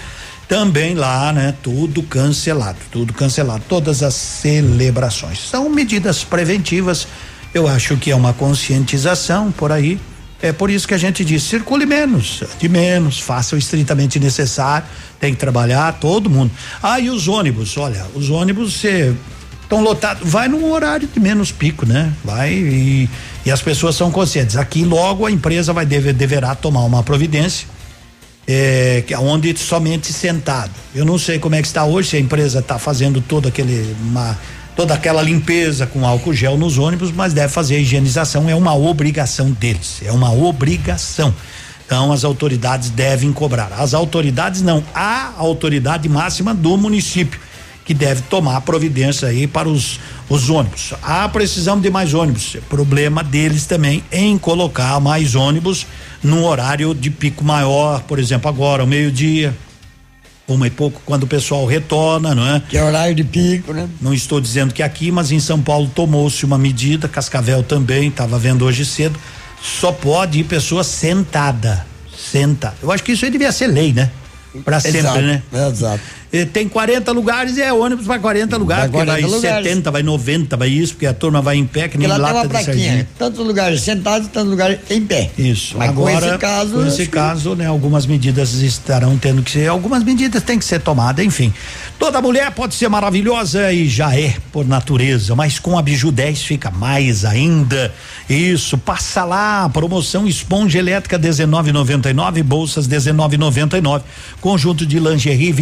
Também lá, né? Tudo cancelado, tudo cancelado. Todas as celebrações. São medidas preventivas. Eu acho que é uma conscientização por aí. É por isso que a gente diz: circule menos, de menos, faça o estritamente necessário, tem que trabalhar, todo mundo. Ah, e os ônibus? Olha, os ônibus você estão lotados, vai num horário de menos pico, né? Vai e, e as pessoas são conscientes. Aqui logo a empresa vai deve, deverá tomar uma providência. É, que onde somente sentado. Eu não sei como é que está hoje, se a empresa está fazendo todo aquele uma, toda aquela limpeza com álcool gel nos ônibus, mas deve fazer a higienização, é uma obrigação deles, é uma obrigação. Então as autoridades devem cobrar. As autoridades não, a autoridade máxima do município que deve tomar providência aí para os os ônibus. Há precisamos de mais ônibus. Problema deles também em colocar mais ônibus num horário de pico maior, por exemplo, agora, ao meio-dia, uma e pouco, quando o pessoal retorna, não é? Que é horário de pico, né? Não estou dizendo que aqui, mas em São Paulo tomou-se uma medida, Cascavel também, estava vendo hoje cedo, só pode ir pessoa sentada, senta. Eu acho que isso aí devia ser lei, né? Para sempre, né? Exato. E tem 40 lugares e é ônibus para 40 lugares, Vai porque vai 40 lugares. 70, vai 90, vai isso, porque a turma vai em pé que Porque nem lá tem lata uma de sardinha. tantos lugares sentados, tantos lugares em pé. Isso. Mas Agora, com esse caso, com esse caso, né, algumas medidas estarão tendo que ser, algumas medidas têm que ser tomadas, enfim. Toda mulher pode ser maravilhosa e já é por natureza, mas com a Biju 10 fica mais ainda. Isso, passa lá, promoção esponja elétrica 19,99, bolsas 19,99, conjunto de lingerie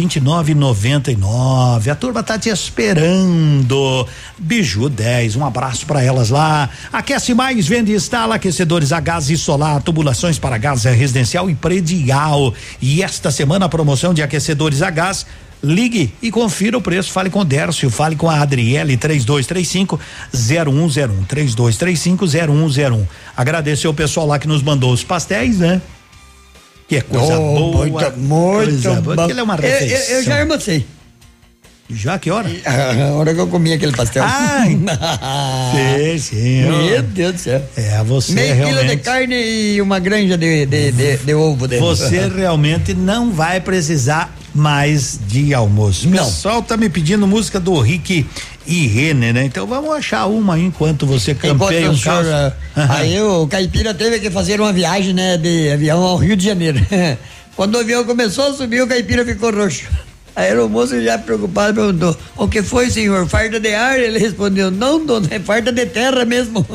29,99. A turma tá te esperando. Biju 10, um abraço para elas lá. Aquece mais, vende e instala aquecedores a gás e solar, tubulações para gás residencial e predial. E esta semana a promoção de aquecedores a gás Ligue e confira o preço. Fale com o Dércio, fale com a Adriele 3235 0101 3235 0101. Agradecer o pessoal lá que nos mandou os pastéis, né? Que é coisa Oh, boa. muito, muito coisa boa. Aquilo é uma Eu- eu- refeição. eu já almocei. Já que hora? A hora que eu comi aquele pastel. Ai, [laughs] sim, sim. Meu Deus do céu. É, você Meio quilo de realmente. carne e uma granja de, de, de, de ovo dentro. Você [laughs] realmente não vai precisar mais de almoço. O Não. pessoal tá me pedindo música do Rick e Renner, né? Então vamos achar uma aí enquanto você Enquanto campeia o um senhor, ah, [laughs] Aí o caipira teve que fazer uma viagem, né, de avião ao Rio de Janeiro. [laughs] Quando o avião começou a subir, o caipira ficou roxo. Aí o moço já preocupado perguntou: O que foi, senhor? Farda de ar? Ele respondeu: Não, dona, é farda de terra mesmo.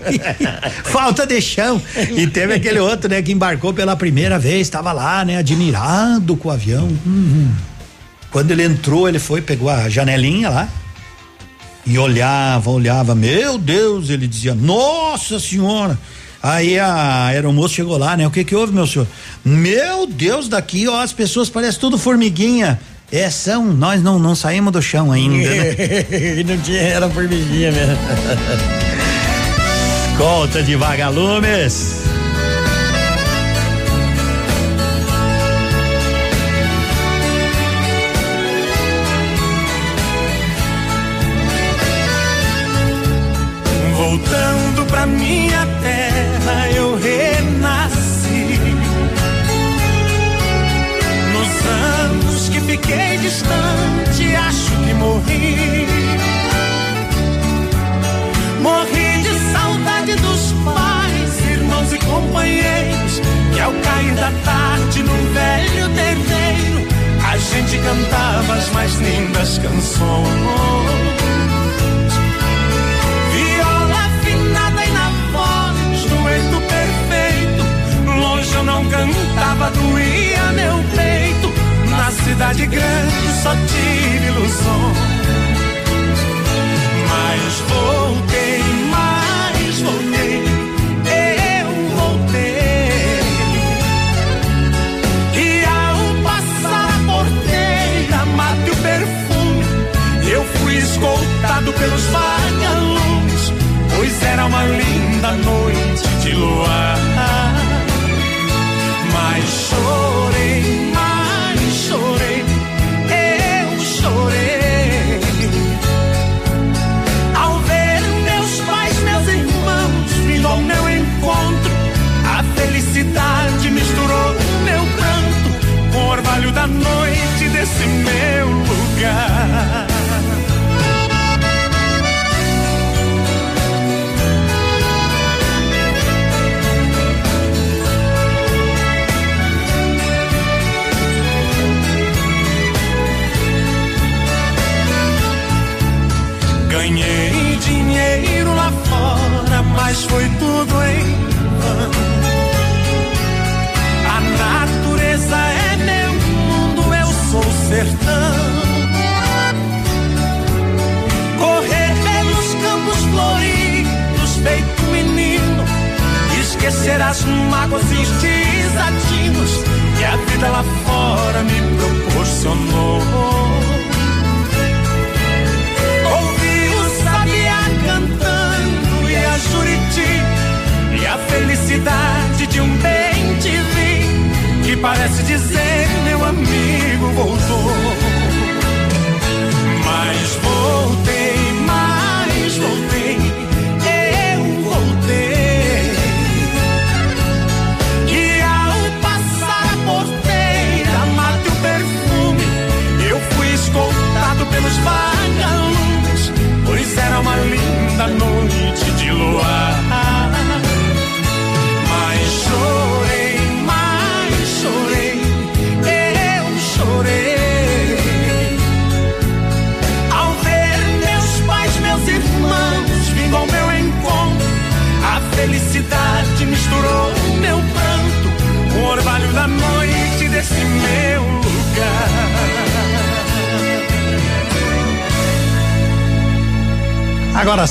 [laughs] Falta de chão. E teve aquele outro, né, que embarcou pela primeira vez, estava lá, né, admirado com o avião. Uhum. Quando ele entrou, ele foi, pegou a janelinha lá e olhava, olhava. Meu Deus, ele dizia: Nossa Senhora! Aí a aeromoça chegou lá, né? O que que houve, meu senhor? Meu Deus, daqui, ó, as pessoas parecem tudo formiguinha. É, são, nós não, não saímos do chão ainda, né? [laughs] não tinha, era formiguinha mesmo. [laughs] Conta de vagalumes. Minha terra, eu renasci. Nos anos que fiquei distante, acho que morri. Morri de saudade dos pais, irmãos e companheiros. Que ao cair da tarde num velho terreiro, a gente cantava as mais lindas canções. Doía meu peito. Na cidade grande só tive ilusões. Mas voltei,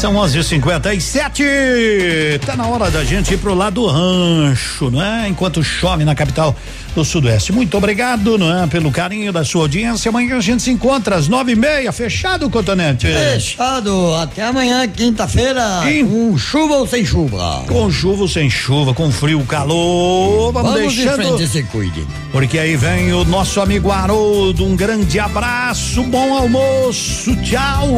são 11:57. Tá na hora da gente ir pro lado do rancho, não é? Enquanto chove na capital do Sudoeste. Muito obrigado, não é? Pelo carinho da sua audiência. Amanhã a gente se encontra às nove e meia. Fechado, Cotonete? Fechado. Até amanhã, quinta-feira. Com chuva ou sem chuva? Com chuva ou sem chuva, com frio, calor. Vamos, Vamos em deixando. frente, se cuide. Porque aí vem o nosso amigo Haroldo. Um grande abraço, bom almoço, tchau.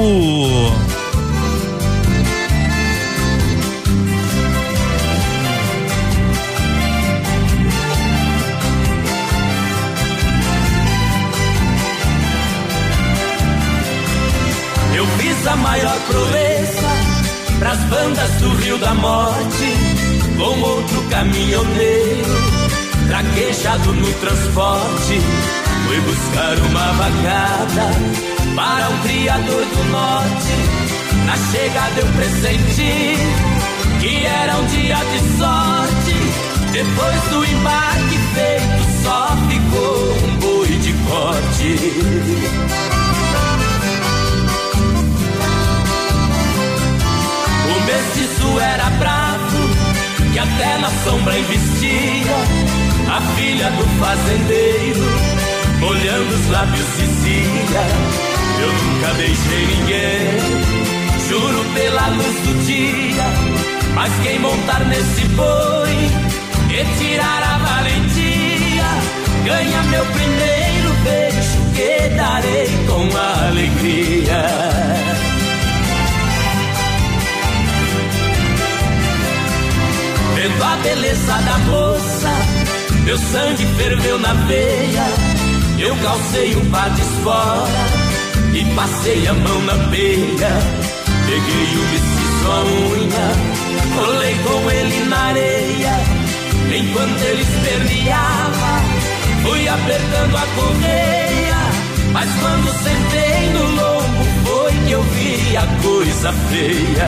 Proeza pras bandas do Rio da Morte, com outro caminhoneiro, traquejado no transporte. Fui buscar uma vacada para um criador do norte. Na chegada eu pressenti que era um dia de sorte. Depois do embarque feito, só ficou um boi de corte. Mestiço era bravo, que até na sombra investia. A filha do fazendeiro molhando os lábios dizia: Eu nunca beijei ninguém, juro pela luz do dia. Mas quem montar nesse boi e tirar a valentia, ganha meu primeiro beijo que darei com alegria. Vendo a beleza da moça, meu sangue ferveu na veia. Eu calcei um par de espora e passei a mão na peia. Peguei o vestido à unha, colei com ele na areia. Enquanto ele esperneava, fui apertando a correia. Mas quando sentei no lombo, foi que eu vi a coisa feia.